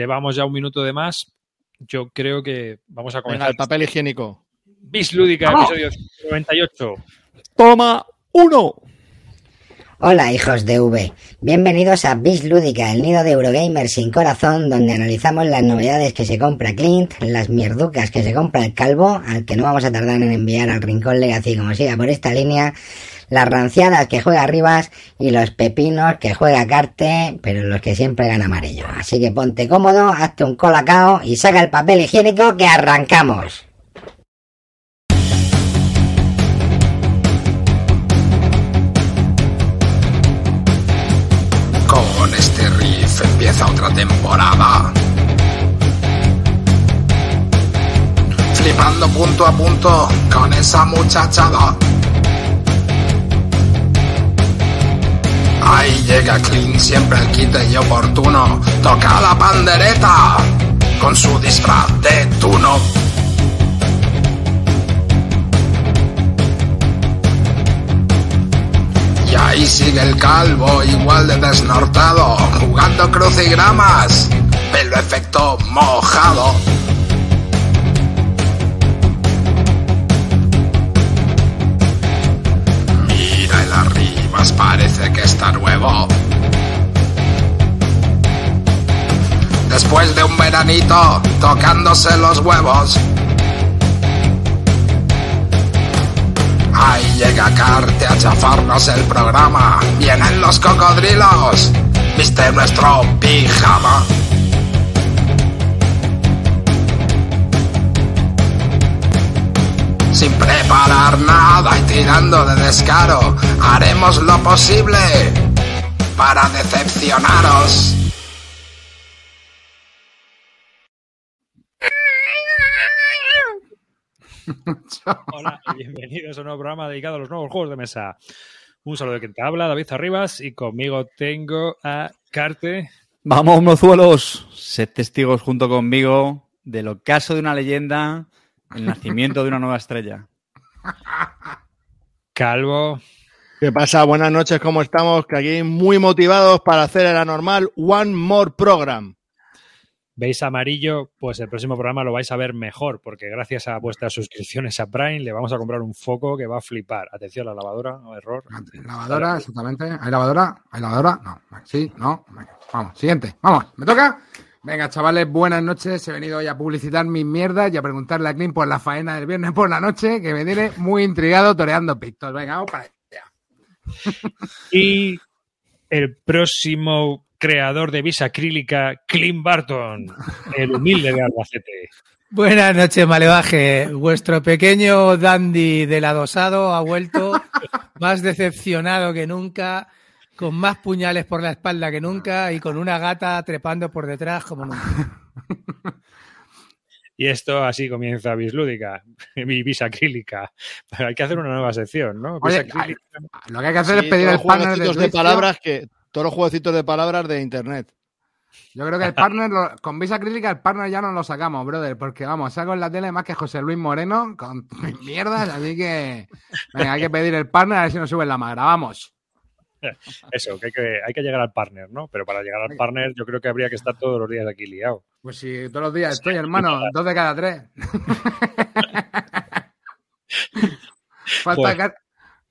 llevamos ya un minuto de más. Yo creo que vamos a Venga, comenzar. el papel higiénico. Bis Lúdica, episodio 98. Toma uno. Hola hijos de V, bienvenidos a Bis Lúdica, el nido de Eurogamer sin corazón, donde analizamos las novedades que se compra Clint, las mierducas que se compra el calvo, al que no vamos a tardar en enviar al rincón Legacy como siga por esta línea, las ranciadas que juega Rivas y los pepinos que juega Carte, pero los que siempre gana amarillo. Así que ponte cómodo, hazte un colacao y saca el papel higiénico que arrancamos. Con este riff empieza otra temporada. Flipando punto a punto con esa muchachada. Ahí llega Clean, siempre el quite y oportuno. Toca la pandereta con su disfraz de tuno. Y ahí sigue el calvo, igual de desnortado, jugando crucigramas, pelo efecto mojado. Parece que está nuevo. Después de un veranito, tocándose los huevos. Ahí llega Carte a chafarnos el programa. Vienen los cocodrilos. Viste nuestro pijama. Sin preparar nada y tirando de descaro, haremos lo posible para decepcionaros. Hola y bienvenidos a un nuevo programa dedicado a los nuevos juegos de mesa. Un saludo de quien te habla, David Arribas, y conmigo tengo a Carte. Vamos, mozuelos, sed testigos junto conmigo del ocaso de una leyenda, el nacimiento de una nueva estrella. Calvo. ¿Qué pasa? Buenas noches, ¿cómo estamos? Que aquí muy motivados para hacer el anormal One More Program. ¿Veis amarillo? Pues el próximo programa lo vais a ver mejor, porque gracias a vuestras suscripciones a Prime le vamos a comprar un foco que va a flipar. Atención, la lavadora, no, error. Lavadora, exactamente. ¿Hay lavadora? ¿Hay lavadora? No. Sí, no. Vamos, siguiente. Vamos, ¿me toca? Venga, chavales, buenas noches. He venido hoy a publicitar mis mierdas y a preguntarle a Clint por la faena del viernes por la noche, que me tiene muy intrigado toreando pictos. Venga, vamos para allá. Y el próximo creador de visa acrílica, Clint Barton, el humilde de Albacete. Buenas noches, Malevaje. Vuestro pequeño dandy del adosado ha vuelto más decepcionado que nunca, con más puñales por la espalda que nunca y con una gata trepando por detrás como nunca. Y esto así comienza Bislúdica, mi visa acrílica. Pero hay que hacer una nueva sección, ¿no? Oye. Lo que hay que hacer Sí, es pedir el partner de, de palabras que todos los jueguecitos de palabras de internet. Yo creo que el partner, lo- con visa acrílica, el partner ya no lo sacamos, brother, porque vamos, saco en la tele más que José Luis Moreno con mis mierdas, así que venga, hay que pedir el partner a ver si nos suben la magra. Vamos. Eso, que hay, que hay que llegar al partner, ¿no? Pero para llegar al partner yo creo que habría que estar todos los días aquí liado. Pues si todos los días estoy, hermano, dos de cada tres. falta, Pues-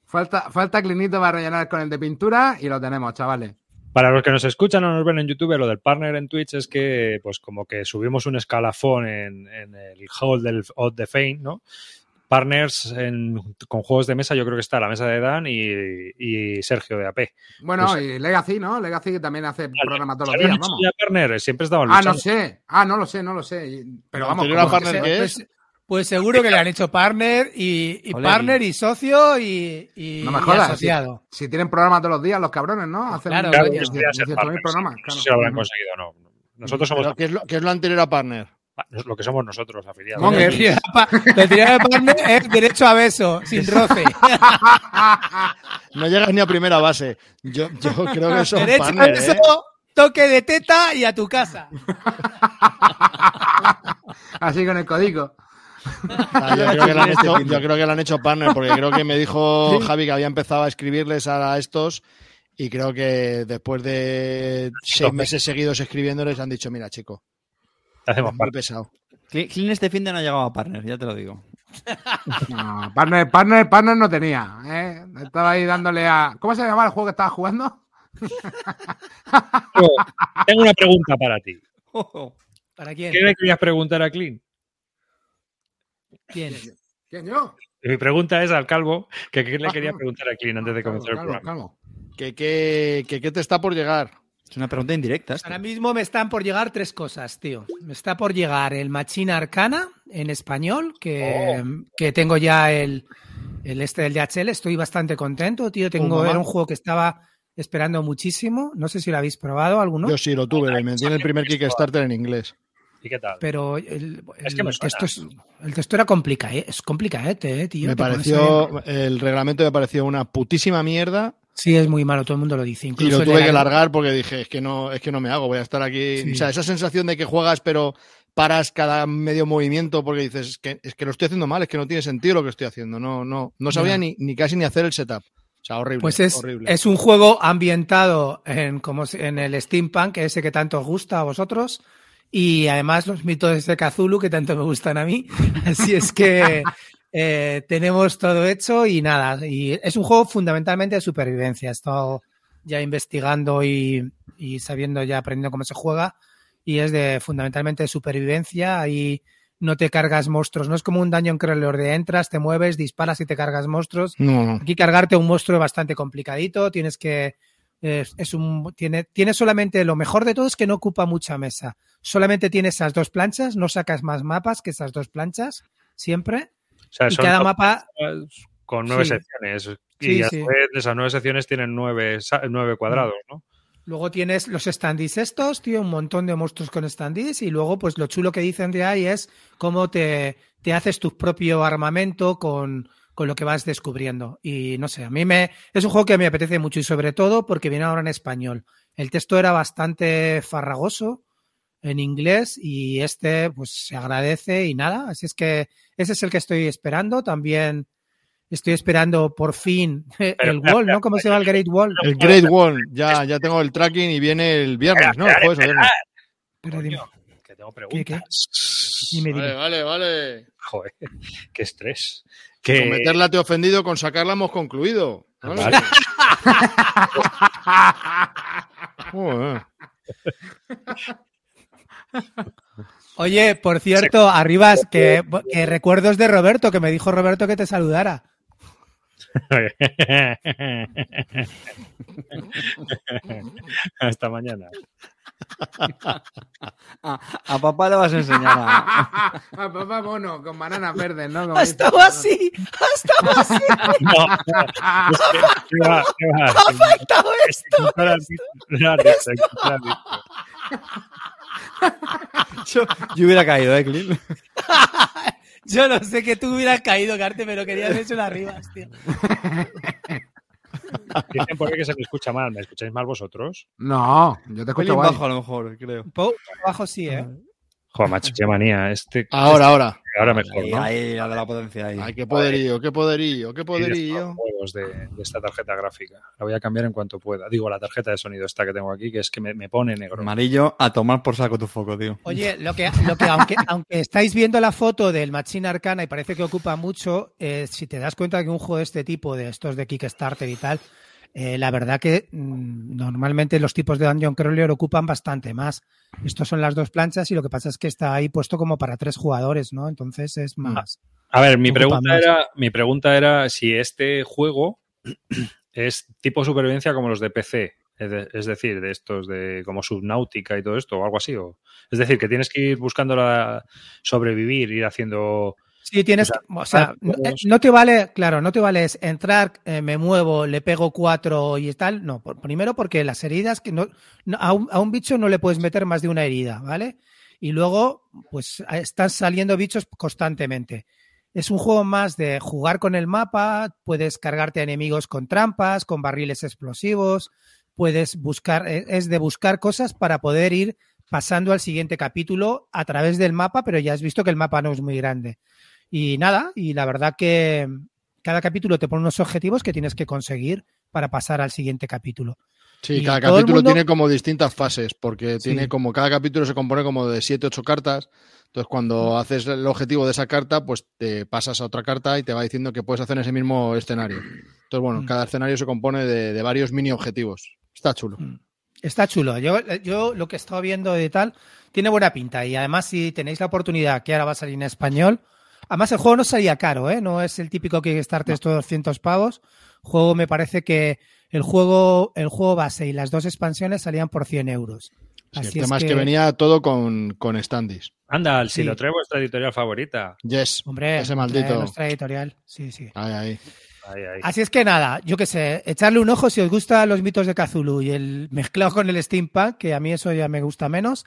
falta, falta clinito para rellenar con el de pintura y lo tenemos, chavales. Para los que nos escuchan o nos ven en YouTube, lo del partner en Twitch es que, pues, como que subimos un escalafón en, en el hall del of the Fame, ¿no? Partners en- con juegos de mesa, yo creo que está la mesa de Dan y, y Sergio de AP. Bueno, Pues- y Legacy, ¿no? Legacy que también hace programa todos los ¿Habían días, hecho vamos. ya partner? Siempre estaban Ah, luchando. no sé. Ah, no lo sé, no lo sé. Pero vamos, que partner, sea- ¿qué Pues, es? pues seguro que le han hecho partner y, partner y socio y, y- No me y jodas. Si, asociado. si tienen programa todos los días, los cabrones, ¿no? Hacen Claro, Claro, coño. que podría ser 18.000 partner, programas. No claro. sé si lo habrán conseguido o no. Nosotros somos Pero ¿qué, es lo, qué es lo anterior a partner? Lo que somos nosotros, afiliados. Monger. Lo tirado de lo partner es derecho a beso, sin roce. No llegas ni a primera base. Yo, yo creo que son derecho a partner, beso, ¿eh? toque de teta y a tu casa. Así con el código. Ah, yo, creo que le han hecho, yo creo que le han hecho partner, porque creo que me dijo Javi que había empezado a escribirles a estos y creo que después de seis meses seguidos escribiéndoles han dicho, mira chico, Hacemos Muy pesado. Clean este fin de no ha llegado a partner, ya te lo digo. No, partner, partner, partner no tenía. ¿eh? Estaba ahí dándole a. ¿Cómo se llamaba el juego que estaba jugando? Tengo una pregunta para ti. ¿Para quién? ¿Qué le querías preguntar a Clean? ¿Quién? ¿Quién yo? Mi pregunta es al calvo, que qué le quería preguntar a Clean antes de comenzar el Calvo, programa. calvo. ¿Qué, qué, qué, qué te está por llegar? Es una pregunta indirecta. esta. Ahora mismo me están por llegar tres cosas, tío. Me está por llegar el Machina Arcana en español, que, que tengo ya el, el este del DHL. Estoy bastante contento, tío. Tengo era un juego que estaba esperando muchísimo. No sé si lo habéis probado alguno. Yo sí lo tuve, me metí en el primer Kickstarter en inglés. ¿Y qué tal? Pero el, Es que el texto, es, el texto era complicado, es complicadete, eh, tío. Me pareció, el reglamento me pareció una putísima mierda Sí, es muy malo, todo el mundo lo dice. y Incluso lo el tuve que la- largar porque dije, es que no, es que no me hago, voy a estar aquí. Sí. O sea, esa sensación de que juegas pero paras cada medio movimiento porque dices, es que, es que lo estoy haciendo mal, es que no tiene sentido lo que estoy haciendo. No, no, no sabía ni, ni casi ni hacer el setup. O sea, horrible. Pues es, horrible. es un juego ambientado en, como en el steampunk, ese que tanto os gusta a vosotros, y además los mitos de Cthulhu que tanto me gustan a mí. Así es que eh, tenemos todo hecho y nada. Y es un juego fundamentalmente de supervivencia. He estado ya investigando y, y sabiendo ya aprendiendo cómo se juega. Y es de fundamentalmente de supervivencia. Ahí no te cargas monstruos. No es como un dungeon crawler de entras, te mueves, disparas y te cargas monstruos. No. Aquí cargarte un monstruo es bastante complicadito, tienes que es, es un tiene tiene solamente lo mejor de todo es que no ocupa mucha mesa. Solamente tiene esas dos planchas, no sacas más mapas que esas dos planchas siempre O sea, y son cada mapa con nueve Sí. secciones. Y Sí, a sí. su vez, esas nueve secciones tienen nueve, nueve cuadrados, ¿no? Luego tienes los standees estos, tío, un montón de monstruos con standees y luego pues lo chulo que dicen de ahí es cómo te, te haces tu propio armamento con, con lo que vas descubriendo. Y no sé, a mí me es un juego que me apetece mucho y sobre todo porque viene ahora en español. El texto era bastante farragoso en inglés y este pues se agradece y nada, así es que ese es el que estoy esperando. También estoy esperando por fin el Wall, ¿no? ¿Cómo se llama el Great Wall? El Great Wall, ya, ya tengo el tracking y viene el viernes, ¿no? El jueves o viernes. Pero dime, que tengo ¿qué, preguntas. qué? Dime, dime. Vale, vale, vale. Joder, qué estrés. Con meterla te he ofendido, con sacarla hemos concluido. ¿vale? Vale. Joder. Oye, por cierto, arribas, que, que recuerdos de Roberto, que me dijo Roberto que te saludara. Hasta mañana. A, a papá le vas a enseñar a... Ah, papá mono, con bananas verdes, ¿no? Como Ha dice. estado así, ha estado así, No, es que- ¿qué va? ¿Qué va? ha faltado esto. No lo Yo, yo hubiera caído, ¿eh, Clint? Yo no sé que tú hubieras caído, Carte, pero querías hecho una arriba, tío. Dicen por que se me escucha mal. ¿Me escucháis mal vosotros? No, yo te escucho bajo a lo mejor, creo. Un poco abajo sí, ¿eh? Joder, macho, qué manía. Este, Ahora, ahora. ahora mejor, Ahí, ¿no? ahí, la de la potencia ahí. Ay, qué poderío, qué poderío, qué poderío. juegos de, de esta tarjeta gráfica. La voy a cambiar en cuanto pueda. Digo, la tarjeta de sonido esta que tengo aquí, que es que me, me pone negro. Amarillo, a tomar por saco tu foco, tío. Oye, lo que, lo que aunque, aunque estáis viendo la foto del Machine Arcana y parece que ocupa mucho, eh, si te das cuenta que un juego de este tipo, de estos de Kickstarter y tal, eh, la verdad que mm, normalmente los tipos de Dungeon Crawler ocupan bastante más. Estos son las dos planchas y lo que pasa es que está ahí puesto como para tres jugadores, ¿no? Entonces es más. A ver, mi pregunta, más. era, mi pregunta era si este juego es tipo supervivencia como los de PC. Es de- es decir, de estos de como Subnautica y todo esto, o algo así. O, es decir, que tienes que ir buscando la, sobrevivir, ir haciendo. Sí, tienes, O sea, o sea, ah, no, eh, no te vale, claro, no te vale es entrar, eh, me muevo, le pego cuatro y tal. No, por- primero porque las heridas, que no, no- a, un, a un bicho no le puedes meter más de una herida, ¿vale? Y luego, pues a- están saliendo bichos constantemente. Es un juego más de jugar con el mapa, puedes cargarte a enemigos con trampas, con barriles explosivos, puedes buscar, eh, es de buscar cosas para poder ir pasando al siguiente capítulo a través del mapa, pero ya has visto que el mapa no es muy grande. Y nada, y la verdad que cada capítulo te pone unos objetivos que tienes que conseguir para pasar al siguiente capítulo. Sí, Y cada capítulo mundo- tiene como distintas fases, porque Sí. tiene como cada capítulo se compone como de 7, 8 cartas. Entonces, cuando haces el objetivo de esa carta, pues te pasas a otra carta y te va diciendo que puedes hacer ese mismo escenario. Entonces, bueno, Mm. cada escenario se compone de, de varios mini objetivos. Está chulo. Está chulo. Yo, yo lo que he estado viendo de tal tiene buena pinta. Y además, si tenéis la oportunidad, que ahora va a salir en español. Además, el juego no salía caro, ¿eh? No es el típico Kickstarter estos 200 pavos. El juego me parece que el juego, el juego base y las dos expansiones salían por 100 euros. Sí, Así el es tema es que... venía todo con, con standis. Anda, si Sí. lo trae vuestra editorial favorita. Yes. Hombre, ese maldito. nuestra editorial. Sí, sí. Ahí, ahí. Ahí, ahí. Así es que nada, yo qué sé, echarle un ojo si os gustan los mitos de Cthulhu y el mezclado con el steampunk, que a mí eso ya me gusta menos,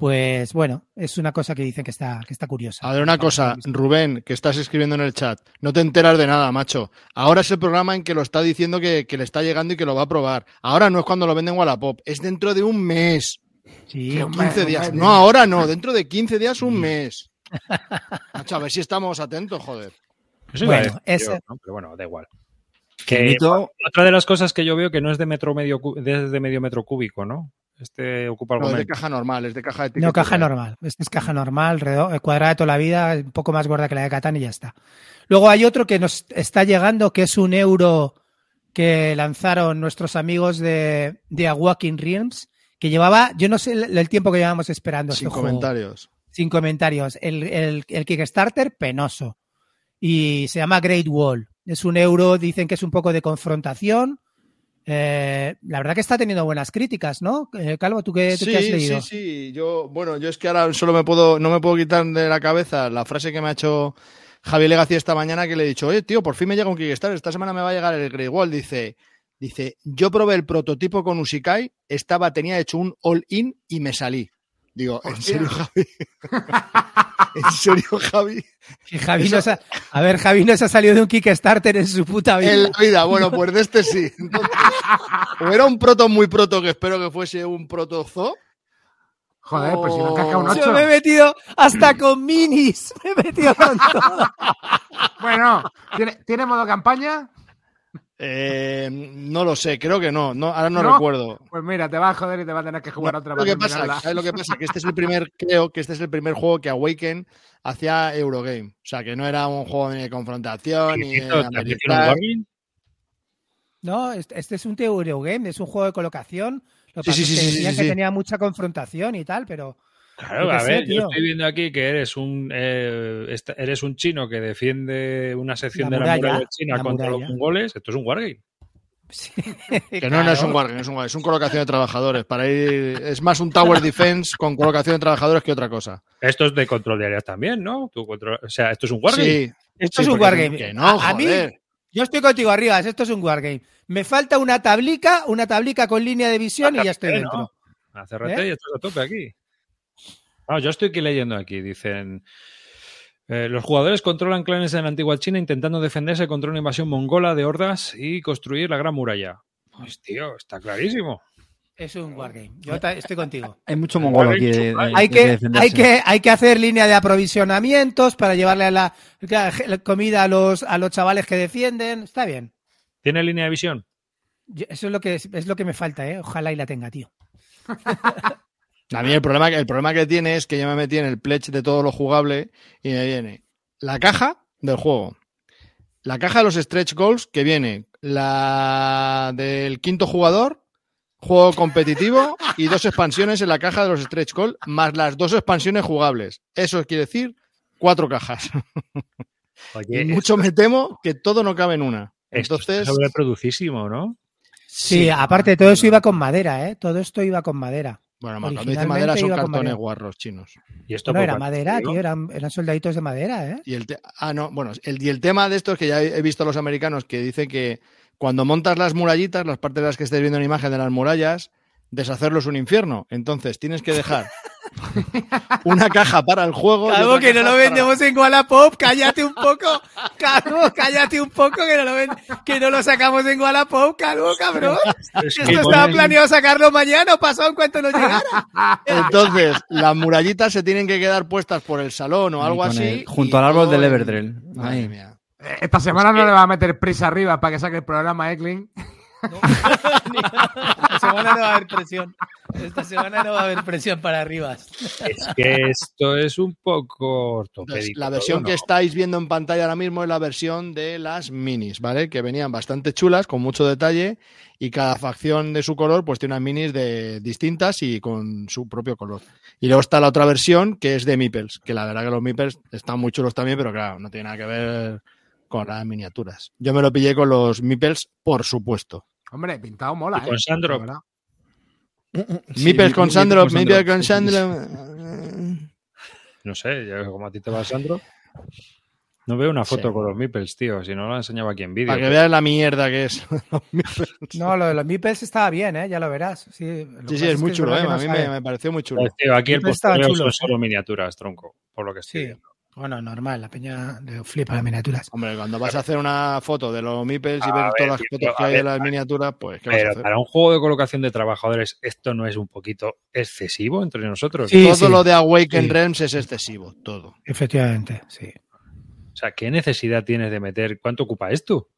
pues bueno, es una cosa que dicen que está, que está curiosa. A ver, una cosa, Rubén, que estás escribiendo en el chat, no te enteras de nada, macho. Ahora es el programa en que lo está diciendo que, que le está llegando y que lo va a probar. Ahora no es cuando lo venden en Wallapop, es dentro de un mes. Sí, Qué 15 un días. No, ahora no, dentro de 15 días, un mes. Macho, a ver si estamos atentos, joder. Eso Bueno, decir ese- yo, ¿no? Pero bueno, da igual. Que otra de las cosas que yo veo que no es de metro medio cu- de, de medio metro cúbico, ¿no? Este ocupa No, es de caja normal, es de caja de no, caja normal. Es caja normal, redo- eh, cuadrada de toda la vida, un poco más gorda que la de Catán y ya está. Luego hay otro que nos está llegando, que es un euro que lanzaron nuestros amigos de, de A Walking Realms, que llevaba, yo no sé el, el tiempo que llevamos esperando Sin este juego. comentarios. sin comentarios. El, el, el Kickstarter, penoso. Y se llama Great Wall. Es un euro, dicen que es un poco de confrontación. Eh, la verdad que está teniendo buenas críticas, ¿no? Eh, Calvo, ¿tú qué, tú qué has leído? sí, sí. Yo, bueno, yo es que ahora solo me puedo, no me puedo quitar de la cabeza la frase que me ha hecho Javier Legacy esta mañana que le he dicho, oye, tío, por fin me llega un Kickstarter, esta semana me va a llegar el Grey Wall. Dice, dice, yo probé el prototipo con Usikai, estaba, tenía hecho un all-in y me salí. Digo, ¿en Hostia. serio, Javi? ¿En serio, Javi? Javi ha- a ver, Javi nos ha salido de un Kickstarter en su puta vida. En la vida, bueno, pues de este sí. Entonces, o era un proto muy proto, que espero que fuese un proto zoo. Joder, pues si no casca un Oh. 8. Yo me he metido hasta con minis. Me he metido con todo. Bueno, ¿tiene, ¿tiene modo campaña? Eh, no lo sé, creo que no, no ahora no, ¿No? recuerdo. Pues mira, te va a joder y te va a tener que jugar No, otra lo que pasa. ¿sabes lo que pasa? Que este es el primer, creo que este es el primer juego que Awaken hacía Eurogame. O sea, que no era un juego ni de confrontación, ni de. No, este este es un Eurogame, es un juego de colocación. Lo que Sí, pasa sí, es que sí, sí, sí, que sí. tenía mucha confrontación y tal, pero Claro, a ver, yo estoy viendo aquí que eres un eh, eres un chino que defiende una sección La de la muralla, muralla china la contra muralla. los mongoles. Esto es un wargame. sí, Que no, no es un. Wargame, es un, es un colocación de trabajadores. Para ir, es más un Tower Defense con colocación de trabajadores que otra cosa. Esto es de control de áreas también, ¿no? Tú control- o sea, esto es un wargame. Sí, Esto sí, es un wargame. Que no, a, a mí, joder. yo estoy contigo arriba, esto es un wargame. Me falta una tablica, una tablica con línea de visión y ya estoy dentro. ¿no? Acérrate ¿Eh? y estás a tope aquí. No, yo estoy aquí leyendo aquí, dicen. eh, los jugadores controlan clanes en la antigua China intentando defenderse contra una invasión mongola de hordas y construir la gran muralla. Pues tío, está clarísimo. Es un wargame. Yo estoy contigo. Hay mucho mongolo aquí. de- de- Hay que, defenderse. hay, que, hay que hacer línea de aprovisionamientos para llevarle a la, la comida a los, a los chavales que defienden. Está bien. ¿Tiene línea de visión? Yo- Eso es lo que es lo que me falta, ¿eh? Ojalá y la tenga, tío. A mí el problema, el problema que tiene es que yo me metí en el pledge de todo lo jugable y me viene la caja del juego, la caja de los stretch goals que viene, la del quinto jugador, juego competitivo y dos expansiones en la caja de los stretch goals más las dos expansiones jugables. Eso quiere decir cuatro cajas. Oye, Y mucho me temo que todo no cabe en una. esto Entonces, está sobreproducísimo, ¿no? Sí, aparte todo eso iba con madera, ¿eh? Todo esto iba con madera. Bueno, cuando dice originalmente madera son cartones madera. guarros chinos. Y esto No era madera, tío, eran, eran soldaditos de madera, ¿eh? Y el te- ah, no, bueno, el, y el tema de esto es que ya he visto a los americanos que dice que cuando montas las murallitas, las partes de las que estáis viendo en imagen de las murallas, deshacerlo es un infierno. Entonces tienes que dejar una caja para el juego. otra que no lo para- vendemos en Wallapop, cállate un poco, Calvo, cállate un poco, que no lo, ven- que no lo sacamos en Wallapop, Calvo, cabrón. Es que Esto estaba planeado sacarlo mañana o pasado en cuanto nos llegara. Entonces, las murallitas se tienen que quedar puestas por el salón o algo así. el- junto al árbol todo del Everdrell. Madre Ahí. mía. Eh, Esta semana no le va a meter prisa arriba para que saque el programa Eklin. Esta semana no va a haber presión. Esta semana no va a haber presión para arriba. Es que esto es un poco ortopédico. la versión que estáis viendo en pantalla ahora mismo es la versión de las minis, ¿vale? Que venían bastante chulas, con mucho detalle, y cada facción de su color, pues tiene unas minis de distintas y con su propio color. Y luego está la otra versión, que es de Meeples, que la verdad que los Meeples están muy chulos también, pero claro, no tiene nada que ver con las miniaturas. Yo me lo pillé con los Meeples, por supuesto. Hombre, pintado mola, Y con ¿eh? Sandro. La verdad. Meeples con Sandro, Meeples con Sí, sí, sí. Sandro. No sé, ya como a ti te va Sandro. No veo una foto Sí. con los Meeples, tío. Si no lo enseñaba aquí en vídeo. Para que veas la mierda que es. No, lo de los Meeples estaba bien, ¿eh? Ya lo verás. Sí, lo Sí, sí, es muy chulo, ¿eh? A mí me, pareció muy chulo. Pues, tío, aquí el Meeples estaba postureo chulo, son solo miniaturas, tronco. Por lo que estoy Sí. viendo. Bueno, normal, la peña le flipa las miniaturas. Hombre, cuando vas a hacer una foto de los Meeples y ver ver, todas las fotos que hay ver, de las miniaturas, pues, ¿qué vas a Pero hacer? para un juego de colocación de trabajadores, ¿esto no es un poquito excesivo entre nosotros? Sí, todo sí. lo de Awaken Sí. Realms es excesivo, todo. Efectivamente, sí. O sea, ¿qué necesidad tienes de meter? ¿Cuánto ocupa esto?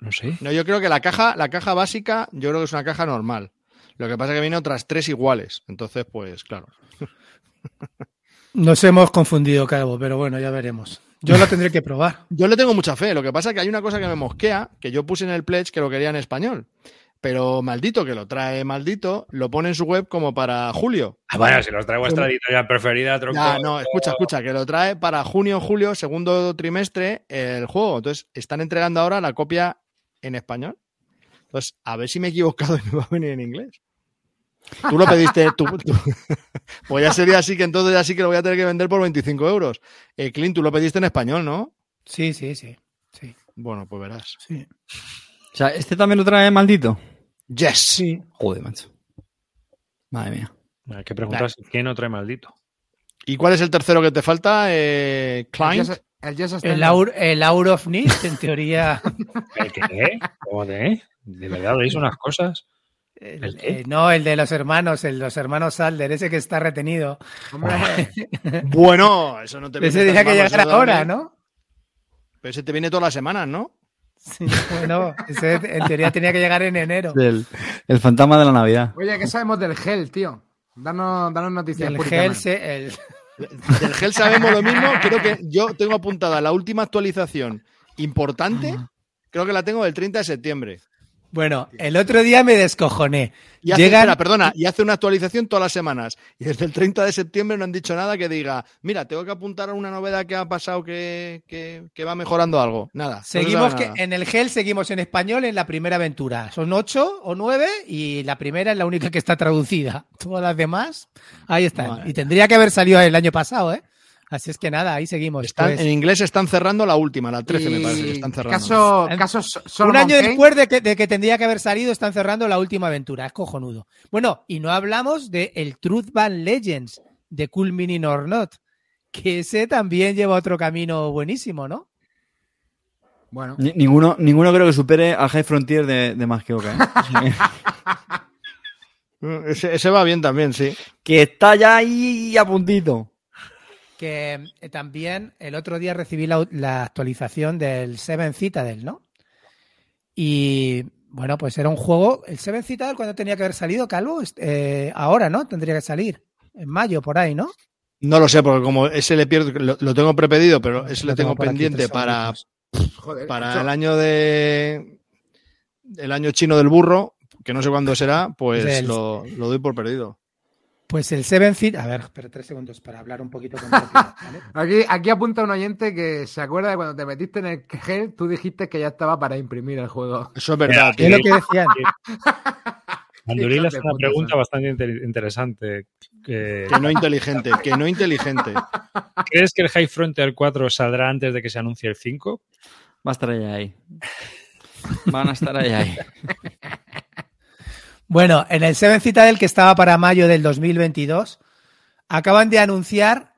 No sé. No, yo creo que la caja, la caja básica, yo creo que es una caja normal. Lo que pasa es que viene otras tres iguales. Entonces, pues, claro. Nos hemos confundido, Calvo, pero bueno, ya veremos. Yo lo tendré que probar. Yo le tengo mucha fe. Lo que pasa es que hay una cosa que me mosquea, que yo puse en el pledge que lo quería en español. Pero maldito que lo trae maldito, lo pone en su web como para julio. Ah, bueno, si los trae vuestra editorial preferida, tronco. Ya, no, escucha, escucha, que lo trae para junio, julio, segundo trimestre el juego. Entonces, están entregando ahora la copia en español. Entonces, a ver si me he equivocado y me va a venir en inglés. Tú lo pediste, tú, tú- pues ya sería así que entonces así que lo voy a tener que vender por 25 euros. Eh, Clint, tú lo pediste en español, ¿no? Sí, sí, sí. sí, Bueno, pues verás. sí. O sea, ¿este también lo trae maldito? Yes. sí. Joder, macho. Madre mía. Hay que preguntar quién no trae maldito. ¿Y cuál es el tercero que te falta, eh? Yes- El Yes El. Hour, el Hour of Need, en teoría. ¿El qué? ¿Cómo de? ¿De verdad veis unas cosas? El- ¿El qué? eh, no, el de los hermanos, el de los hermanos Salder, ese que está retenido. Bueno, eso no te Ese viene tenía que llegar ahora, ¿no? Pero ese te viene todas las semanas, ¿no? Sí, bueno, ese en teoría tenía que llegar en enero. El, el fantasma de la Navidad. oye, ¿qué sabemos del gel, tío? Danos, danos noticias. El Puritan gel, se- el- Del gel sabemos lo mismo. Creo que yo tengo apuntada la última actualización importante. Creo que la tengo del 30 de septiembre. Bueno, el otro día me descojoné. Y hace, Llegan- espera, perdona, y hace una actualización todas las semanas. Y desde el 30 de septiembre no han dicho nada que diga, mira, tengo que apuntar a una novedad que ha pasado que, que- que va mejorando algo. Nada. no se Seguimos que nada. en el gel seguimos en español en la primera aventura. Son ocho o nueve y la primera es la única que está traducida. Todas las demás, ahí están. Y tendría que haber salido el año pasado, ¿eh? Así es que nada, ahí seguimos. Están- Pues, En inglés están cerrando la última, la 13 me parece que están cerrando. Caso, El- caso So- un año Kane. después de que, de que tendría que haber salido, están cerrando la última aventura. Es cojonudo. Bueno, y no hablamos de el Truth Band Legends de Cool Mini or Not, que ese también lleva otro camino buenísimo, ¿no? Bueno, Ni- ninguno, ninguno creo que supere al High Frontier de, de Mazkioka, ¿eh? Mm, Ese, ese va bien también, sí. que está ya ahí a puntito. Que eh, también el otro día recibí la, la actualización del Seven Citadel, ¿no? Y bueno, pues era un juego. El Seven Citadel, cuando tenía que haber salido, Calvo? Eh, ahora, ¿no? Tendría que salir. En mayo, por ahí, ¿no? No lo sé, porque como ese le pierdo, lo, lo tengo prepedido, pero ese Lo le tengo pendiente para, joder. para el año de el año chino del burro, que no sé cuándo será, pues lo, lo doy por perdido. Pues el Seven Citadel. A ver, espera tres segundos para hablar un poquito con propiedad, ¿vale? Aquí, aquí apunta un oyente que se acuerda de cuando te metiste en el gel, tú dijiste que ya estaba para imprimir el juego. Eso es verdad. Es tío. lo que decían. Manduril de una pregunta bastante inter- interesante. que- Que no inteligente, que no inteligente. ¿Crees que el High Frontier 4 saldrá antes de que se anuncie el 5? Va a estar ahí, ahí. Van a estar ahí, ahí. Bueno, en el Seven Citadel que estaba para mayo del 2022, acaban de anunciar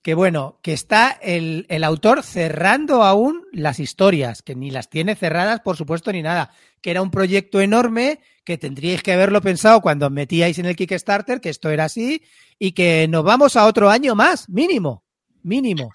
que, bueno, que está el, el autor cerrando aún las historias, que ni las tiene cerradas, por supuesto, ni nada, que era un proyecto enorme, que tendríais que haberlo pensado cuando metíais en el Kickstarter, que esto era así, y que nos vamos a otro año más, mínimo, mínimo.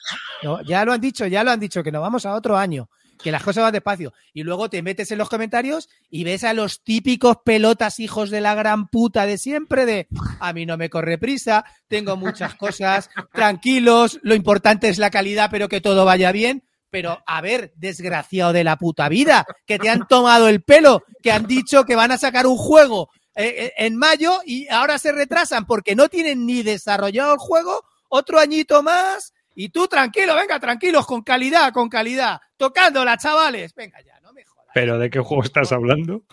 Ya lo han dicho, ya lo han dicho, que nos vamos a otro año. Que las cosas van despacio. Y luego te metes en los comentarios y ves a los típicos pelotas hijos de la gran puta de siempre de a mí no me corre prisa, tengo muchas cosas, tranquilos, lo importante es la calidad, pero que todo vaya bien. Pero, a ver, desgraciado de la puta vida, que te han tomado el pelo, que han dicho que van a sacar un juego eh, eh, en mayo y ahora se retrasan porque no tienen ni desarrollado el juego, otro añito más y tú tranquilo, venga, tranquilos, con calidad, con calidad, tocándola, chavales. Venga ya, no me jodas. ¿Pero de qué juego estás hablando?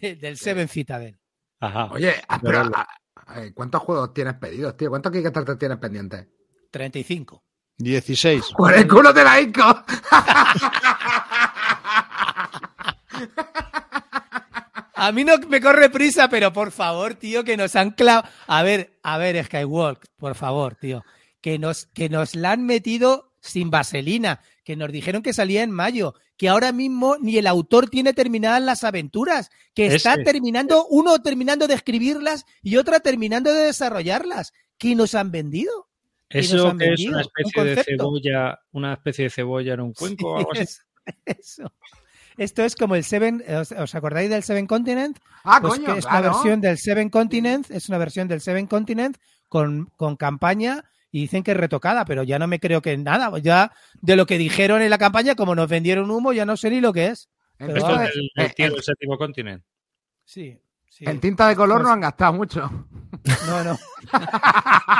De- del Seven Citadel. Ajá. Oye, ah, pero, ah, ah, ¿cuántos juegos tienes pedidos, tío? ¿Cuántos Kickstarter tienes pendientes? 35. 16. ¡Por el culo de la Ico! A mí no me corre prisa, pero por favor, tío, que nos han clavado. A ver, a ver, Skywalk, por favor, tío. Que nos, que nos la han metido sin vaselina, que nos dijeron que salía en mayo, que ahora mismo ni el autor tiene terminadas las aventuras, que está Ese. terminando, uno terminando de escribirlas y otra terminando de desarrollarlas. ¿Qué nos han vendido? Eso han que es una un especie de cebolla, una especie de cebolla en un cuenco o algo así. Es- Eso. Esto es como el Seven, ¿os, os acordáis del Seven Continent? Ah, Pues coño, es claro. una versión del Seven Continent, es una versión del Seven Continent con, con campaña y dicen que es retocada, pero ya no me creo que nada. Ya de lo que dijeron en la campaña, como nos vendieron humo, ya no sé ni lo que es. Pero Esto es el, el tío del séptimo continente. sí, sí. En tinta de color Pues- no han gastado mucho. No, no.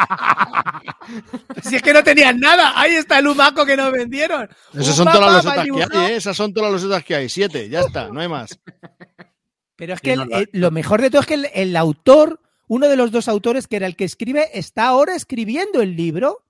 si es que no tenían nada, ahí está el humaco que nos vendieron. Esas son todas las losetas que hay, ¿eh? Esas son todas las losetas que hay. Siete, ya está, no hay más. Pero es que el- el- lo mejor de todo es que el, el autor, uno de los dos autores que era el que escribe, está ahora escribiendo el libro.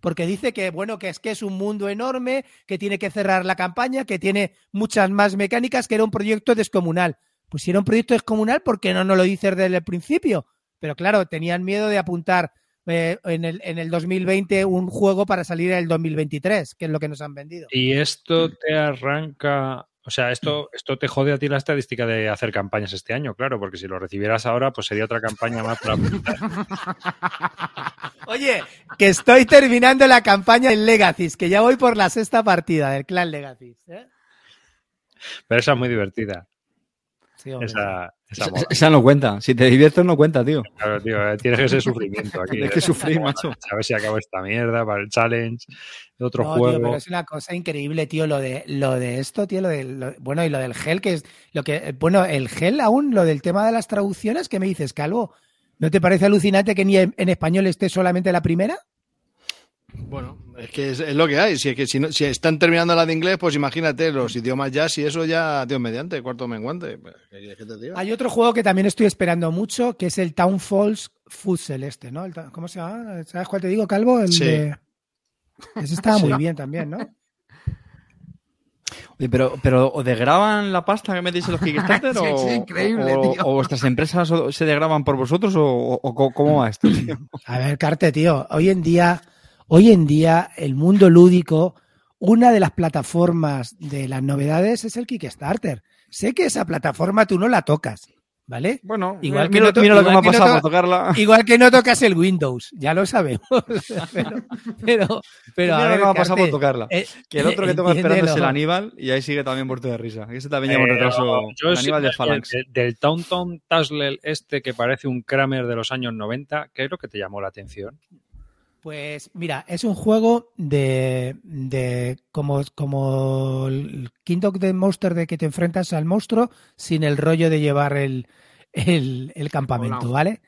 Porque dice que, bueno, que es que es un mundo enorme, que tiene que cerrar la campaña, que tiene muchas más mecánicas, que era un proyecto descomunal. Pues si era un proyecto descomunal, ¿por qué no nos lo dices desde el principio? Pero claro, tenían miedo de apuntar eh, en, el, en el 2020 un juego para salir en el 2023, que es lo que nos han vendido. Y esto te arranca, o sea, esto, esto te jode a ti la estadística de hacer campañas este año, claro, porque si lo recibieras ahora, pues sería otra campaña más para. Oye, que estoy terminando la campaña del Legacy, que ya voy por la sexta partida del clan Legacy. ¿eh? Pero esa es muy divertida. Sí, hombre. Esa, esa no cuenta. Si te diviertes, no cuenta, tío. Claro, tío, eh, tienes que ser sufrimiento aquí. Tienes eh. que sufrir, macho. A ver si acabo esta mierda para el challenge, otro No, tío, juego. pero es una cosa increíble, tío, lo de lo de esto, tío, lo de lo- bueno, y lo del gel, que es lo que, eh, bueno, el gel aún, lo del tema de las traducciones, ¿qué me dices, Calvo? ¿No te parece alucinante que ni en, en español esté solamente la primera? Bueno, es que es, es lo que hay. Si, es que si, no- si están terminando la de inglés, pues imagínate los idiomas ya, si eso ya, Dios mediante, cuarto menguante. Pues, ¿qué quieres que te diga? Hay otro juego que también estoy esperando mucho, que es el Town Falls Futsal este, ¿no? El ¿Cómo se llama? ¿Sabes cuál te digo, Calvo? El Sí. de... Ese estaba Sí. muy bien también, ¿no? Oye, pero, pero ¿o degraban la pasta que metéis en los Kickstarter? Sí, o, increíble, o- tío. o vuestras empresas o- se degraban por vosotros? ¿O, o- o co- cómo va esto? tío? A ver, Carte, tío, hoy en día, hoy en día, el mundo lúdico, una de las plataformas de las novedades es el Kickstarter. Sé que esa plataforma tú no la tocas, ¿vale? Bueno, Igual mira, que no to- mira lo que me igual ha que no pasado to- por tocarla. Igual que no tocas el Windows, ya lo sabemos. pero, pero, pero a Mira ver, lo que me ha pasado por tocarla. eh, Que el otro que tengo esperando es el. Aníbal y ahí sigue también muerto de risa. Ese también lleva un Eh, retraso. yo el sí- Aníbal de del- Phalanx. del- del Taunton Taslel este que parece un Kramer de los años 90, ¿qué es lo que te llamó la atención? Pues mira, es un juego de, de como, como el Kingdom the Monster de que te enfrentas al monstruo sin el rollo de llevar el, el, el campamento. ¿vale?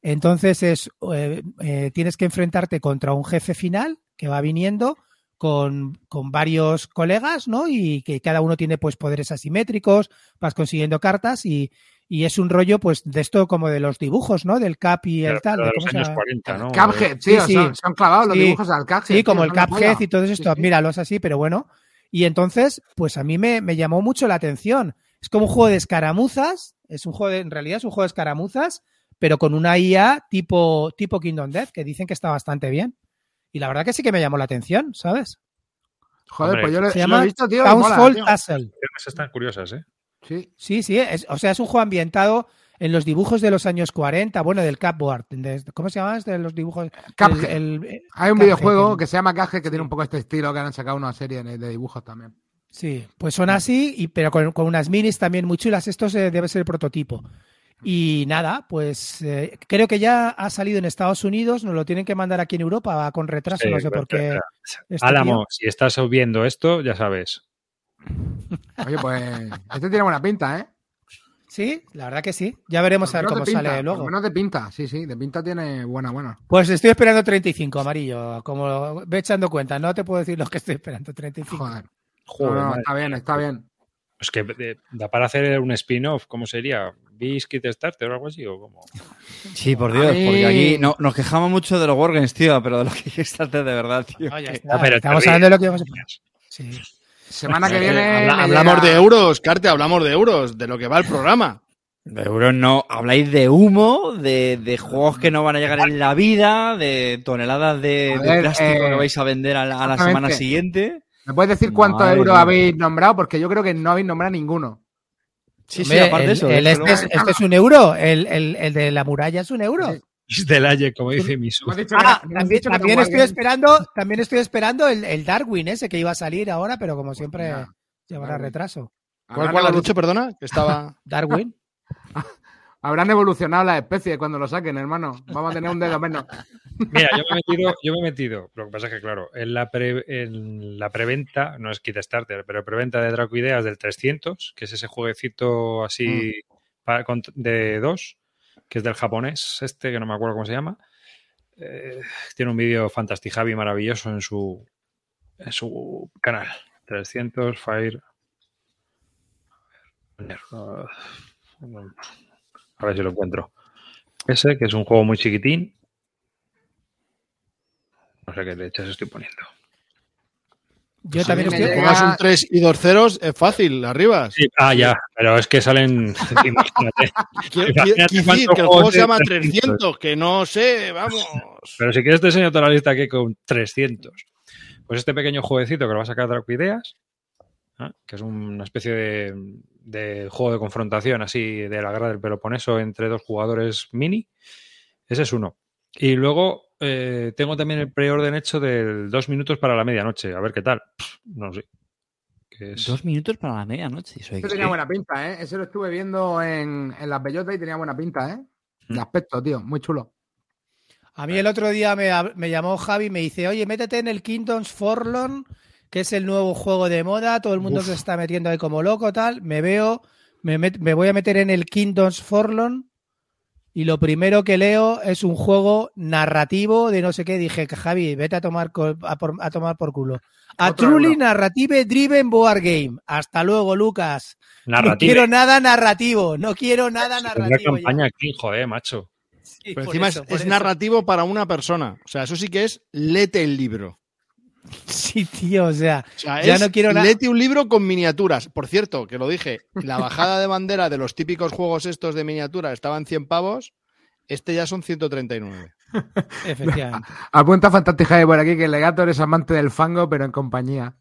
Entonces es eh, eh, tienes que enfrentarte contra un jefe final que va viniendo con, con varios colegas, ¿no? Y que cada uno tiene pues poderes asimétricos, vas consiguiendo cartas y, y es un rollo pues de esto como de los dibujos, ¿no? Del cap y el Pero- tal. pero de de los cómo se años llama. 40, ¿no? Cuphead, tío, sí. Son, son clavados los Sí. dibujos al Cuphead. Sí, tío, como el Cuphead polla. y todo esto, Sí, sí. míralos así, pero bueno. Y entonces, pues a mí me, me llamó mucho la atención. Es como un juego de escaramuzas, es un juego de- en realidad es un juego de escaramuzas, pero con una IA tipo, tipo Kingdom Death, que dicen que está bastante bien. Y la verdad que sí que me llamó la atención, ¿sabes? Joder, Hombre, pues yo lo, Se lo llama he visto, tío. mola. Esas están curiosas, ¿eh? Sí. Sí, sí, es- o sea, es un juego ambientado en los dibujos de los años 40, bueno, del Capboard. de- ¿Cómo se llama? De los dibujos. El- el- Hay un Cuphead, videojuego el- que se llama Cuphead que tiene un poco este estilo que han sacado una serie de de dibujos también. Sí, pues son así, y, pero con, con unas minis también muy chulas. Esto se- debe ser el prototipo. Y nada, pues eh, creo que ya ha salido en Estados Unidos, nos lo tienen que mandar aquí en Europa, va con retraso, Sí, no sé por qué. este Álamo, tío- si estás viendo esto, ya sabes. Oye, pues este tiene buena pinta, ¿eh? Sí, la verdad que sí. Ya veremos Por a ver cómo pinta, sale luego. menos de pinta, sí, sí, de pinta tiene buena, buena. Pues estoy esperando 35, amarillo. Como ve echando cuenta, no te puedo decir lo que estoy esperando, 35. Joder. Joder, No, está bien, está bien. Es que eh, da para hacer un spin-off, ¿cómo sería? ¿Biscuit Starter o algo así? ¿O cómo? Sí, por Dios, porque aquí no, nos quejamos mucho de los Wargames, tío, pero de lo que hay que hacer de verdad, tío. No, ya que- está. Pero Estamos hablando de lo que vamos a Sí. Semana que Eh, viene. habla- hablamos llega- de euros, Carte, hablamos de euros, de lo que va el programa. De euros no, habláis de humo, de, de juegos que no van a llegar en la vida, de toneladas de, plástico eh, que vais a vender a la, a la exactamente. semana siguiente. ¿Me puedes decir cuántos Madre euros mía. habéis nombrado? Porque yo creo que no habéis nombrado ninguno. Sí, sí, aparte el- de eso. el este, es, este es un euro, el, el- el de la muralla es un euro. Es del Aye, como dice Misu. Ah, también, estoy esperando, también estoy esperando el, el Darwin ese que iba a salir ahora, pero como siempre llevará Darwin. retraso. ¿Cuál, cuál has dicho, perdona? Que estaba... Darwin. Habrán evolucionado las especies cuando lo saquen, hermano. Vamos a tener un dedo menos. Mira, yo me he metido, yo me he metido. Lo que pasa es que, claro, en la, pre- en la preventa, no es Kit Starter, pero preventa de Draco Ideas del 300, que es ese jueguecito así para- con- de dos, que es del japonés, este, que no me acuerdo cómo se llama. Eh, tiene un vídeo fantastijavi maravilloso en su, en su canal. 300 Fire. A ver si lo encuentro. Ese, que es un juego muy chiquitín. No sé qué leches estoy poniendo. Yo también me estoy. llega- Pongas un 3 y dos ceros, es fácil, arriba. Sí, ah, ya, pero es que salen. Imagínate. Quiero Imagínate decir que el juego se llama 300. 300, que no sé, vamos. Pero si quieres te enseño toda la lista aquí con 300. Pues este pequeño jueguecito que lo va a sacar Draco Ideas, ¿ah? que es una especie de, de juego de confrontación así de la guerra del Peloponeso entre dos jugadores mini, ese es uno. Y luego eh, tengo también el preorden hecho del dos minutos para la medianoche, a ver qué tal. Pff, no sé. Es- Dos minutos para la medianoche. Eso Ese tenía buena pinta, ¿eh? Ese lo estuve viendo en, en las bellotas y tenía buena pinta, ¿eh? Mm. De aspecto, tío. Muy chulo. A mí el otro día me, me llamó Javi y me dice, oye, métete en el Kingdoms Forlorn, que es el nuevo juego de moda, todo el mundo Uf. se está metiendo ahí como loco, tal. Me veo, me, met- me voy a meter en el Kingdoms Forlorn y lo primero que leo es un juego narrativo de no sé qué. Dije, Javi, vete a tomar, a, por, a tomar por culo. A Truly. Narrative Driven Board Game. Hasta luego, Lucas. No narrativa. quiero nada narrativo, no quiero nada narrativo. ya. campaña aquí, joder, macho. Sí, Pero encima eso, es, narrativo para una persona. O sea, eso sí que es lete el libro. Sí, tío, o sea, O sea, Ya es no quiero nada. lete un libro con miniaturas. Por cierto, que lo dije, la bajada de bandera de los típicos juegos estos de miniatura estaba en 100 pavos. Este ya son 139. efectivamente. Apunta Fantástica por aquí que el Legator es amante del fango, pero en compañía.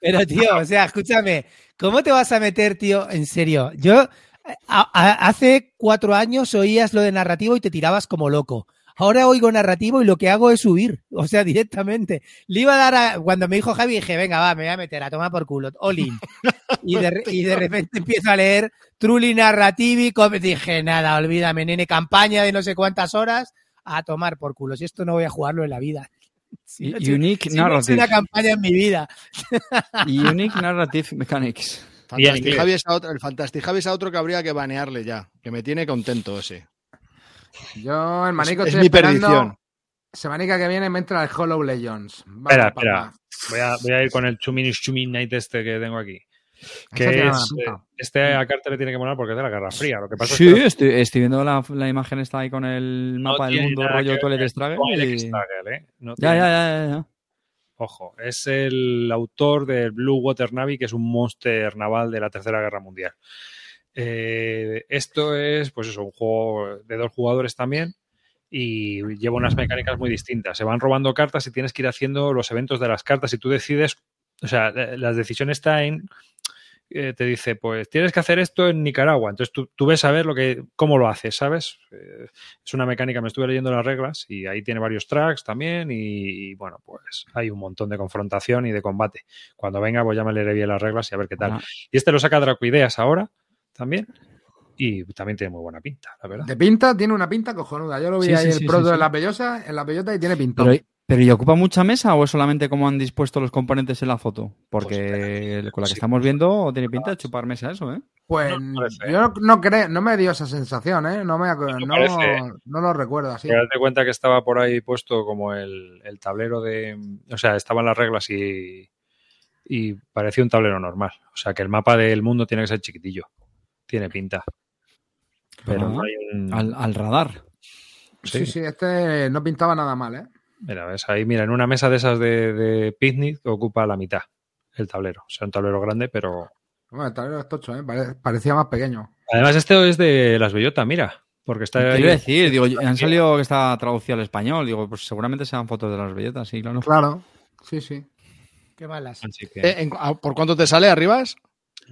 Pero, tío, o sea, escúchame, ¿cómo te vas a meter, tío? En serio, yo a- a- hace cuatro años oías lo de narrativo y te tirabas como loco. Ahora oigo narrativo y lo que hago es huir, o sea, directamente. Le iba a dar a, cuando me dijo Javi, dije, venga, va, me voy a meter a tomar por culo, all in. Y de, y de repente empiezo a leer Truly Narrativi, dije, nada, olvídame, nene, campaña de no sé cuántas horas, a tomar por culo. Si esto no voy a jugarlo en la vida. Si no Unique si no he Narrative. una campaña en mi vida. Unique Narrative Mechanics. Fantastic. Javi es a otro, el Fantastic Javi es a otro que habría que banearle ya. Que me tiene contento ese. Yo, el manico, es estoy mi esperando- perdición. Semanica que viene me entra el Hollow Legends. Vamos, Espera, papá. espera. Voy a, voy a ir con el Chuminis Chumin Night este que tengo aquí. Que es, eh, este a Carter le tiene que molar porque es de la Guerra Fría. Lo que pasa Sí, es que estoy, estoy viendo la, la imagen está ahí con el no mapa del mundo rollo Toilet Struggle. y- Struggle, ¿eh? No Ya, tiene- ya, ya, ya, ya. Ojo, es el autor del Blue Water Navy, que es un monster naval de la Tercera Guerra Mundial. Eh, esto es, pues eso, un juego de dos jugadores también y lleva unas mecánicas muy distintas. Se van robando cartas y tienes que ir haciendo los eventos de las cartas y tú decides, o sea, la la decisión está en eh, te dice, pues tienes que hacer esto en Nicaragua. Entonces tú, tú ves a ver lo que, cómo lo haces, ¿sabes? Eh, es una mecánica, me estuve leyendo las reglas y ahí tiene varios tracks también y, y, bueno, pues hay un montón de confrontación y de combate. Cuando venga, pues ya me leeré bien las reglas y a ver qué tal. Y este lo saca Dracoideas ahora también y también tiene muy buena pinta, la verdad. De pinta, tiene una pinta cojonuda. Yo lo vi Sí, ahí sí, el sí, proto sí. la bellosa, en la bellota y tiene pinta. Pero, pero ¿y ocupa mucha mesa o es solamente como han dispuesto los componentes en la foto? Pues Porque con la que sí. estamos viendo tiene pinta de chupar mesa eso, ¿eh? Pues No parece, yo no, no creo, no me dio esa sensación, ¿eh? No me No no, lo recuerdo así. Date cuenta que estaba por ahí puesto como el, el tablero de. O sea, estaban las reglas y, y parecía un tablero normal. O sea, que el mapa del mundo tiene que ser chiquitillo. Tiene pinta. Pero Ah, no hay un. Al, al radar. Sí, sí, este no pintaba nada mal, ¿eh? Mira, ves ahí, mira, en una mesa de esas de, de picnic ocupa la mitad el tablero. O sea, un tablero grande, pero. Bueno, el tablero es tocho, ¿eh? Pare- Parecía más pequeño. Además, este es de las bellotas, mira. Porque está ¿Qué ahí. iba a decir? Digo, han salido que está traducido al español. Digo, pues seguramente sean fotos de las bellotas, sí, claro. Claro, sí, sí. Qué malas. Así que Eh, en- a- ¿Por cuánto te sale arribas?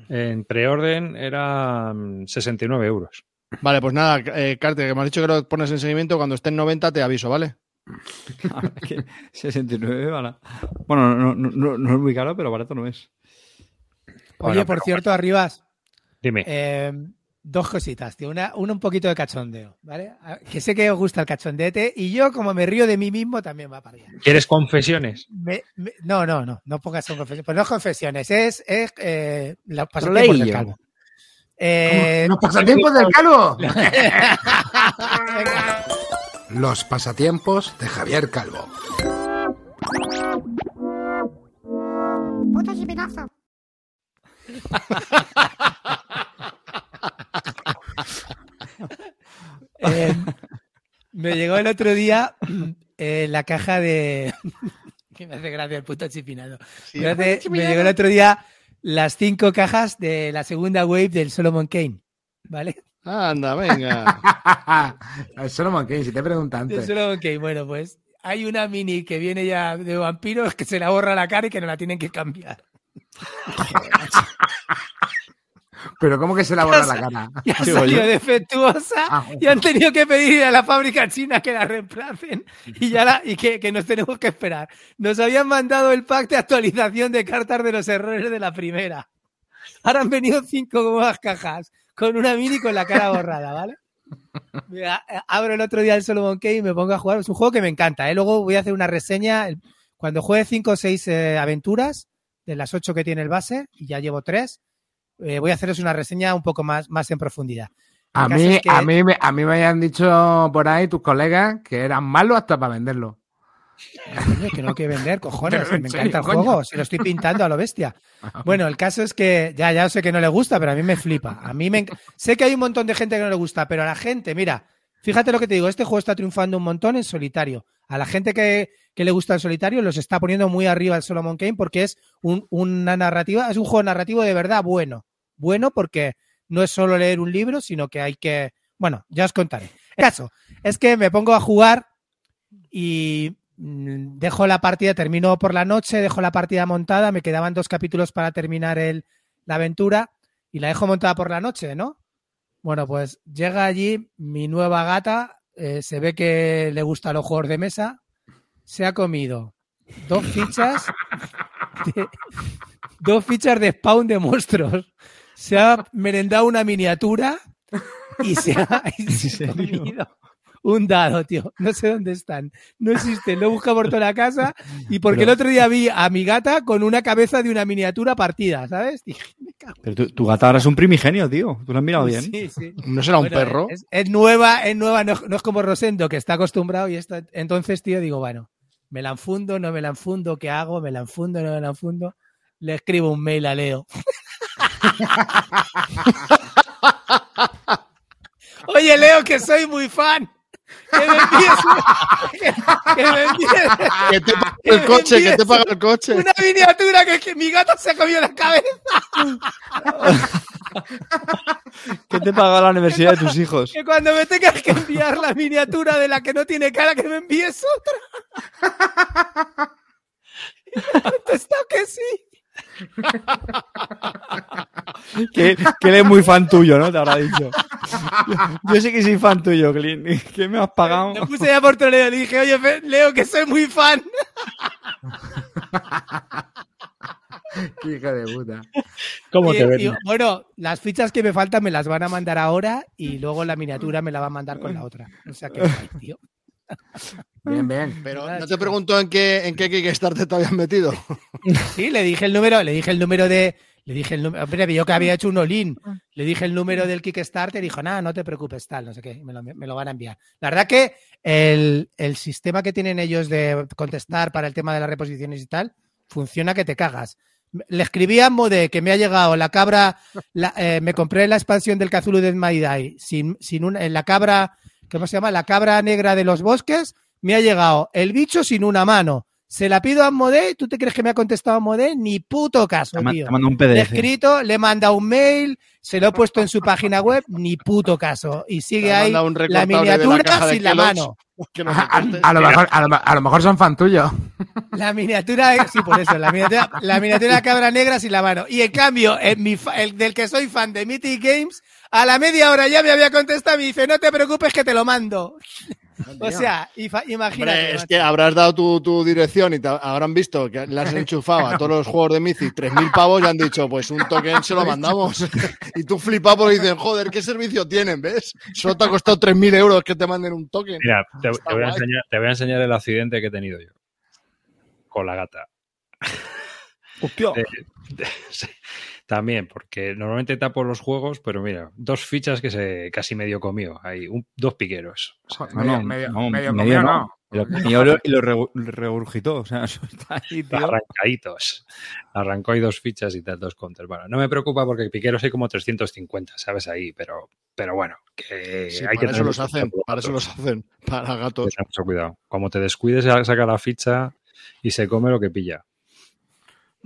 En preorden eran 69 euros. Vale, pues nada, eh, Carte, que me has dicho que lo pones en seguimiento, cuando esté en 90 te aviso, ¿vale? Que 69, vale. Bueno, no, no, no, no es muy caro, pero barato no es. Oye, Bueno, por cierto, Arribas, Dime. eh, dos cositas, tío. Una, una un poquito de cachondeo, ¿vale? Que sé que os gusta el cachondete y yo, como me río de mí mismo, también va para allá. ¿Quieres confesiones? Me- me- no, no, no, no pongas son confesiones. Pues no es confesiones, es, es eh, la pasatiempos del calvo. Eh, ¡Los pasatiempos del calvo! Los pasatiempos de Javier Calvo. Eh, me llegó el otro día eh, la caja de. que me hace gracia el puto chipinado. me, hace- me llegó el otro día las cinco cajas de la segunda wave del Solomon Kane. ¿Vale? Anda, venga. el Solomon Kane, si te pregunta Del antes. Solomon Kane. Bueno, pues hay una mini que viene ya de vampiros que se la borra la cara y que no la tienen que cambiar. Pero ¿cómo que se la borra la cara? Ya ha Sí, salido oye. defectuosa Ah, y han tenido que pedir a la fábrica china que la reemplacen y ya la, y que, que nos tenemos que esperar. Nos habían mandado el pack de actualización de cartas de los errores de la primera. Ahora han venido cinco nuevas cajas con una mini con la cara borrada, ¿vale? Mira, eh, abro el otro día el Solomon Kane y me pongo a jugar. Es un juego que me encanta, ¿eh? Luego voy a hacer una reseña. Cuando juegue cinco o seis eh, aventuras, de las ocho que tiene el base, y ya llevo tres, eh, voy a haceros una reseña un poco más, más en profundidad. El A mí, es que- a, mí, me- a mí me habían dicho por ahí tus colegas que eran malos hasta para venderlo. Coño, que no hay que vender, cojones. Me serio, encanta el coño. juego. Si lo estoy pintando a lo bestia. Bueno, el caso es que ya, ya sé que no le gusta, pero a mí me flipa. A mí me sé que hay un montón de gente que no le gusta, pero a la gente, mira, fíjate lo que te digo, este juego está triunfando un montón en solitario. A la gente que, que le gusta el solitario los está poniendo muy arriba el Solomon Kane porque es un- una narrativa, es un juego narrativo de verdad bueno. Bueno porque no es solo leer un libro, sino que hay que, bueno, ya os contaré. Caso es que me pongo a jugar y mm, dejo la partida, termino por la noche, dejo la partida montada, me quedaban dos capítulos para terminar el, la aventura y la dejo montada por la noche, ¿no? Bueno, pues llega allí mi nueva gata, eh, se ve que le gustan los juegos de mesa, se ha comido dos fichas, dos fichas de spawn de monstruos, se ha merendado una miniatura y se ha, comido un dado, tío. No sé dónde están. No existen. Lo busco por toda la casa y porque Pero- el otro día vi a mi gata con una cabeza de una miniatura partida, ¿sabes? Dije, me cago Pero tu, tu gata ahora es un primigenio, tío. Tú lo has mirado bien. Sí, sí. ¿No será un Bueno, perro? Es, es nueva, es nueva, no, no es como Rosendo, que está acostumbrado y está. Entonces, tío, digo, bueno, me la enfundo, no me la enfundo, ¿qué hago? Me la enfundo, no me la enfundo. Le escribo un mail a Leo. Oye, Leo, que soy muy fan. Que me envíes una- que, que me envíes Que te paga el coche, que te paga el coche. una miniatura que, que mi gato se ha comido la cabeza. ¿Qué te paga la universidad de tus hijos? Que cuando me tengas que enviar la miniatura de la que no tiene cara, que me envíes otra. Y me contestado que sí. Que, que él es muy fan tuyo, ¿no? Te habrá dicho. Yo sé que soy fan tuyo, Clint. ¿Qué me has pagado? Le puse ya por Toledo, le dije, oye, Fe- Leo, que soy muy fan. Qué hijo de puta. ¿Cómo Y- te y, ven? bueno, las fichas que me faltan me las van a mandar ahora y luego la miniatura me la va a mandar con la otra. O sea que, guay, tío. Bien, bien. Pero no te pregunto en qué, en qué Kickstarter te habías metido. Sí, le dije el número, le dije el número de. Le dije el número. Hombre, yo que había hecho un all-in. Le dije el número del Kickstarter y dijo, nada, no te preocupes, tal, no sé qué. Me lo, me lo van a enviar. La verdad que el, el sistema que tienen ellos de contestar para el tema de las reposiciones y tal, funciona que te cagas. Le escribí a Mode que me ha llegado la cabra. la- eh, me compré la expansión del Cthulhu de My Die sin, sin una, en la cabra. ¿Cómo se llama? La cabra negra de los bosques. Me ha llegado el bicho sin una mano. Se la pido a Modé, ¿tú te crees que me ha contestado Modé? Ni puto caso, tío. te mando un Le he escrito, le he mandado un mail, se lo he puesto en su página web, ni puto caso. Y sigue ahí la miniatura sin la mano. No A, a- lo mejor, a, lo, a lo mejor son fan tuyo. La miniatura, sí, por eso, la miniatura, la miniatura de cabra negra sin la mano. Y en cambio, en mi fa- el del que soy fan de Mythic Games, a la media hora ya me había contestado y me dice, no te preocupes que te lo mando. O sea, imagínate. Hombre, es que habrás dado tu, tu dirección y te habrán visto que le has enchufado a todos los juegos de Mythic 3.000 pavos y han dicho, pues un token se lo mandamos. y tú flipas porque dicen, joder, ¿qué servicio tienen? ¿Ves? Solo te ha costado 3.000 euros que te manden un token. Mira, te, voy a enseñar, te voy a enseñar el accidente que he tenido yo. Con la gata. Hostia. Sí, También, porque normalmente tapo los juegos, pero mira, dos fichas que se casi medio comió. Ahí, un- dos piqueros. Joder, No, medio, no, medio, no, medio medio comido, no. no. Y lo, y lo- y lo regu- regurgitó. O sea, eso está ahí, tío. Arrancaditos. Arrancó ahí dos fichas y tal, dos counters. Bueno, no me preocupa porque piqueros hay como 350, ¿sabes? Ahí, pero, pero bueno, que Sí, hay para que eso tener los hacen, para eso los hacen, para Hay gatos. mucho cuidado. Como te descuides, saca la ficha y se come lo que pilla.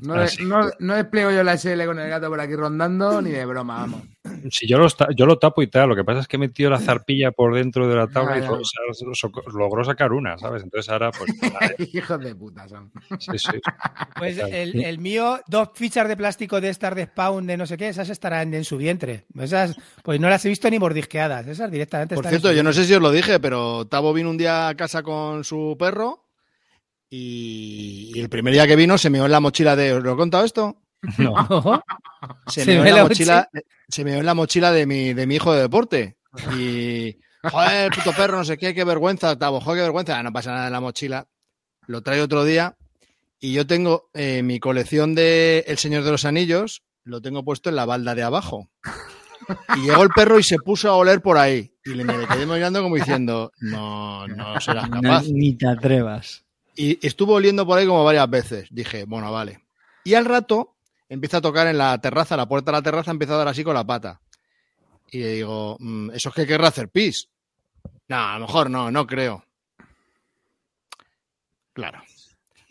No, Ah, de- no, no despliego yo la SL con el gato por aquí rondando, ni de broma, vamos. Si yo, los yo lo tapo y tal, lo que pasa es que he metido la zarpilla por dentro de la tabla y so- so- logró sacar una, ¿sabes? Entonces ahora, pues, nada, Hijos de puta son. sí, sí. Pues el, el mío, dos fichas de plástico de estas de spawn de no sé qué, esas estarán en su vientre. Esas, pues no las he visto ni mordisqueadas. Esas directamente Por están cierto, yo no sé si os lo dije, pero Tavo vino un día a casa con su perro y, y el primer día que vino se meó en la mochila de... ¿Os lo he contado esto? No. Se, meó me en la la mochila, se meó en la mochila de mi, de mi hijo de deporte. Y, joder, puto perro, no sé qué, qué vergüenza, Tavo, joder, qué vergüenza. Ah, no pasa nada en la mochila. Lo trae otro día y yo tengo eh, mi colección de El Señor de los Anillos, lo tengo puesto en la balda de abajo. Y llegó el perro y se puso a oler por ahí. Y le, me quedé mirando como diciendo, no, no serás No, capaz. ni te atrevas. Y estuvo oliendo por ahí como varias veces. Dije, bueno, vale. Y al rato empieza a tocar en la terraza, la puerta de la terraza empieza a dar así con la pata. Y le digo, "Mm, ¿eso es que querrá hacer pis? No, a lo mejor no, no creo. Claro.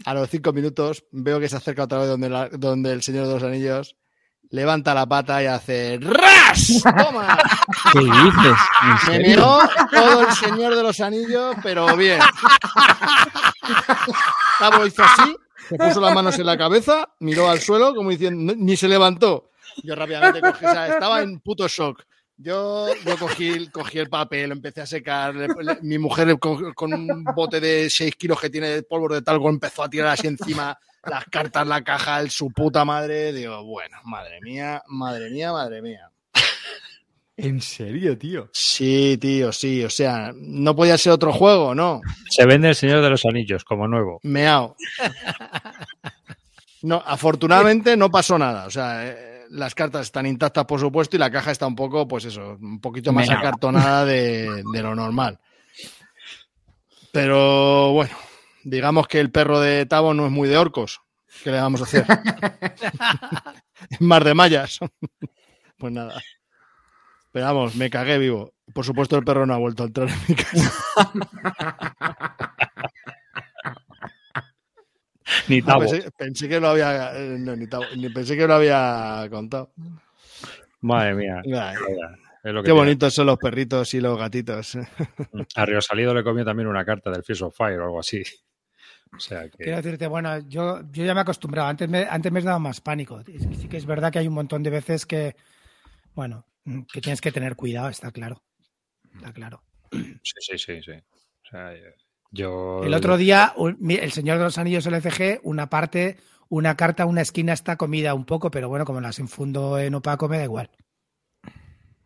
A los cinco minutos veo que se acerca otra vez donde, la- donde el Señor de los Anillos levanta la pata y hace ¡Ras! ¡Toma! ¿Qué dices? Miró todo el Señor de los Anillos, pero bien. Tavo hizo así, se puso las manos en la cabeza, miró al suelo como diciendo, ni se levantó. Yo rápidamente cogí, o sea, estaba en puto shock. Yo, cogí, el papel, lo empecé a secar. mi mujer con, un bote de 6 kilos que tiene de polvo de talco empezó a tirar así encima las cartas, la caja, el, su puta madre. Digo, bueno, madre mía, madre mía, madre mía. ¿En serio, tío? Sí, tío, sí. O sea, no podía ser otro juego, ¿no? Se vende el Señor de los Anillos como nuevo. Meao. No, afortunadamente no pasó nada. O sea, eh, las cartas están intactas, por supuesto, y la caja está un poco, pues eso, un poquito más Meao. acartonada de, de lo normal. Pero bueno, digamos que el perro de Tavo no es muy de orcos. ¿Qué le vamos a hacer? es más de mallas. pues nada. Pero vamos, me cagué vivo. Por supuesto, el perro no ha vuelto a entrar en mi casa. Ni No, tabo. pensé, pensé que lo había. eh, no, ni tabo, ni pensé que lo había contado. Madre mía. Ay, Es lo que qué tiene. bonitos son los perritos y los gatitos. A Río Salido le comió también una carta del Fierce of Fire o algo así. O sea que... Quiero decirte, bueno, yo, yo ya me he acostumbrado. Antes me, antes me daba más pánico. Sí que es verdad que hay un montón de veces que, bueno, que tienes que tener cuidado, está claro. Está claro. Sí, sí, sí, sí. O sea, yo... El otro día, el Señor de los Anillos LCG, una parte, una carta, una esquina está comida un poco, pero bueno, como las enfundo en opaco, me da igual.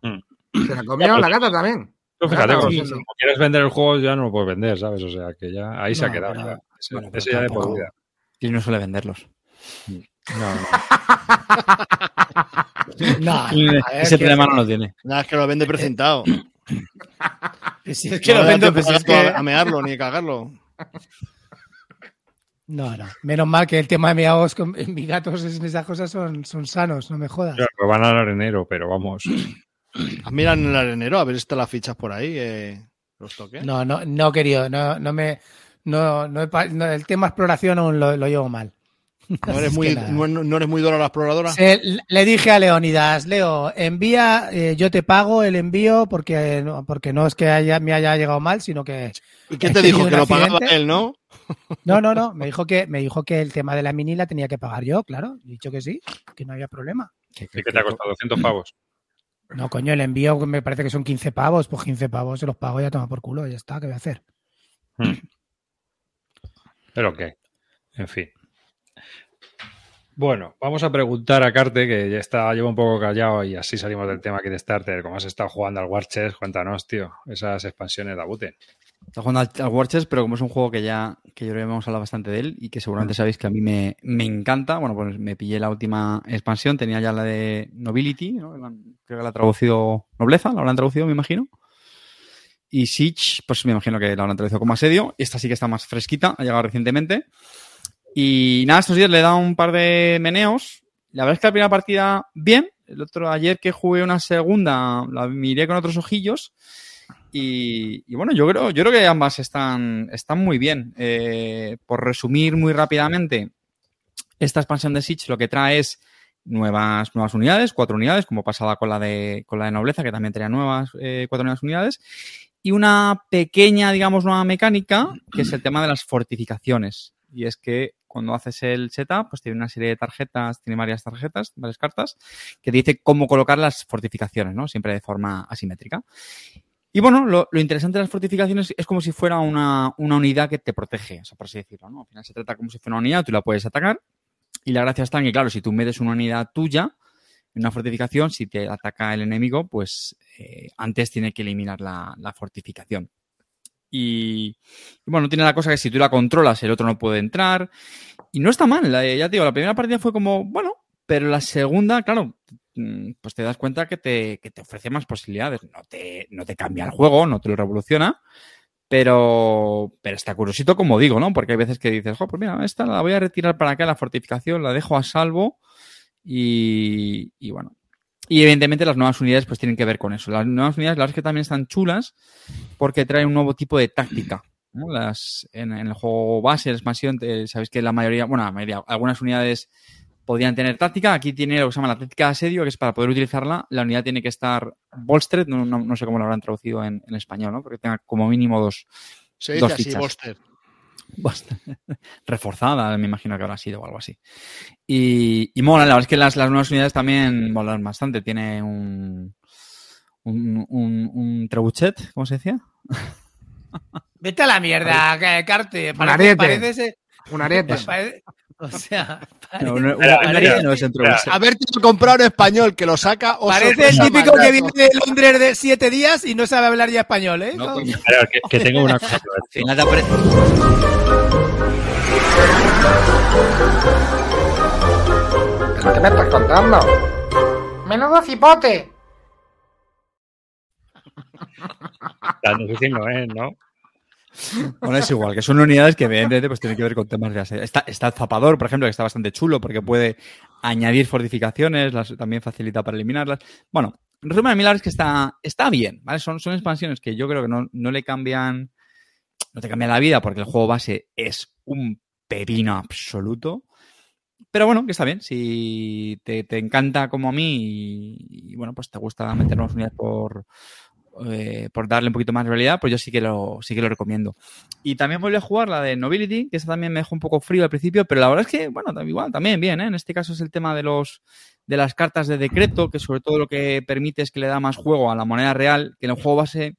Se la comió la gata también. Tú fíjate, como sí, si sí. como quieres vender el juego ya no lo puedes vender, ¿sabes? O sea, que ya ahí se ha quedado. pero- ya. Ese, bueno, ese pero ya de por vida. Y no suele venderlos. No, no. No, Eh, ver, Ese que- problema no lo tiene. Nada, es que lo vende precintado. Si es que no lo tiempo pues a- mearlo ni a cagarlo. No, no. Menos mal que el tema de miados con mis gatos en esas cosas son, son sanos, no me jodas. Lo van al arenero, pero vamos. Ah, Mira en el arenero a ver si están las fichas por ahí. eh, los toques. No, no, no, querido, no, no me. No, no, el tema exploración aún lo, lo llevo mal. No eres es muy, que no, no eres muy dura la exploradora. Se- le dije a Leonidas, Leo, envía, eh, yo te pago el envío porque no, porque no es que haya, me haya llegado mal, sino que ¿Y qué te dijo? Que lo pagaba él, ¿no? no, no, no, me dijo que me dijo que el tema de la mini la tenía que pagar yo, claro, he dicho que sí, que no había problema. Que- ¿Y qué te ha costado? 200 pavos. No, coño, el envío me parece que son 15 pavos, pues 15 pavos se los pago ya toma por culo, ya está, ¿qué voy a hacer? Pero qué. En fin. Bueno, vamos a preguntar a Carte, que ya está, lleva un poco callado y así salimos del tema aquí de Starter. Como has estado jugando al War Chest, cuéntanos, tío, esas expansiones de Abute. Está jugando al, al War Chest, pero como es un juego que ya que yo creo que hemos hablado bastante de él y que seguramente sabéis que a mí me, me encanta, bueno, pues me pillé la última expansión, tenía ya la de Nobility, ¿no? La- creo que la ha traducido Nobleza, la habrán traducido, me imagino. Y Siege, pues me imagino que la habrán traducido como asedio. Esta sí que está más fresquita, ha llegado recientemente. Y nada, estos días le he dado un par de meneos. La verdad es que la primera partida, bien. El otro, ayer que jugué una segunda, la miré con otros ojillos. Y, bueno, yo creo, yo creo que ambas están, están muy bien. Eh, por resumir muy rápidamente, esta expansión de Siege lo que trae es nuevas, nuevas unidades, cuatro unidades, como pasaba con la de, con la de Nobleza, que también tenía nuevas eh, cuatro nuevas unidades. Y una pequeña, digamos, nueva mecánica, que es el tema de las fortificaciones. Y es que cuando haces el setup, pues tiene una serie de tarjetas, tiene varias tarjetas, varias cartas, que te dice cómo colocar las fortificaciones, ¿no? Siempre de forma asimétrica. Y bueno, lo, interesante de las fortificaciones es como si fuera una, unidad que te protege, por así decirlo. Al final se trata como si fuera una unidad, tú la puedes atacar. Y la gracia está en que, claro, si tú metes una unidad tuya en una fortificación, si te ataca el enemigo, pues eh, antes tiene que eliminar la fortificación. Y, y bueno, tiene la cosa que si tú la controlas, el otro no puede entrar. Y no está mal, ya te digo, la primera partida fue como, bueno, pero la segunda, claro, mm, pues te das cuenta que te, que te ofrece más posibilidades. No te, no te cambia el juego, no te lo revoluciona, pero, pero está curiosito, como digo, ¿no? Porque hay veces que dices, jo, pues mira, esta la voy a retirar para acá, la fortificación, la dejo a salvo y, y bueno. Y evidentemente las nuevas unidades pues tienen que ver con eso. Las nuevas unidades, la verdad es que también están chulas porque traen un nuevo tipo de táctica. ¿no? Las, en, en el juego base, la expansión, te- sabéis que la mayoría, bueno, la mayoría, algunas unidades podían tener táctica. Aquí tiene lo que se llama la táctica de asedio, que es para poder utilizarla, la unidad tiene que estar bolstered, no, no, no sé cómo lo habrán traducido en, en español, ¿no? Porque tenga como mínimo dos, Se dice Dos así, fichas. Bastante reforzada, me imagino que habrá sido o algo así. Y, y mola, la verdad es que las, las nuevas unidades también molan bastante. Tiene un, un, un, un trebuchet, ¿cómo se decía? Vete a la mierda, Carte. Un Parece, ariete. parece ese- Un ariete. parece- o sea, pare- No, no, un no es un espera. trebuchet. Haberte comprado en español, que lo saca. parece el sorpresa, típico que viene de Londres de siete días y no sabe hablar ya español, ¿eh? No, No. coño. A ver, que, que tengo una cosa que Al decir. final te apare- ¿Pero qué me estás contando? Menudo cipote. No sé si no es, ¿no? Bueno, es igual, que son unidades que evidentemente pues tienen que ver con temas de asedio. Está, está el zapador, por ejemplo, que está bastante chulo porque puede añadir fortificaciones, las, también facilita para eliminarlas. Bueno, en resumen, la verdad es que está, está bien, ¿vale? Son, son expansiones que yo creo que no, no le cambian, no te cambian la vida porque el juego base es un pepino absoluto. Pero bueno, que está bien. Si te, te encanta como a mí y, y, bueno, pues te gusta meter nuevas unidades por, eh, por darle un poquito más de realidad, pues yo sí que lo, sí que lo recomiendo. Y también volví a jugar la de Nobility, que esa también me dejó un poco frío al principio, pero la verdad es que, bueno, igual, también bien, ¿eh? En este caso es el tema de los de las cartas de decreto, que sobre todo lo que permite es que le da más juego a la moneda real, que en el juego base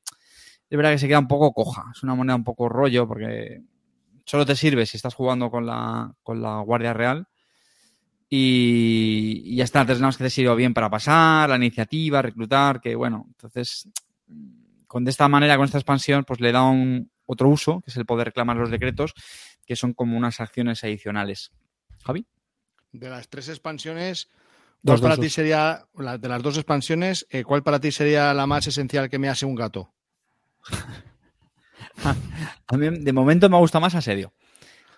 es verdad que se queda un poco coja, es una moneda un poco rollo, porque solo te sirve si estás jugando con la, con la Guardia Real. Y, y ya está, entonces nada más que te sirve bien para pasar, la iniciativa, reclutar, que bueno, entonces con de esta manera, con esta expansión, pues le da un otro uso, que es el poder reclamar los decretos, que son como unas acciones adicionales. Javi. De las tres expansiones, Dos, ¿cuál para dos, ti dos. sería, la- de las dos expansiones, eh, cuál para ti sería la más esencial que me hace un gato? A mí de momento me gusta más Asedio.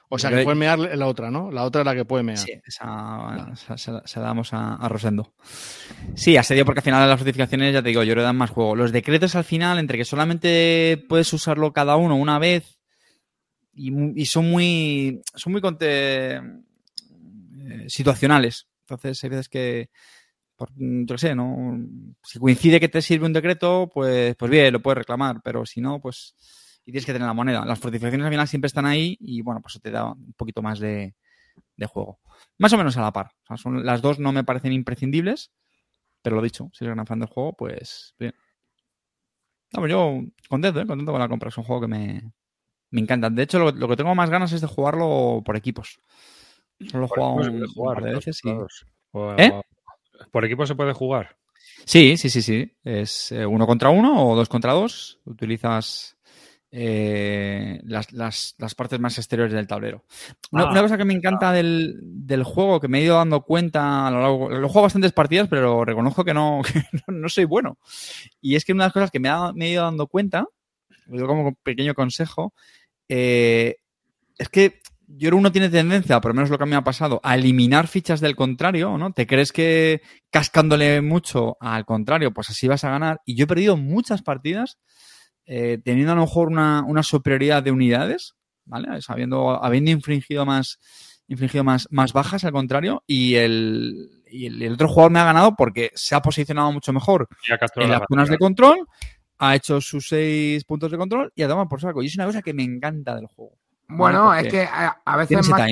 O sea, que puede mear la otra, ¿no? La otra es la que puede mear. Sí, esa, esa- se, la- se la damos a, a Rosendo. Sí, asedio porque al final las fortificaciones, ya te digo, yo le dan más juego. Los decretos al final, entre que solamente puedes usarlo cada uno una vez y, son muy son muy conte- eh, situacionales. Entonces, hay veces que, por, yo qué sé, ¿no? Si coincide que te sirve un decreto, pues, pues bien, lo puedes reclamar, pero si no, pues y tienes que tener la moneda. Las fortificaciones al final siempre están ahí y bueno, pues eso te da un poquito más de, de juego. Más o menos a la par. O sea, son, las dos no me parecen imprescindibles, pero lo dicho, si eres gran fan del juego, pues bien. Vamos, yo contento, ¿eh? contento con la compra. Es un juego que me, me encanta. De hecho, lo, lo que tengo más ganas es de jugarlo por equipos. Solo he jugado Por un, equipo se puede un jugar, par de veces y... ¿Eh? Por equipo se puede jugar. Sí, sí, sí, sí. Es eh, uno contra uno o dos contra dos. Utilizas eh, las, las- las partes más exteriores del tablero. Una, Ah, una cosa que me encanta del, del juego, que me he ido dando cuenta lo largo... Lo juego bastantes partidas, pero reconozco que no, que no, no soy bueno. Y es que una de las cosas que me, ha- me he ido dando cuenta, lo digo como pequeño consejo, eh, es que yo uno tiene tendencia, por lo menos lo que a mí me ha pasado, a eliminar fichas del contrario, ¿no? Te crees que cascándole mucho al contrario, pues así vas a ganar. Y yo he perdido muchas partidas eh, teniendo a lo mejor una, una superioridad de unidades, ¿vale? Sabiendo, habiendo infringido más, infringido más, más bajas al contrario, y el, y el, el otro jugador me ha ganado porque se ha posicionado mucho mejor Y ha capturado en la las zonas de control, ha hecho sus seis puntos de control y a tomar por saco. Y es una cosa que me encanta del juego. Bueno, es que a, a veces más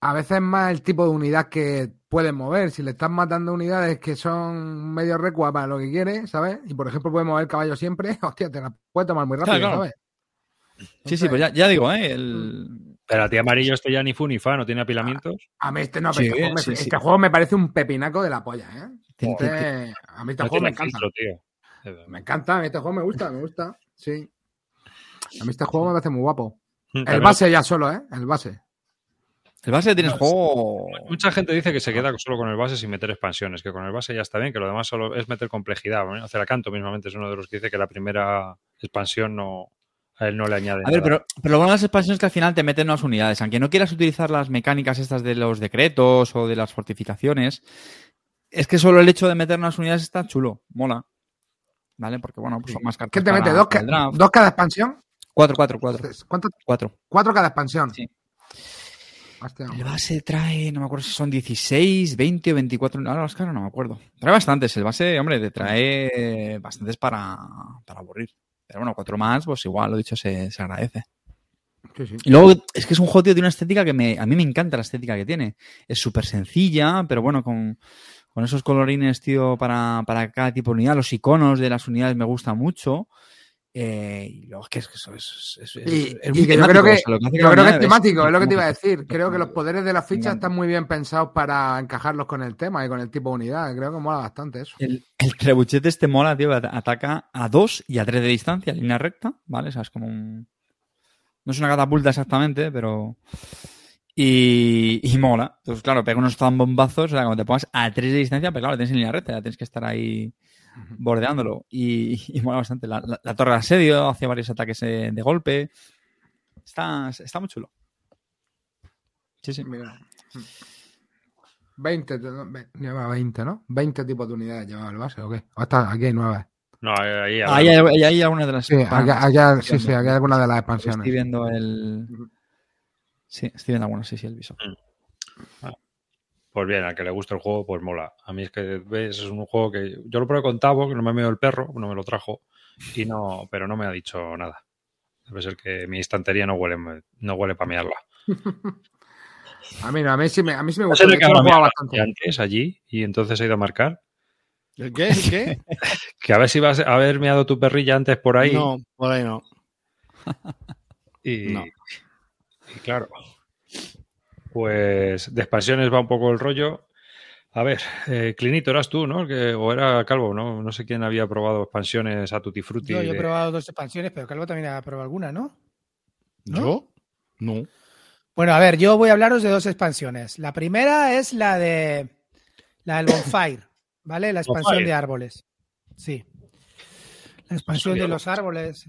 a veces más el tipo de unidad que puedes mover. Si le estás matando unidades que son medio recua para lo que quieres, ¿sabes? Y por ejemplo puedes mover caballo siempre, hostia, te la puedes tomar muy rápido, Claro, claro. ¿sabes? Sí, sí, pues ya, ya digo, ¿eh? El... Pero a ti amarillo este ya ni fu ni fa, no tiene apilamientos. A mí este no, Sí, este, juego me, sí, sí. este juego me parece un pepinaco de la polla, ¿eh? Este- a mí este No juego me encanta. filtro, tío. Me encanta, a mí este juego me gusta, me gusta. Sí. A mí este juego me parece muy guapo. El Pero base ya solo, ¿eh? El base. El base tienes juego. Mucha gente dice que se queda solo con el base sin meter expansiones, que con el base ya está bien, que lo demás solo es meter complejidad. ¿no? Ceracanto mismamente es uno de los que dice que la primera expansión no, a él no le añade A ver, nada. pero, pero lo bueno de las expansiones es que al final te meten nuevas unidades. Aunque no quieras utilizar las mecánicas estas de los decretos o de las fortificaciones, es que solo el hecho de meter nuevas unidades está chulo, mola. ¿Vale? Porque bueno, pues son más cartas. ¿Qué te para- mete? ¿Dos, para ca- el draft. ¿Dos cada expansión? Cuatro, cuatro, cuatro. ¿Cuánto? Cuatro. Cuatro cada expansión. Sí. El base trae, no me acuerdo si son 16, 20 o 24. Ahora los caras no me acuerdo. Trae bastantes. El base, hombre, te trae bastantes para, para aburrir. Pero bueno, cuatro más, pues igual, lo dicho, se, se agradece. Sí, sí. Y luego es que es un juego, tío, de una estética que me, a mí me encanta la estética que tiene. Es súper sencilla, pero bueno, con, con esos colorines, tío, para, para cada tipo de unidad. Los iconos de las unidades me gustan mucho. Eh, y luego es que es que eso es, es, es- Y, es y muy que yo creo que, o sea, lo hace yo cada creo que es temático, es lo que te iba a decir. Creo que los poderes de las fichas encanta. están muy bien pensados para encajarlos con el tema y con el tipo de unidad. Creo que mola bastante eso. El, el trebuchet este mola, tío, at- ataca a 2 y a 3 de distancia, línea recta, ¿vale? O sea, es como un... No es una catapulta exactamente, pero... Y, y mola. Entonces, claro, pega unos zambombazos, o sea, cuando te pongas a 3 de distancia, pues claro, tienes en línea recta, ya tienes que estar ahí bordeándolo. Y, y mola bastante. La, la- la torre de asedio hace varios ataques eh, de golpe. Está, está muy chulo. Sí, sí. Mira. 20, ¿no? Ve- lleva 20, ¿no? 20 tipos de unidades lleva el base, ¿o qué? O está, aquí hay 9. No, ahí, hay, ahí hay algunas de las... Sí, sí, sí, aquí hay algunas de las Estoy expansiones. viendo el... Sí, estoy viendo algunos, sí, sí, el visor. Pues bien, al que le gusta el juego, pues mola. A mí es que ves, es un juego que yo lo probé con Tavo, que no me ha medio el perro, no me lo trajo. y no, pero no me ha dicho nada. Debe ser que mi estantería no huele, no huele para mearla. A mí, no, a mí sí me, a mí sí me ¿No gusta. que lo meado bastante. antes allí y entonces ha ido a marcar? ¿El qué? ¿El qué? Que a ver si vas a haber meado tu perrilla antes por ahí. No, por ahí no. Y, No. y claro, pues de expansiones va un poco el rollo. A ver, eh, Clinito, eras tú, ¿no? Que, o era Calvo, ¿no? No sé quién había probado expansiones a Tutti Frutti. Yo, yo he de- probado dos expansiones, pero Calvo también ha probado alguna, ¿no? ¿No? ¿Yo? No. Bueno, a ver, yo voy a hablaros de dos expansiones. La primera es la de la del Bonfire, ¿vale? La expansión Bonfire. de árboles. Sí. La expansión de los árboles.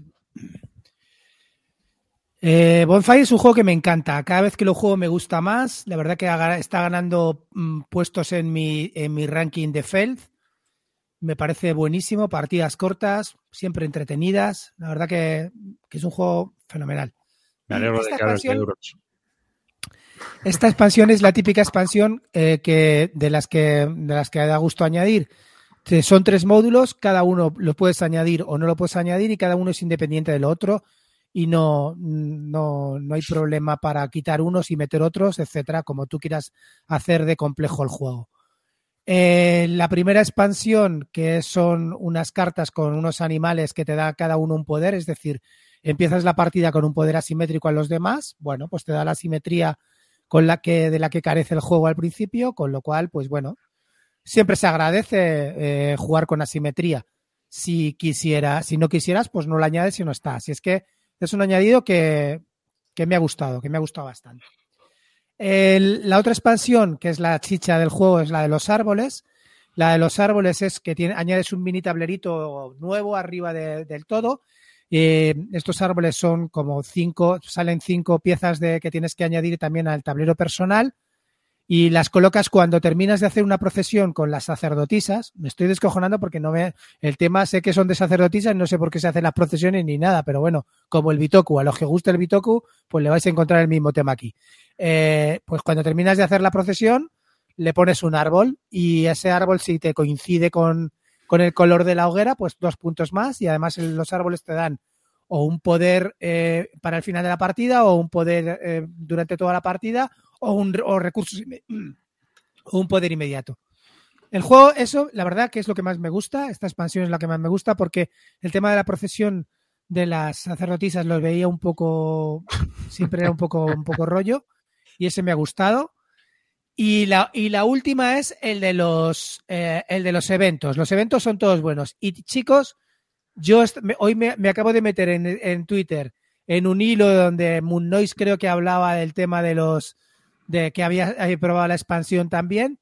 Eh, Bonfire es un juego que me encanta. Cada vez que lo juego me gusta más. La verdad que está ganando mm, puestos en mi, en mi ranking de Feld. Me parece buenísimo. Partidas cortas, siempre entretenidas. La verdad que, que es un juego fenomenal. Me alegro de Esta que de expansión- euros. Esta expansión es la típica expansión eh, que, de, las que, de las que da gusto añadir. Son tres módulos, cada uno lo puedes añadir o no lo puedes añadir y cada uno es independiente del otro y no, no, no hay problema para quitar unos y meter otros, etcétera, como tú quieras hacer de complejo el juego. Eh, la primera expansión, que son unas cartas con unos animales que te da cada uno un poder, es decir, empiezas la partida con un poder asimétrico a los demás, bueno, pues te da la simetría con la que de la que carece el juego al principio, con lo cual, pues bueno, siempre se agradece eh, jugar con asimetría. Si quisiera, si no quisieras, pues no lo añades y no está. Así es que es un añadido que, que me ha gustado, que me ha gustado bastante. El- la otra expansión, que es la chicha del juego, es la de los árboles. La de los árboles es que tiene, añades un mini tablerito nuevo arriba de- del todo. Estos árboles son como cinco, salen cinco piezas de, que tienes que añadir también al tablero personal y las colocas cuando terminas de hacer una procesión con las sacerdotisas. Me estoy descojonando porque no me. El tema sé que son de sacerdotisas, no sé por qué se hacen las procesiones ni nada, pero bueno, como el Bitoku, a los que guste el Bitoku, pues le vais a encontrar el mismo tema aquí. Eh, pues cuando terminas de hacer la procesión, le pones un árbol y ese árbol, si te coincide con, con el color de la hoguera, pues dos puntos más y además los árboles te dan o un poder eh, para el final de la partida o un poder eh, durante toda la partida o un o recursos o un poder inmediato. El juego, eso, la verdad que es lo que más me gusta. Esta expansión es la que más me gusta porque el tema de la procesión de las sacerdotisas los veía un poco, siempre era un poco, un poco rollo y ese me ha gustado. Y la, y la última es el de los eh, el de los eventos. Los eventos son todos buenos. Y chicos, yo me- hoy me, acabo de meter en, en Twitter en un hilo donde Moon Noise creo que hablaba del tema de los de que había, había probado la expansión también.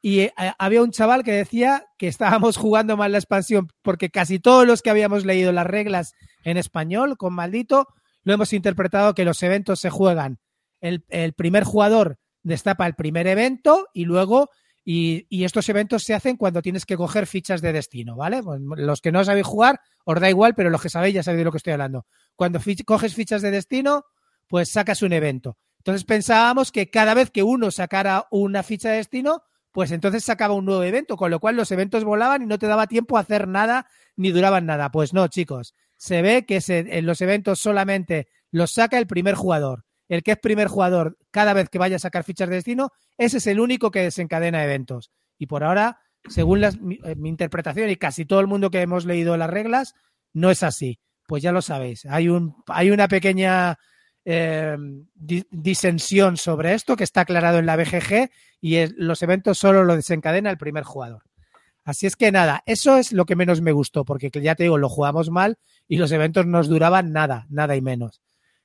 Y eh, había un chaval que decía que estábamos jugando mal la expansión porque casi todos los que habíamos leído las reglas en español con maldito lo hemos interpretado que los eventos se juegan. El, el primer jugador destapa el primer evento y luego y, estos eventos se hacen cuando tienes que coger fichas de destino, ¿vale? Pues los que no sabéis jugar, os da igual, pero los que sabéis ya sabéis de lo que estoy hablando. Cuando coges fichas de destino, pues sacas un evento. Entonces pensábamos que cada vez que uno sacara una ficha de destino, pues entonces sacaba un nuevo evento, con lo cual los eventos volaban y no te daba tiempo a hacer nada ni duraban nada. Pues no, chicos. Se ve que se- en los eventos solamente los saca el primer jugador. El que es primer jugador, cada vez que vaya a sacar fichas de destino, ese es el único que desencadena eventos. Y por ahora, según eh, mi interpretación y casi todo el mundo que hemos leído las reglas, no es así. Pues ya lo sabéis. Hay, un, hay una pequeña eh, di- disensión sobre esto que está aclarado en la BGG y los eventos solo lo desencadena el primer jugador. Así es que nada, eso es lo que menos me gustó, porque ya te digo, lo jugamos mal y los eventos nos duraban nada, nada y menos.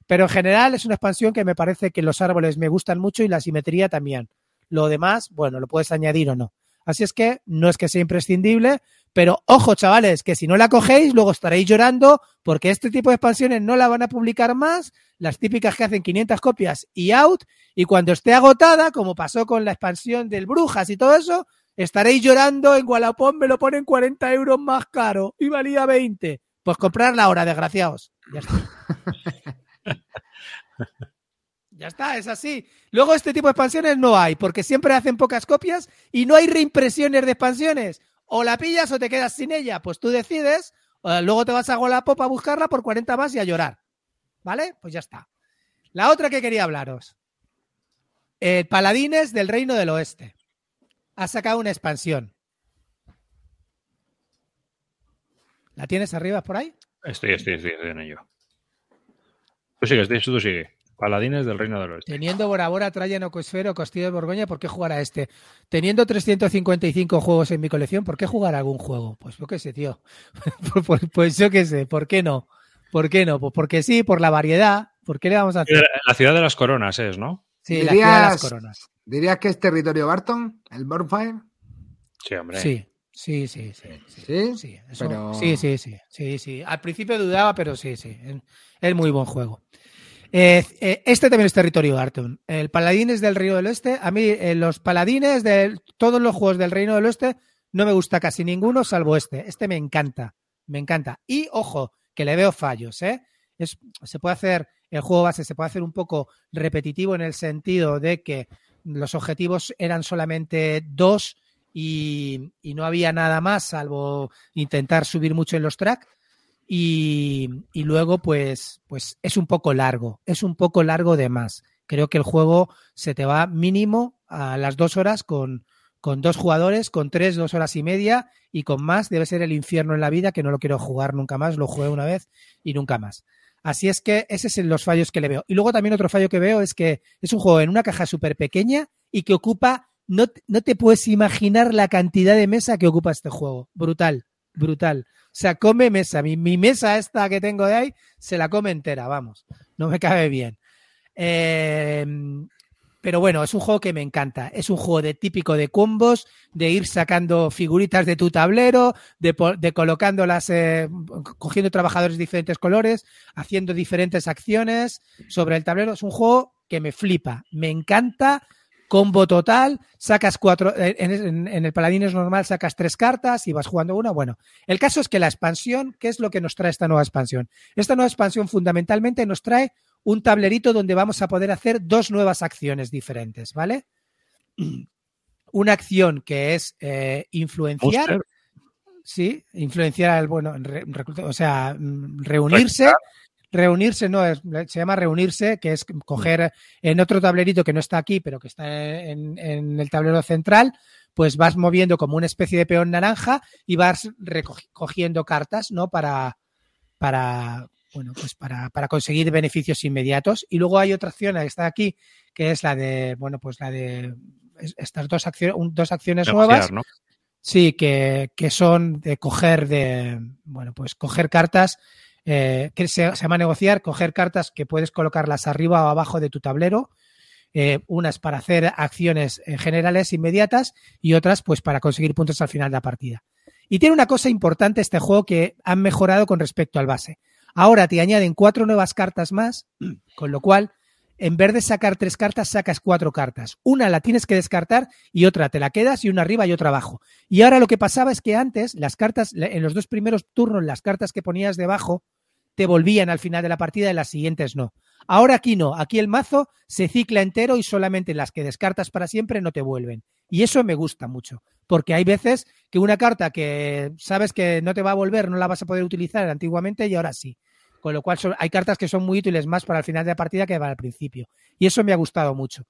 Pero en general es una expansión que me parece que los árboles me gustan mucho y la simetría también. Lo demás, bueno, lo puedes añadir o no. Así es que no es que sea imprescindible, pero ojo, chavales, que si no la cogéis, luego estaréis llorando porque este tipo de expansiones no la van a publicar más, las típicas que hacen 500 copias y out, y cuando esté agotada, como pasó con la expansión del Brujas y todo eso, estaréis llorando en Wallapop, me lo ponen 40 euros más caro y valía 20. Pues comprarla ahora, desgraciados. Ya está. Ya está, es así. Luego este tipo de expansiones no hay, porque siempre hacen pocas copias y no hay reimpresiones de expansiones. O la pillas o te quedas sin ella. Pues tú decides, Eh, luego te vas a Wallapop a buscarla por 40 más y a llorar. ¿Vale? Pues ya está. La otra que quería hablaros. El Paladines del Reino del Oeste. Ha sacado una expansión. ¿La tienes arriba por ahí? Estoy, estoy, estoy, estoy en ello. Tú sigue, estoy- tú sigue. Paladines del Reino del Oeste. Teniendo Bora Bora, Trajan, Ocosfero, Castillo de Borgoña, ¿por qué jugar a este? Teniendo 355 juegos en mi colección, ¿por qué jugar a algún juego? Pues yo qué sé, tío. pues, pues yo qué sé, ¿por qué no? ¿Por qué no? Pues porque sí, por la variedad. ¿Por qué le vamos a hacer? La ciudad de las coronas es, ¿no? Sí, la ciudad de las Dirías- coronas. ¿Dirías que es territorio Barton? ¿El Bonfire? Sí, hombre. Sí, sí, sí, sí. sí. ¿Sí? Sí, eso- Pero- sí, sí, sí, sí, sí. Al principio dudaba, pero sí, sí. Es- muy buen juego. Eh, eh, este también es territorio Barton. El Paladines del Reino del Oeste. A mí, eh, los Paladines de todos los juegos del Reino del Oeste, no me gusta casi ninguno, salvo este. Este me encanta. Me encanta. Y ojo, que le veo fallos, ¿eh? Es, se puede hacer, el juego base se puede hacer un poco repetitivo en el sentido de que los objetivos eran solamente dos y, no había nada más salvo intentar subir mucho en los tracks. Y, y luego, pues, pues es un poco largo, es un poco largo de más. Creo que el juego se te va mínimo a las dos horas con, con dos jugadores, con tres, dos horas y media, y con más debe ser el infierno en la vida, que no lo quiero jugar nunca más, lo jugué una vez y nunca más. Así es que ese es los fallos que le veo. Y luego también otro fallo que veo es que es un juego en una caja súper pequeña y que ocupa, no, no te puedes imaginar la cantidad de mesa que ocupa este juego. Brutal, brutal. O sea, come mesa. Mi, mi mesa esta que tengo de ahí se la come entera, vamos. No me cabe bien. Eh, pero bueno, es un juego que me encanta. Es un juego de típico de combos, de ir sacando figuritas de tu tablero, de, de colocándolas, eh, cogiendo trabajadores de diferentes colores, haciendo diferentes acciones sobre el tablero. Es un juego que me flipa, me encanta. Combo total, sacas cuatro, eh, en, en- en el Paladines normal sacas tres cartas y vas jugando una. Bueno, el caso es que la expansión, ¿qué es lo que nos trae esta nueva expansión? Esta nueva expansión fundamentalmente nos trae un tablerito donde vamos a poder hacer dos nuevas acciones diferentes, ¿vale? Una acción que es eh, influenciar, sí, influenciar al, bueno, re- o sea, mm, reunirse, reunirse, no, es- se llama reunirse, que es coger en otro tablerito que no está aquí, pero que está en, en el tablero central, pues vas moviendo como una especie de peón naranja y vas recogi- cogiendo cartas, ¿no? Para, para, bueno, pues para, para conseguir beneficios inmediatos. Y luego hay otra acción que está aquí, que es la de, bueno, pues la de es- estas dos, acciones dos acciones Negociar, nuevas. ¿no? Sí, que, que son de coger de, bueno, pues coger cartas, eh, que se, se llama negociar, coger cartas que puedes colocarlas arriba o abajo de tu tablero, eh, unas para hacer acciones eh, generales inmediatas y otras pues para conseguir puntos al final de la partida. Y tiene una cosa importante este juego que han mejorado con respecto al base. Ahora te añaden cuatro nuevas cartas más, con lo cual en vez de sacar tres cartas, sacas cuatro cartas. Una la tienes que descartar y otra te la quedas y una arriba y otra abajo. Y ahora lo que pasaba es que antes las cartas, en los dos primeros turnos, las cartas que ponías debajo te volvían al final de la partida y las siguientes no. Ahora aquí no, aquí el mazo se cicla entero y solamente las que descartas para siempre no te vuelven. Y eso me gusta mucho, porque hay veces que una carta que sabes que no te va a volver, no la vas a poder utilizar antiguamente y ahora sí. Con lo cual hay cartas que son muy útiles más para el final de la partida que para el principio. Y eso me ha gustado mucho.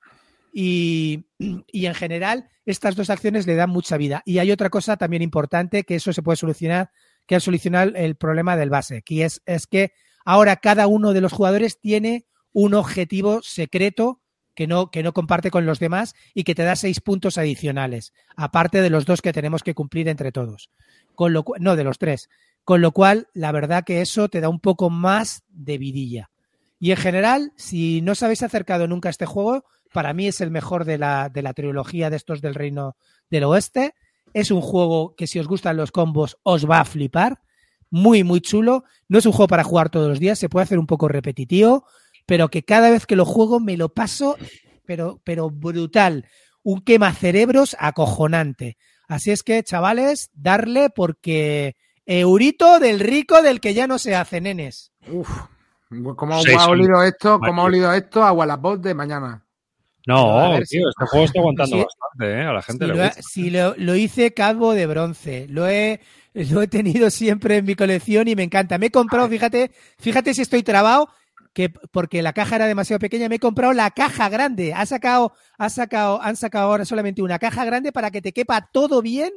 Y, y en general, estas dos acciones le dan mucha vida. Y hay otra cosa también importante que eso se puede solucionar, que es solucionar el problema del base, que es, es que ahora cada uno de los jugadores tiene un objetivo secreto que no, que no comparte con los demás y que te da seis puntos adicionales, aparte de los dos que tenemos que cumplir entre todos. Con lo, no, de los tres. Con lo cual, la verdad que eso te da un poco más de vidilla. Y en general, si no os habéis acercado nunca a este juego, para mí es el mejor de la, de la trilogía de estos del Reino del Oeste. Es un juego que si os gustan los combos os va a flipar. Muy, muy chulo. No es un juego para jugar todos los días, se puede hacer un poco repetitivo, pero que cada vez que lo juego me lo paso, pero, pero brutal. Un quemacerebros acojonante. Así es que, chavales, darle porque eurito del rico del que ya no se hace, nenes. Uf, ¿cómo Seis ha olido esto? ¿Cómo ha olido esto a Wallapop de mañana? No, ver tío, este juego está aguantando Sí. bastante, ¿eh? A la gente Si le lo, si lo, lo hice calvo de bronce, lo he, lo he tenido siempre en mi colección y me encanta. Me he comprado, fíjate, fíjate si estoy trabado, que porque la caja era demasiado pequeña, me he comprado la caja grande. Ha sacado, ha sacado, han sacado ahora solamente una caja grande para que te quepa todo bien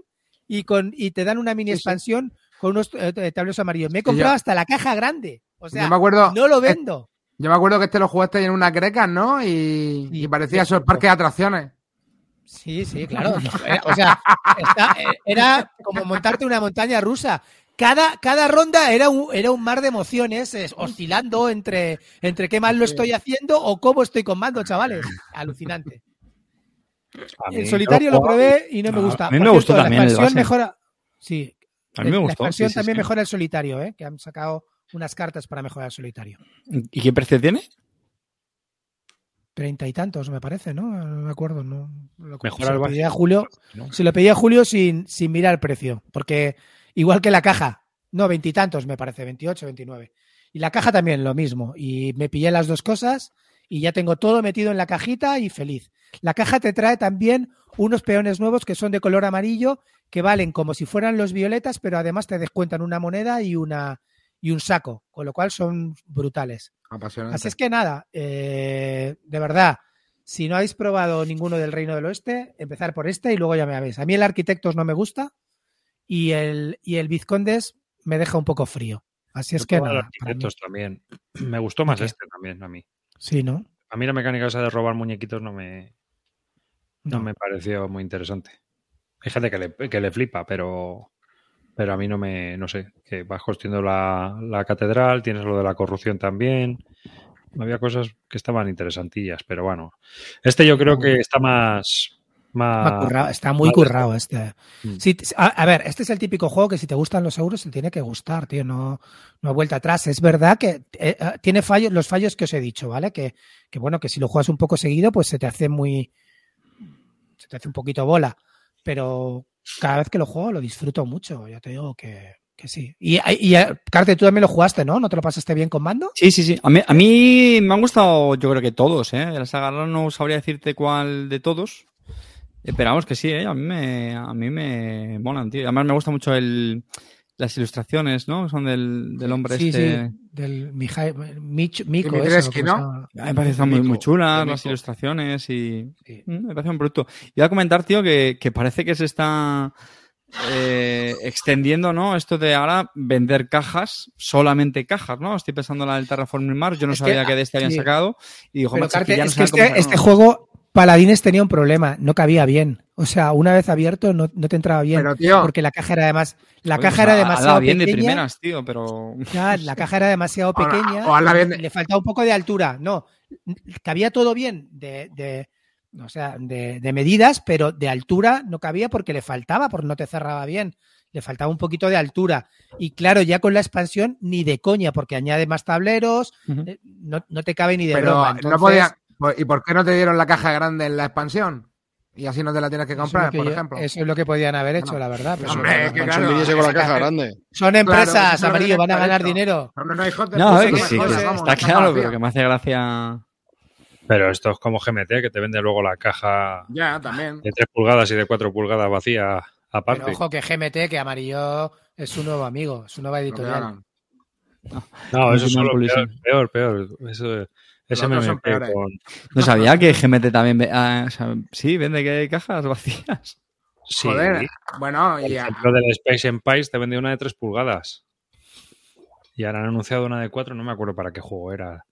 y con y te dan una mini Sí, sí. expansión con unos eh, tableros amarillos. Me he comprado yo- hasta la caja grande. O sea, me acuerdo, no lo vendo. yo me acuerdo que este lo jugaste en unas grecas, ¿no? Y, Sí, y parecía sí. esos parques de atracciones. Sí, sí, claro. Era- O sea, está- eh, era como montarte una montaña rusa. Cada, cada ronda era un, era un mar de emociones, es, oscilando entre, entre qué mal lo estoy haciendo o cómo estoy con mando, chavales. Alucinante. El solitario lo probé y no me gusta. a mí Por me gustó cierto, también La expansión mejora. Sí. A mí me La gustó. expansión sí, sí, también sí. mejora el solitario, ¿eh? Que han sacado unas cartas para mejorar el solitario. ¿Y qué precio tiene? Treinta y tantos, me parece, ¿no? No me acuerdo, ¿no? Lo, Mejora se lo pedí a Julio, ¿no? se lo pedí a Julio sin, sin mirar el precio, porque igual que la caja, no, veintitantos me parece, 28, 29. Y la caja también lo mismo. Y me pillé las dos cosas y ya tengo todo metido en la cajita y feliz. La caja te trae también unos peones nuevos que son de color amarillo, que valen como si fueran los violetas, pero además te descuentan una moneda y una y un saco, con lo cual son brutales. Apasionante. Así es que nada, eh, de verdad, si no habéis probado ninguno del Reino del Oeste, empezar por este y luego ya me habéis. A mí el Arquitectos no me gusta y el, y el Vizcondes me deja un poco frío. Así es Yo que nada. arquitectos también. Me gustó más ¿Qué? este también, a mí. Sí, ¿no? A mí la mecánica esa de robar muñequitos no me, no No. me pareció muy interesante. Hay gente que le, que le flipa, pero, pero a mí no me, no sé, que vas construyendo la, la catedral, tienes lo de la corrupción también. Había cosas que estaban interesantillas, pero bueno. Este yo creo que está más, está muy currado este. Mm. A, a ver, este es el típico juego que si te gustan los euros te tiene que gustar, tío. No, no hay vuelta atrás. Es verdad que eh, eh, tiene fallos, los fallos que os he dicho, ¿vale? Que, que bueno, que si lo juegas un poco seguido, pues se te hace muy. Se te hace un poquito bola. Pero cada vez que lo juego lo disfruto mucho. Ya te digo que, que sí. Y, y, Carte, tú también lo jugaste, ¿no? ¿No te lo pasaste bien con mando? Sí, sí, sí. A mí, a mí me han gustado, yo creo que todos, ¿eh? De la saga no sabría decirte cuál de todos. Esperamos que sí, ¿eh? A mí me, a mí me molan, tío. Además me gusta mucho el, las ilustraciones, ¿no? Son del, del hombre Sí, este. sí. Del Mijai, Mich, Mico, eso, ¿no? ¿cómo se llama? Me parecen muy, muy chulas las ilustraciones y Sí. Mm, me parece un producto. Iba a comentar, tío, que, que parece que se está eh, extendiendo, ¿no? Esto de ahora vender cajas, solamente cajas, ¿no? Estoy pensando en la del Terraforming Mars, yo no Es que, sabía que, de este habían sí. sacado y dijo, Pero, macho, es que Carte, ya no es que este, sacarlo". este juego, Paladines tenía un problema, no cabía bien. O sea, una vez abierto no, no te entraba bien. Pero, tío, porque la caja era además, la caja era demasiado bien de pequeña. primeras, tío, pero Ya, la caja era demasiado O la- pequeña. o bien de- Le faltaba un poco de altura. No, cabía todo bien de, de o sea, de, de medidas, pero de altura no cabía porque le faltaba, porque no te cerraba bien. Le faltaba un poquito de altura. Y claro, ya con la expansión, ni de coña, porque añade más tableros, eh, no, no te cabe ni de pero broma. no podía. ¿Y por qué no te dieron la caja grande en la expansión? Y así no te la tienes que es comprar, que por yo- ejemplo. Eso es lo que podían haber hecho, Bueno, la verdad. pero- hombre, la que claro, con la caja grande. Son empresas, amarillo, van a ganar dinero. No, no, hijos de sí, está claro, pero que me hace gracia. Pero esto es como GMT, que te vende luego la caja Ya, también. de 3 pulgadas y de 4 pulgadas vacía aparte. Pero ojo que GMT, que Amarillo es su nuevo amigo, su nueva editorial. no, eso es solo peor, peor, peor. Eso, ese son peores. con... No sabía que GMT también. ve- ah, o sea, sí, vende que cajas vacías. Sí, Joder. Bueno, Por y a- ejemplo, del Space Empire te vendía una de 3 pulgadas. Y ahora han anunciado una de 4, no me acuerdo para qué juego era.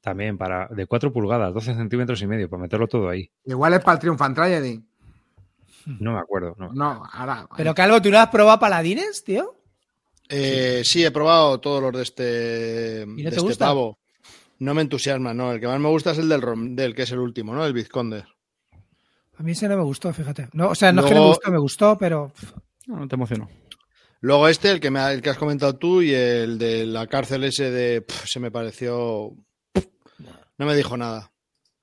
También para de 4 pulgadas, 12 centímetros y medio, para meterlo todo ahí. igual es para el Triumph and Tragedy. No me acuerdo. No. No, ahora. Pero Calvo, ¿tú no has probado Paladines, tío? Eh, sí, he probado todos los de este, no de te este gusta? pavo. No me entusiasma, no. El que más me gusta es el del Rondel, que es el último, ¿no? El Vizconde. A mí ese no me gustó, fíjate. No, o sea, no es que no me gustó, me gustó, pero No, no te emociono. Luego este, el que, me, el que has comentado tú, y el de la cárcel ese de... se me pareció... No me dijo nada.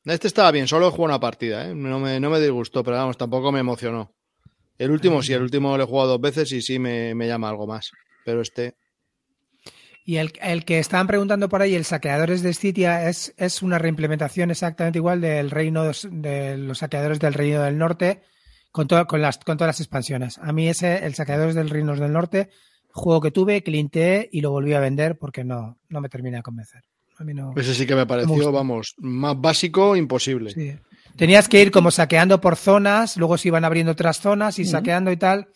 Este estaba bien, solo he jugado una partida, ¿eh? No me, no me disgustó, pero vamos, tampoco me emocionó. El último sí, el último lo he jugado dos veces y sí me, me llama algo más. Pero este... Y el, el que estaban preguntando por ahí, el Saqueadores de Scythia, es, es una reimplementación exactamente igual del reino de los saqueadores del Reino del Norte, Con, con, las, con todas las expansiones. A mí ese, el Saqueadores del Reinos del Norte, juego que tuve, clinteé y lo volví a vender porque no, no me terminé de convencer. A mí no. Ese sí que me pareció, vamos, más básico imposible. Sí. Tenías que ir como saqueando por zonas, luego se iban abriendo otras zonas y saqueando y tal.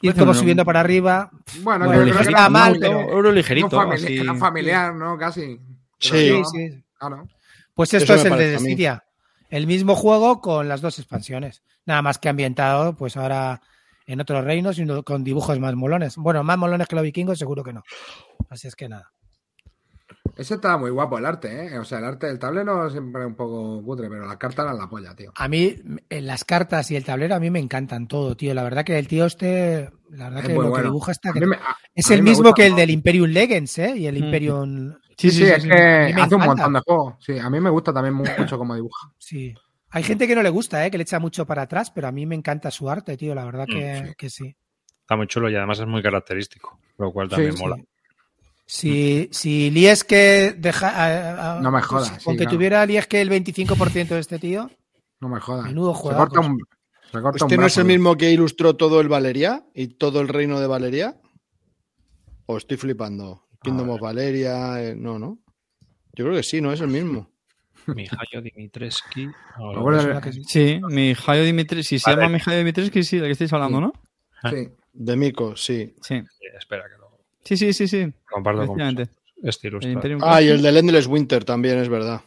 Ir Bueno, como no- subiendo para arriba. Bueno, Bueno, yo creo que ligerito, era está mal, pero- Euro ligerito, así. era familiar, ¿no? Casi. Sí. Sí, sí. Claro. Pues esto es el de a mí. Siria. El mismo juego con las dos expansiones. Nada más que ambientado, pues ahora en otros reinos y no- con dibujos más molones. Bueno, más molones que los vikingos, seguro que no. Así es que nada. Ese estaba muy guapo el arte, ¿eh? O sea, el arte del tablero siempre es un poco cutre, pero las cartas eran la polla, tío. A mí, en las cartas y el tablero, a mí me encantan todo, tío. La verdad que el tío este, la verdad Es que lo que dibuja está A que... mí me- a- Es a el mismo gusta que el del Imperium Legends, ¿eh? Y el Mm. Imperium... Sí, sí, es que hace un montón de juegos. Sí, a mí me gusta también mu- mucho cómo dibuja. Sí. Hay gente que no le gusta, ¿eh? Que le echa mucho para atrás, pero a mí me encanta su arte, tío. La verdad que Mm, sí. que sí. Está muy chulo y además es muy característico, lo cual también Sí, mola. Si, si Lieske deja. a- a- No me jodas, sí, Aunque claro. tuviera Lieske el 25% de este tío. No me jodas. Menudo se corta un, se corta ¿Este un no es el mismo que ilustró todo el Valeria y todo el reino de Valeria? ¿O estoy flipando? Kingdom of Valeria, eh, no, ¿no? Yo creo que sí, no es el mismo. Mijayo. Suena que sí. Sí, Mijailo Dimitrescu. Si se Vale. llama Mijailo Dimitrescu, sí, de que estáis hablando, ¿no? Sí. De Mico, sí. Sí. Espera que Sí, sí, sí, sí. comparto con. Este Ah, y el del Endless Winter también, es verdad.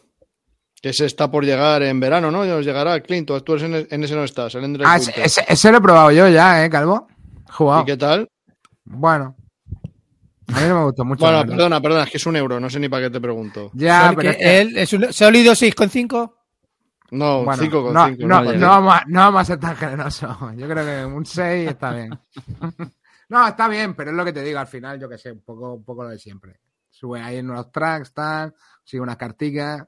Que ese está por llegar en verano, ¿no? Ya nos llegará, Clint. Tú en, en ese no estás, el Endless Ah, Winter. ese- ese lo he probado yo ya, ¿eh, Calvo? He ¿Y jugado. qué tal? Bueno. A mí no me gustó mucho. Bueno, perdona, perdona, es que es un euro, no sé ni para qué te pregunto. Ya, pero que es que- él es un sólido 6,5. No, bueno, 5 con no, 5. no, no, no, vamos a, no vamos a ser tan generosos. Yo creo que un 6 está bien. no, está bien, pero es lo que te digo al final, yo que sé, un poco, un poco lo de siempre. Sube ahí en unos tracks, tal, sigue unas carticas.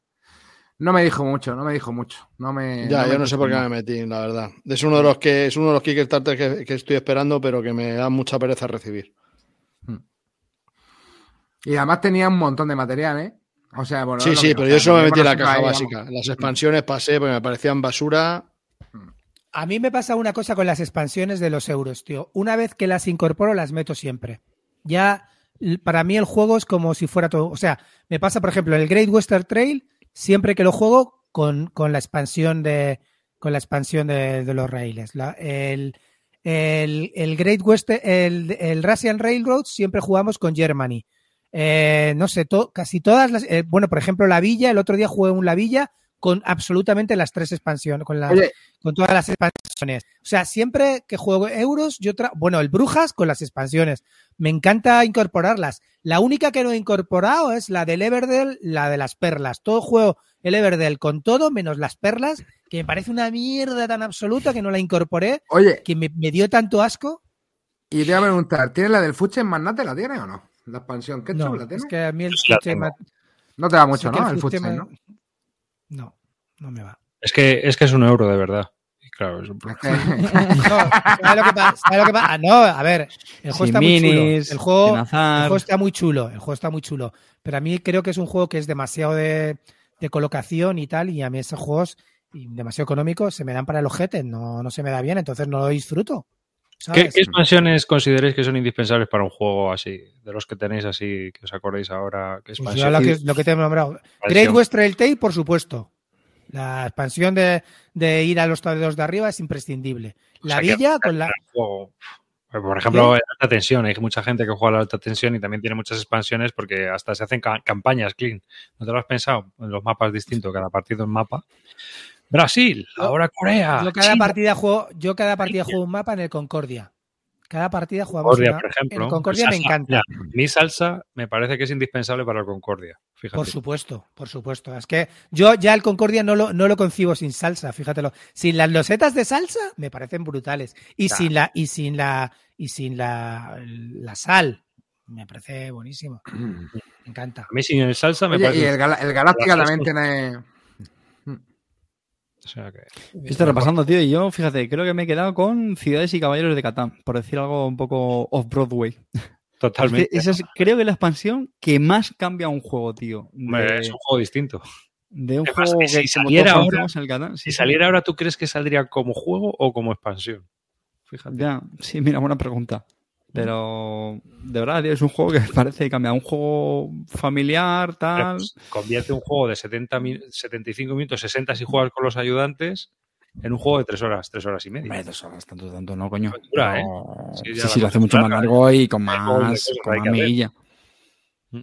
No me dijo mucho, no me dijo mucho. No me, Ya, no me yo no sé por qué me metí, la verdad. Es uno de los que es uno de los Kickstarter que, que estoy esperando, pero que me da mucha pereza recibir. Y además tenía un montón de material, ¿eh? O sea, bueno. sí, sí, pero yo solo me metí en la caja ahí, básica. vamos. Las expansiones pasé porque me parecían basura. A mí me pasa una cosa con las expansiones de los euros, tío. Una vez que las incorporo, las meto siempre. Ya, para mí el juego es como si fuera todo. O sea, me pasa, por ejemplo, el Great Western Trail, siempre que lo juego con, con la expansión de con la expansión de, los raíles. El, el, Great Western, el, el Russian Railroad, siempre jugamos con Germany. Eh, no sé, casi todas las. eh, bueno, por ejemplo, la Villa, el otro día jugué un La Villa con absolutamente las tres expansiones, con las, con todas las expansiones. O sea, siempre que juego euros, yo tra bueno, el Brujas con las expansiones. Me encanta incorporarlas. La única que no he incorporado es la del Everdell, la de las perlas. Todo juego el Everdell con todo, menos las perlas, que me parece una mierda tan absoluta que no la incorporé, oye, que me, me dio tanto asco. y te iba a preguntar, ¿tienes la del Fuche en Magnate? ¿La tienes o no? La expansión, ¿qué No, ¿La tienes? es que a mí el Fuche me- No te va sí mucho, ¿no? El Fuche ¿no? No, no me va. Es que, es que es un euro, de verdad. Y claro, es un problema. que- No, ¿sabes lo que pasa? ¿Sabes lo que pasa? Ah, No, a ver, el juego Sin está muy chulo. minis, El juego, el está muy chulo, el juego está muy chulo. Pero a mí creo que es un juego que es demasiado de, de colocación y tal, y a mí esos juegos demasiado económicos se me dan para el ojete, no, no se me da bien, entonces no lo disfruto. ¿Qué, expansiones consideréis que son indispensables para un juego así? De los que tenéis así, que os acordéis ahora. ¿Qué Pues yo lo que, lo que te he nombrado. Great. Western Trail, por supuesto. La expansión de, de ir a los tableros de arriba es imprescindible. O La que- villa con la. juego. Por ejemplo, en alta tensión, hay mucha gente que juega a la alta tensión y también tiene muchas expansiones porque hasta se hacen ca- campañas clean. ¿No te lo has pensado? En los mapas distintos, cada partido es mapa. Brasil, Yo- ahora Corea. Yo cada China. partida juego, yo cada partida juego un mapa en el Concordia. Cada partida jugamos Concordia, una- por ejemplo. El Concordia me Salsa, encanta. mi salsa me parece que es indispensable para el Concordia. Fíjate. Por supuesto, por supuesto. Es que yo ya el Concordia no lo, no lo concibo sin salsa, fíjatelo. Sin las losetas de salsa me parecen brutales. Y Ya. sin la, y sin la, y sin la, la sal. Me parece buenísimo. Me encanta. A mí sin el salsa me Oye, parece. y el, Gala- el Galáctica también tiene... o sea que- Estoy repasando, tío, y yo, fíjate, creo que me he quedado con Ciudades y Caballeros de Catán, por decir algo un poco off-Broadway. Totalmente. Esa es, creo que la expansión que más cambia un juego, tío. Hombre, Es un juego distinto. de un Es juego que que si saliera ahora- conocemos el Catán, sí, Si sí. saliera ahora, ¿tú crees que saldría como juego o como expansión? Fíjate. Ya, sí, mira, buena pregunta. Pero de verdad, es un juego que parece cambiar. Un juego familiar, tal. Pues, convierte un juego de 70 mi- 75 minutos, 60 si juegas con los ayudantes, en un juego de 3 horas, 3 horas y media. Hombre, dos horas, tanto, tanto, no, coño. ¿eh? Sí, Sí, lo hace mucho más largo y con más, con que más que milla. Mm.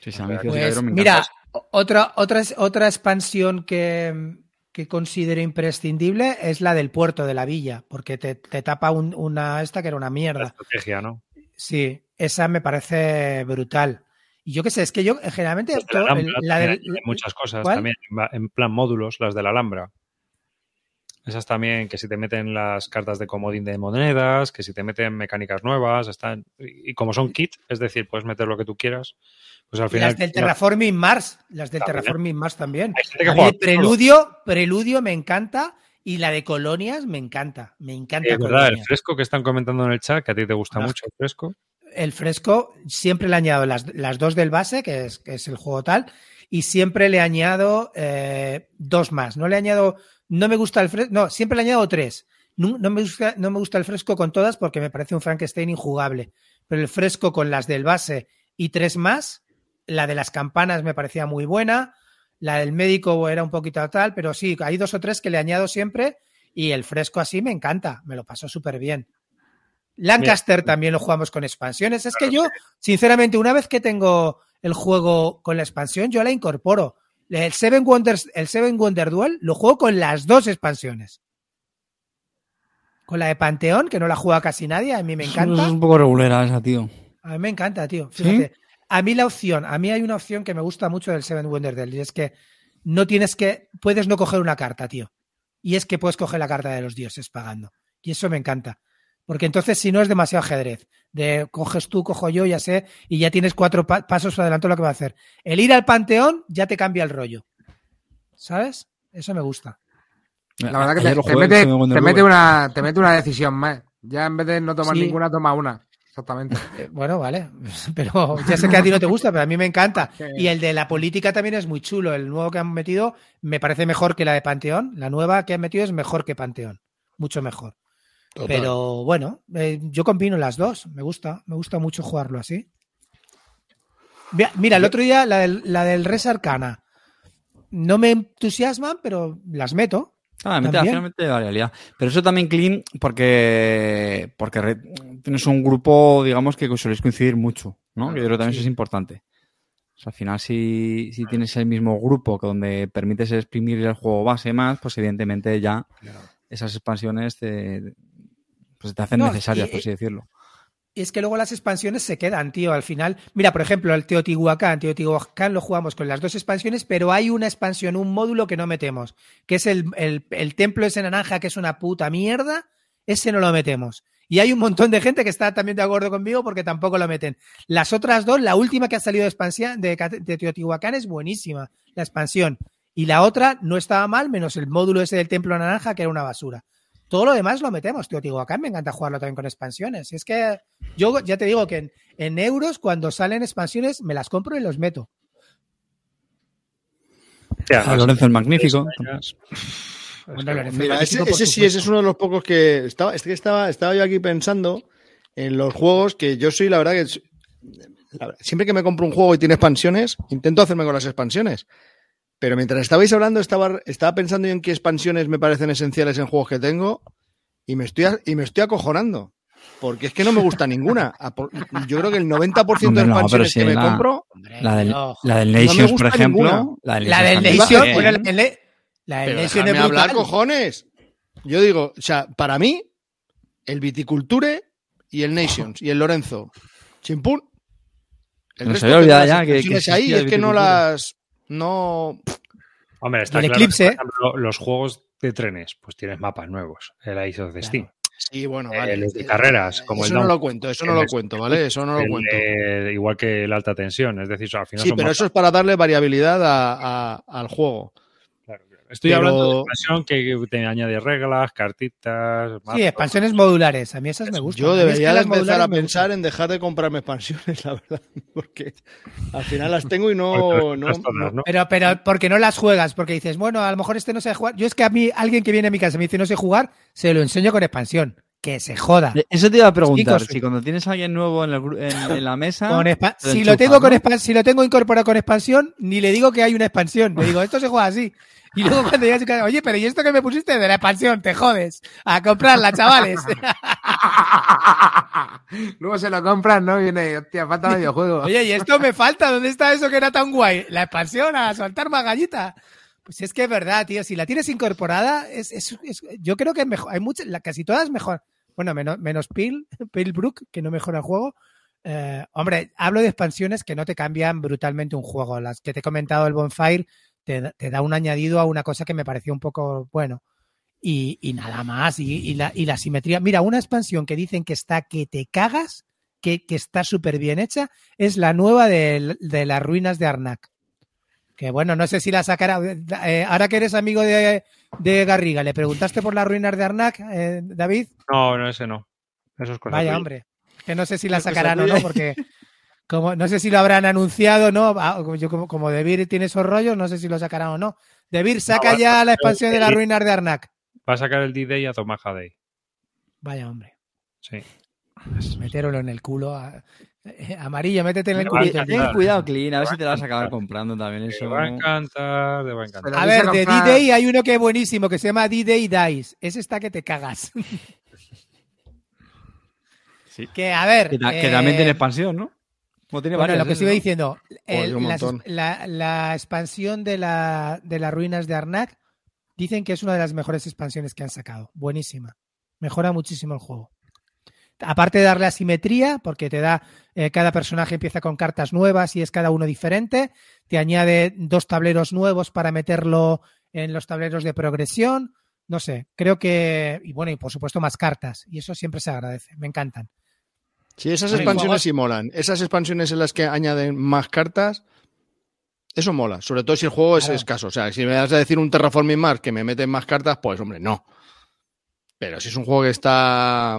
Sí, sí, Pues, mira, otra, otra, otra expansión que, que considero imprescindible es la del puerto de la villa, porque te, te tapa un- una esta que era una La mierda. estrategia, ¿no? Sí, esa me parece brutal. Y yo qué sé, es que yo generalmente Las de todo- la Alhambra hay muchas cosas ¿Cuál? también, en plan módulos, las de la Alhambra. Esas también, que si te meten las cartas de comodín de monedas, que si te meten mecánicas nuevas, están. Y y como son kit, es decir, puedes meter lo que tú quieras, pues al y final. las del Terraforming Mars, las del También. Terraforming Mars también. A mí el preludio, preludio me encanta y la de colonias me encanta. Me encanta Es verdad, el fresco que están comentando en el chat, que a ti te gusta mucho el fresco. el fresco siempre le añado las, las dos del base, que es, que es el juego tal, y siempre le añado eh, dos más. No le añado, no me gusta el fresco, no, siempre le añado tres. No, no me gusta, no me gusta el fresco con todas porque me parece un Frankenstein injugable. Pero el fresco con las del base y tres más, la de las campanas me parecía muy buena, la del médico era un poquito tal, pero sí, hay dos o tres que le añado siempre y el fresco así me encanta, me lo paso súper bien. Lancaster también lo jugamos con expansiones. Es que yo, sinceramente, una vez que tengo el juego con la expansión, yo la incorporo. El Seven Wonders, el Seven Wonder Duel, lo juego con las dos expansiones. Con la de Panteón, que no la juega casi nadie, a mí me Es encanta. un poco regulera esa, tío. A mí me encanta, tío. ¿Sí? A mí la opción, a mí hay una opción que me gusta mucho del Seven Wonder Duel y es que no tienes que, puedes no coger una carta, tío. Y es que puedes coger la carta de los dioses pagando. Y eso me encanta. Porque entonces, si no, es demasiado ajedrez. De coges tú, cojo yo, ya sé, y ya tienes cuatro pa- pasos adelante lo que va a hacer. El ir al panteón ya te cambia el rollo. ¿Sabes? Eso me gusta. La verdad que te, mete, te, una, te mete una decisión más. Ya en vez de no tomar Sí. ninguna, toma una. Exactamente. Eh, Bueno, vale. Pero ya sé que a ti no te gusta, pero a mí me encanta. Y el de la política también es muy chulo. El nuevo que han metido me parece mejor que la de Panteón. La nueva que han metido es mejor que Panteón. Mucho mejor. Pero bueno, eh, yo combino las dos. Me gusta, me gusta mucho jugarlo así. Mira, mira, el otro día la del, la del Res Arcana. No me entusiasman, pero las meto. Ah, mete, finalmente da realidad. Pero eso también, Clean, porque, porque tienes un grupo, digamos, que soléis coincidir mucho, ¿no? Que yo creo que también eso es importante. O sea, al final, si, si tienes el mismo grupo que donde permites exprimir el juego base más, pues evidentemente ya esas expansiones te, pues te hacen No, necesarias, y- por así decirlo. Y es que luego las expansiones se quedan, tío, al final. Mira, por ejemplo, el Teotihuacán. Teotihuacán lo jugamos con las dos expansiones, pero hay una expansión, un módulo que no metemos, que es el, el, el templo ese naranja, que es una puta mierda. Ese no lo metemos. Y hay un montón de gente que está también de acuerdo conmigo porque tampoco lo meten. Las otras dos, la última que ha salido de expansión de, de Teotihuacán es buenísima, la expansión. Y la otra no estaba mal, menos el módulo ese del templo naranja, que era una basura. Todo lo demás lo metemos, Teotihuacán. Me encanta jugarlo también con expansiones. Es que yo ya te digo que en, en euros, cuando salen expansiones, me las compro y los meto. Ya, Ah, Lorenzo el Magnífico. Bueno, Lorenzo Mira, Magnífico, ese, sí, ese es uno de los pocos que estaba, es que estaba, estaba yo aquí pensando en los juegos que yo soy, la verdad que es- la verdad, siempre que me compro un juego y tiene expansiones, intento hacerme con las expansiones. Pero mientras estabais hablando, estaba, estaba pensando yo en qué expansiones me parecen esenciales en juegos que tengo y me estoy, y me estoy acojonando. Porque es que no me gusta ninguna. Por- Yo creo que el 90% de Hombre, no, pero expansiones sí, que me la- compro, Hombre, La del, no. la del No me Nations, por gusta ejemplo. ninguna. La del La del también. Nation, bueno, la, del Pero Nation déjame es hablar, cojones. Yo digo, o sea, para mí, el Viticulture y el Nations y el Lorenzo. Chimpún. El No se resto había de olvidado las ya que- que expansiones ahí es que no las. No. Hombre, está el claro que, Eclipse. por ejemplo, los juegos de trenes, pues tienes mapas nuevos. El Ice of the Steam. Sí, bueno, Eh, vale. los de carreras, como eso el no Down. lo cuento, eso no El lo cuento, ¿vale? Eso no lo El, cuento. eh, igual que la alta tensión. Es decir, al final Sí, son pero mapas. eso es para darle variabilidad a- a- al juego. Estoy Pero- hablando de expansión que te añade reglas, cartitas. Sí, expansiones modulares. A mí esas me gustan. Yo debería de empezar modulares a pensar en dejar de comprarme expansiones, la verdad, porque al final las tengo y no... No, ¿no? Pero, pero porque no las juegas, porque dices, bueno, a lo mejor este no sabe jugar. Yo es que a mí, alguien que viene a mi casa y me dice no sé jugar, se lo enseño con expansión. Que se joda. Eso te iba a preguntar, Chicos, si cuando tienes a alguien nuevo en, el gru- en- en la mesa... Con lo si, lo tengo con ¿no? expa- si lo tengo incorporado con expansión, ni le digo que hay una expansión. Le digo, esto se juega así. Y luego cuando llegas a casa, oye, pero ¿y esto que me pusiste de la expansión? Te jodes. A comprarla, chavales. Luego se lo compran, ¿no? Viene, hostia, falta medio juego. Oye, y esto me falta. ¿Dónde está eso que era tan guay? La expansión, a soltar más gallita. Pues es que es verdad, tío. Si la tienes incorporada, es, es- es- yo creo que es mejor. Hay muchas, la- casi todas mejor. Bueno, menos, menos Peel, Brook, que no mejora el juego. Eh, hombre, hablo de expansiones que no te cambian brutalmente un juego. Las que te he comentado, el Bonfire, te, da- un añadido a una cosa que me pareció un poco bueno. Y, nada más. Y, y la, y la simetría. Mira, una expansión que dicen que está que te cagas, que, que está súper bien hecha, es la nueva de, de las ruinas de Arnak. Que bueno, no sé si la sacará. eh, ahora que eres amigo de, de Garriga, ¿le preguntaste por las ruinas de Arnak, eh, David? No, no, ese no. Eso es cosa Vaya, tuya. hombre. Que no sé si la sacarán o no, porque como, no sé si lo habrán anunciado, ¿no? Ah, como- Yo como, como Debir tiene esos rollos, no sé si lo sacarán o no. Debir, saca No, ya la expansión de las ruinas de Arnak. Va a sacar el D-Day a Tomaja Day. Vaya, hombre. Sí. Metérolo en el culo. a- eh, amarillo, métete en el a Ten cuidado, Clean, a ver si te la vas a acabar comprando también Te eso. va a encantar, te va a encantar. A ver, de D-Day hay uno que es buenísimo, que se llama D-Day Dice. Ese está que te cagas. Sí. Que, a ver. Que, ta- que eh, también tiene expansión, ¿no? Como tiene Bueno, varias, lo que eso, se iba diciendo, el- la expansión de, la, de las ruinas de Arnak dicen que es una de las mejores expansiones que han sacado. Buenísima. Mejora muchísimo el juego. Aparte de darle asimetría, porque te da, eh, cada personaje empieza con cartas nuevas y es cada uno diferente, te añade dos tableros nuevos para meterlo en los tableros de progresión. No sé, creo que, y bueno, y por supuesto más cartas, y eso siempre se agradece, me encantan. Sí, esas expansiones sí molan. Esas expansiones en las que añaden más cartas, eso mola. Sobre todo si el juego es Claro. escaso. O sea, si me vas a decir un Terraforming Mars que me meten más cartas, pues hombre, no. Pero si es un juego que está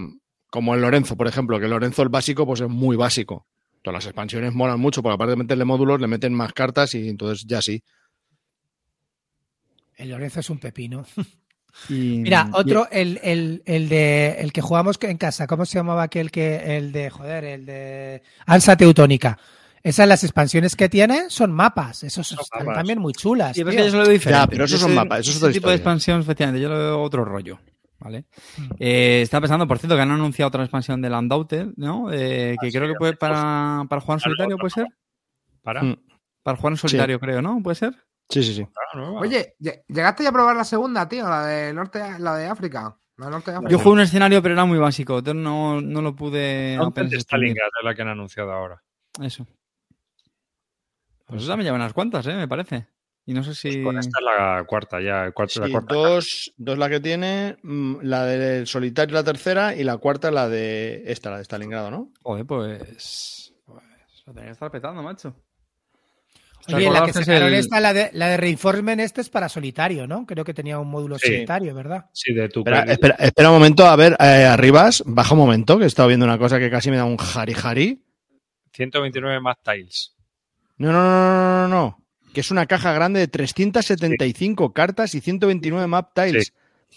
como el Lorenzo, por ejemplo, que el Lorenzo el básico, pues es muy básico. Todas las expansiones molan mucho, porque aparte de meterle módulos, le meten más cartas y entonces ya sí. El Lorenzo es un pepino. Y- Mira, y- otro, el, el, el de el que jugamos en casa, ¿cómo se llamaba aquel que, el de, joder, el de Ansa Teutónica? Esas las expansiones que tiene son mapas, esos Son están mapas. también muy chulas. Sí, pero es tío. que yo se lo veo diferente. Ya, pero esos Yo son mapas, eso es ese otra tipo de expansión, efectivamente, yo lo veo otro rollo. ¿Vale? Mm. Eh, estaba pensando, por cierto, que han anunciado otra expansión del Undoubted, ¿no? Eh, que Ah, creo sí, que puede hace cosas. para, para jugar en solitario, ¿puede ser? Para. Mm. Para jugar en solitario, creo, ¿no? ¿Puede ser? Sí, sí, sí. Oye, lle- ¿llegaste ya a probar la segunda, tío? La de norte, la de África. La de norte de África. Yo jugué un escenario, pero era muy básico, entonces no, no lo pude apenas exprimir. Stalingrad es la que han anunciado ahora. Eso. Pues esa me llevan unas cuantas, ¿eh? Me parece. Y no sé si... Con esta es la cuarta ya, el cuarto, la Sí, cuarta. dos, dos la que tiene, mm, la del solitario la tercera y la cuarta la de esta, la de Stalingrado, ¿no? Joder, pues... Pues lo tenía que estar petando, macho. Oye, la que sacaron el- esta, la de, la de Reinforcement, este es para solitario, ¿no? Creo que tenía un módulo Sí. solitario, ¿verdad? Sí, de tu espera, espera un momento, a ver, eh, Arribas, baja un momento, que he estado viendo una cosa que casi me da un jari jari. 129 más tiles. No, no, no, no, no, no, que es una caja grande de 375 cartas y 129 map tiles.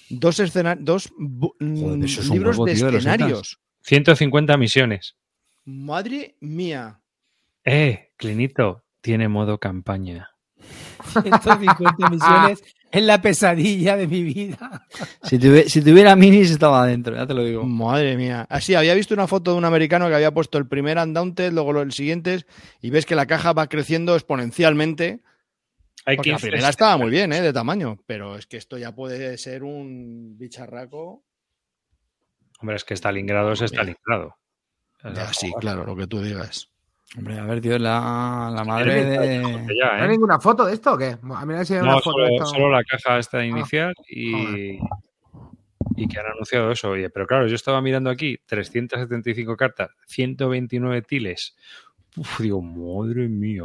Dos, escena- dos Joder, eso es libros huevo, de tío, de escenarios. 150 misiones. Madre mía. Eh, Clinito, tiene modo campaña. 150 misiones es la pesadilla de mi vida. Si, tuve- si tuviera minis estaba adentro, ya te lo digo. Madre mía. Así, había visto una foto de un americano que había puesto el primer Undaunted, luego los siguientes, y ves que la caja va creciendo exponencialmente. Hay Porque la 15 primera estaba muy bien, ¿eh? De tamaño. Pero es que esto ya puede ser un bicharraco. Hombre, es que Stalingrado es. Stalingrado. Ya, sí, claro, lo que tú digas. Hombre, a ver, tío, la, la madre de... Ya, ¿No hay ¿eh? ninguna foto de esto o qué? A mí si hay una No, foto de solo, esto. solo la caja esta inicial y, y que han anunciado eso. Oye, pero claro, yo estaba mirando aquí 375 cartas, 129 tiles. Uf, digo, madre mía.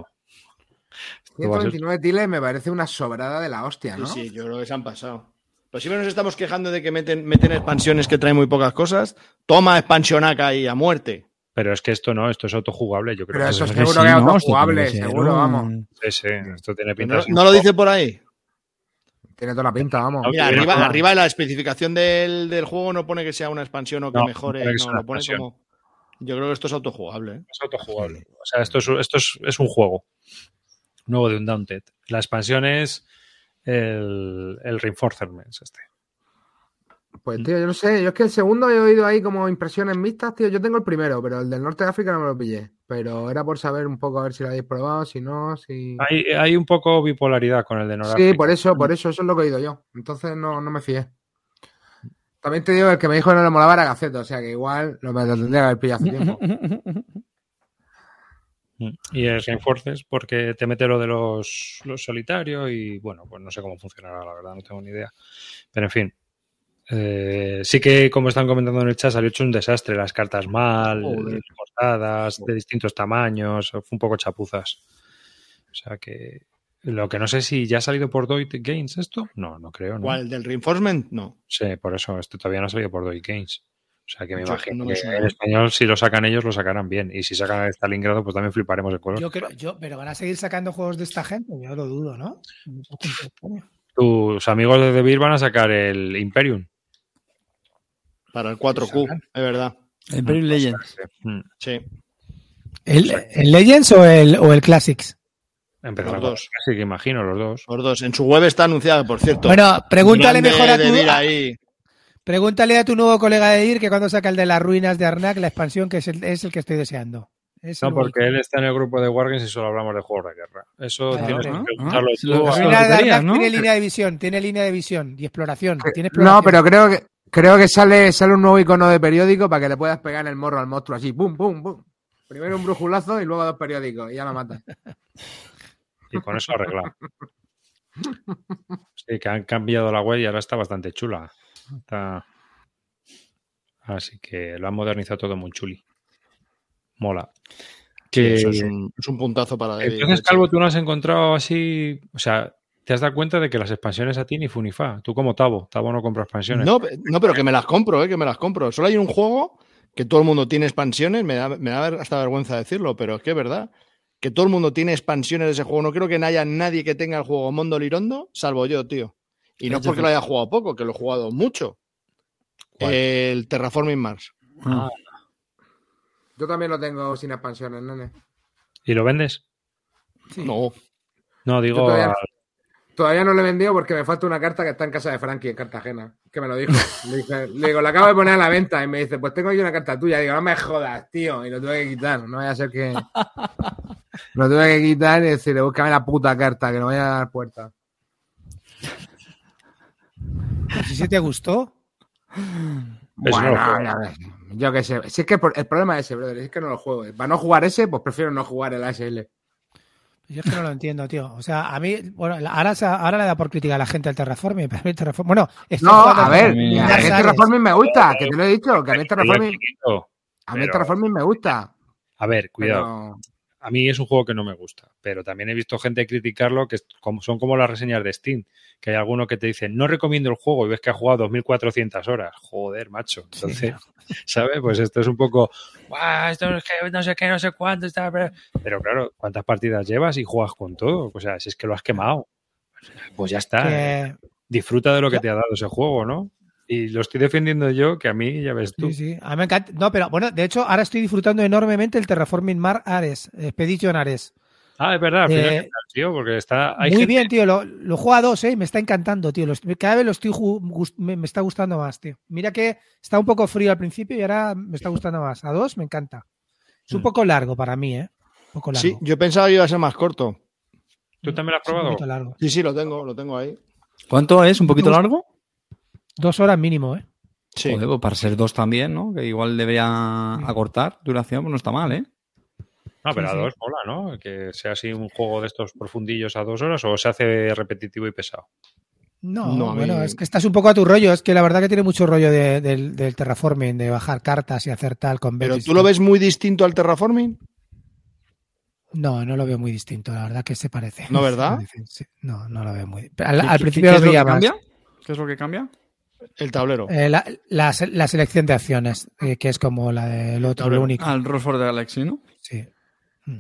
Esto va a ser- 129 tiles me parece una sobrada de la hostia, ¿no? Sí, sí, yo creo que se han pasado. Pues siempre nos estamos quejando de que meten, meten expansiones que traen muy pocas cosas. Toma expansionaca y a muerte. Pero es que esto no, esto es autojugable, yo creo. Pero que eso es- seguro Sí, que es no, autojugable, seguro, un- vamos. Sí, sí, esto tiene pinta No, no lo dice por ahí. Tiene toda la pinta, vamos. No, Mira, tiene arriba, arriba la especificación del, del juego no pone que sea una expansión o que No, mejore. que No, lo pone como. Yo creo que esto es autojugable. ¿eh? Es autojugable. O sea, esto es, esto es, es un juego nuevo de Undaunted. La expansión es el, el Reinforcement este. Pues tío, yo no sé, yo es que el segundo he oído ahí como impresiones mixtas, tío. Yo tengo el primero, pero el del norte de África no me lo pillé. Pero era por saber un poco a ver si lo habéis probado, si no, si. Hay, hay un poco bipolaridad con el de Sí, Noráfrica. por eso, por eso, eso es lo que he oído yo. Entonces no, no me fié. También te digo, el que me dijo que no le molaba era Gaceto, o sea que igual lo, me lo tendría que haber pillado hace tiempo. Mm. Y el Reinforces porque te mete lo de los, los solitarios y bueno, pues no sé cómo funcionará, la verdad, no tengo ni idea. Pero en fin. Eh, sí que, como están comentando en el chat, salió hecho un desastre. Las cartas mal, cortadas, de distintos tamaños, fue un poco chapuzas. O sea que. Lo que no sé si ya ha salido por Doit Games esto. No, no creo. ¿no? ¿Cuál? ¿El del reinforcement? No. Sí, por eso, esto todavía no ha salido por Doit Games. O sea que me Yo imagino no que en español, si lo sacan ellos, lo sacarán bien. Y si sacan a Stalingrado, pues también fliparemos el color. Yo creo, yo, pero van a seguir sacando juegos de esta gente, yo lo dudo, ¿no? Tus amigos de The Beer van a sacar el Imperium. Para el 4Q, es verdad. El Imperium Legends. Sí. ¿El, el Legends o el, o el Classics? Los con dos. Así que imagino los dos. Los dos. En su web está anunciado, por cierto. Bueno, pregúntale Grande mejor a tu, ahí. pregúntale a tu nuevo colega de ir que cuando saca el de las ruinas de Arnak, la expansión que es el, es el que estoy deseando. Es No, porque él está en el grupo de Wargames y solo hablamos de juegos de guerra. Eso Claro, tienes ¿no? que preguntarlo Ah, tiene línea de visión, tiene línea de visión y exploración. Tiene No, pero creo que creo que sale, sale un nuevo icono de periódico para que le puedas pegar en el morro al monstruo así, pum, pum, pum. Primero un brujulazo y luego dos periódicos y ya lo mata. Y con eso arreglado. Sí, que han cambiado la web y ahora está bastante chula. Está- Así que lo han modernizado todo muy chuli. Mola. Sí, Que... eso es un, es un puntazo para. Entonces, Calvo, tú no has encontrado así. O sea, te has dado cuenta de que las expansiones a ti ni Funifa. Tú como Tavo. Tavo no compra expansiones. No, no, pero que me las compro, eh, que me las compro. Solo hay un juego que todo el mundo tiene expansiones, me da, me da hasta vergüenza decirlo, pero es que es verdad. Que todo el mundo tiene expansiones de ese juego. No creo que no haya nadie que tenga el juego Mondo Lirondo, salvo yo, tío. Y no es porque lo haya jugado poco, que lo he jugado mucho. ¿Cuál? El Terraforming Mars. Ah, Yo también lo tengo sin expansiones, nene. ¿Y lo vendes? No. No, Yo digo. todavía- Todavía no lo he vendido porque me falta una carta que está en casa de Frankie en Cartagena. Que me lo dijo. Le, dije- le digo, la acabo de poner a la venta. Y me dice, pues tengo aquí una carta tuya. Digo, no me jodas, tío. Y lo tuve que quitar. No vaya a ser que. Lo tuve que quitar y decirle, búscame la puta carta, que no vaya a dar puerta. Si se te gustó. Bueno, no yo qué sé. Si es que el problema es ese, brother. Es que no lo juego. Para no jugar ese, pues prefiero no jugar el ASL. Yo es que no lo entiendo, tío. O sea, a mí, bueno, ahora, ahora le da por crítica a la gente al Terraforming, pero a mí el Terraforming, bueno, No, a ver, Terraforming. a mí el. Terraforming me gusta, que te lo he dicho, que a mí el Terraforming, a mí el Terraforming me gusta. A ver, cuidado. Pero... A mí es un juego que no me gusta, pero también he visto gente criticarlo que es como, son como las reseñas de Steam, que hay alguno que te dice, no recomiendo el juego y ves que ha jugado 2400 horas. Joder, macho. Entonces, ¿sabes? Pues esto es un poco, "Buah, esto es que no sé qué, no sé cuánto está. Pero claro, ¿cuántas partidas llevas y juegas con todo? O sea, si es que lo has quemado. Pues ya está. que- Disfruta de lo que te ha dado ese juego, ¿no? Y lo estoy defendiendo yo, que a mí, ya ves tú. Sí, sí. A mí me encanta. No, pero bueno, de hecho, ahora estoy disfrutando enormemente el Terraforming Mar Ares, Expedition Ares. Ah, es verdad, al final, Eh, ¿qué tal, tío, porque está. Hay Muy gente- bien, tío. Lo, lo juego a dos, ¿eh? Me está encantando, tío. Cada vez lo estoy me, me está gustando más, tío. Mira que está un poco frío al principio y ahora me está gustando más. A dos me encanta. Es un Mm. poco largo para mí, ¿eh? Un poco largo. Sí, yo pensaba que iba a ser más corto. ¿Tú también lo has un probado? poquito largo. Sí, sí, lo tengo, lo tengo ahí. ¿Cuánto es? ¿Un poquito largo? Dos horas mínimo, ¿eh? Sí. Joder, pues para ser dos también, ¿no? Que igual debería acortar duración, pues no está mal, ¿eh? No, pero Sí, a sí. dos mola, ¿no? Que sea así un juego de estos profundillos a dos horas o se hace repetitivo y pesado. No, No, mí- bueno, es que estás un poco a tu rollo. Es que la verdad que tiene mucho rollo de- del, del terraforming, de bajar cartas y hacer tal con Pero tú lo ves muy distinto al Terraforming. No, no lo veo muy distinto, la verdad que se parece. ¿No, verdad? Sí, no, no lo veo muy. Al, ¿Qué- al qué- principio qué lo es lo que más. cambia? ¿Qué es lo que cambia? El tablero. Eh, la, la se- la selección de acciones, eh, que es como la del otro, lo único. Al Roll for the Galaxy, ¿no? Sí. Mm.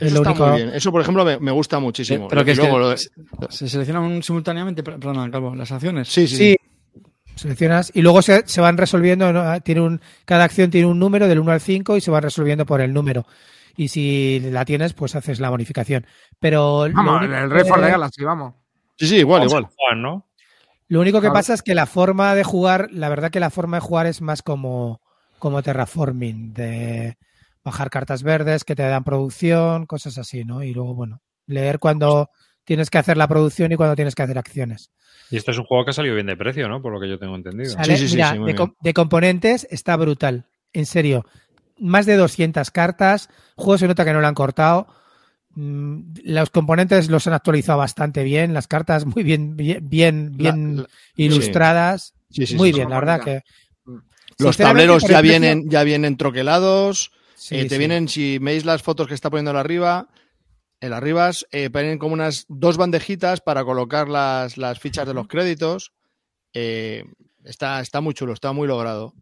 Eso Es lo está único- muy bien. Eso, por ejemplo, me, me gusta muchísimo. Pero que es luego que lo- se, se seleccionan simultáneamente, per- perdón, Calvo, las acciones. Sí, sí, Sí, sí. seleccionas y luego se, se van resolviendo, ¿no? tiene un, cada acción tiene un número del 1 al 5 y se van resolviendo por el número. Y si la tienes, pues haces la bonificación. Pero Vamos, el Red the Galaxy, vamos. Sí, sí, igual, Vamos igual. jugar, ¿no? Lo único que pasa es que la forma de jugar, la verdad que la forma de jugar es más como, como terraforming, de bajar cartas verdes que te dan producción, cosas así, ¿no? Y luego, bueno, leer cuando tienes que hacer la producción y cuando tienes que hacer acciones. Y este es un juego que ha salido bien de precio, ¿no? Por lo que yo tengo entendido. Sale- sí, sí, mira, sí, de, com- de componentes está brutal, en serio. Más de 200 cartas, juego se nota que no lo han cortado. Mm, Los componentes los han actualizado bastante bien, las cartas muy bien, bien, bien, bien la- ilustradas. Sí, sí, muy sí, bien, la verdad que. Los Sinceramente, tableros ya vienen, ya vienen troquelados. Eh, te vienen, si veis las fotos que está poniendo el arriba, el arribas, eh, vienen como unas dos bandejitas para colocar las, las fichas de los créditos. Eh, está, está muy chulo, está muy logrado.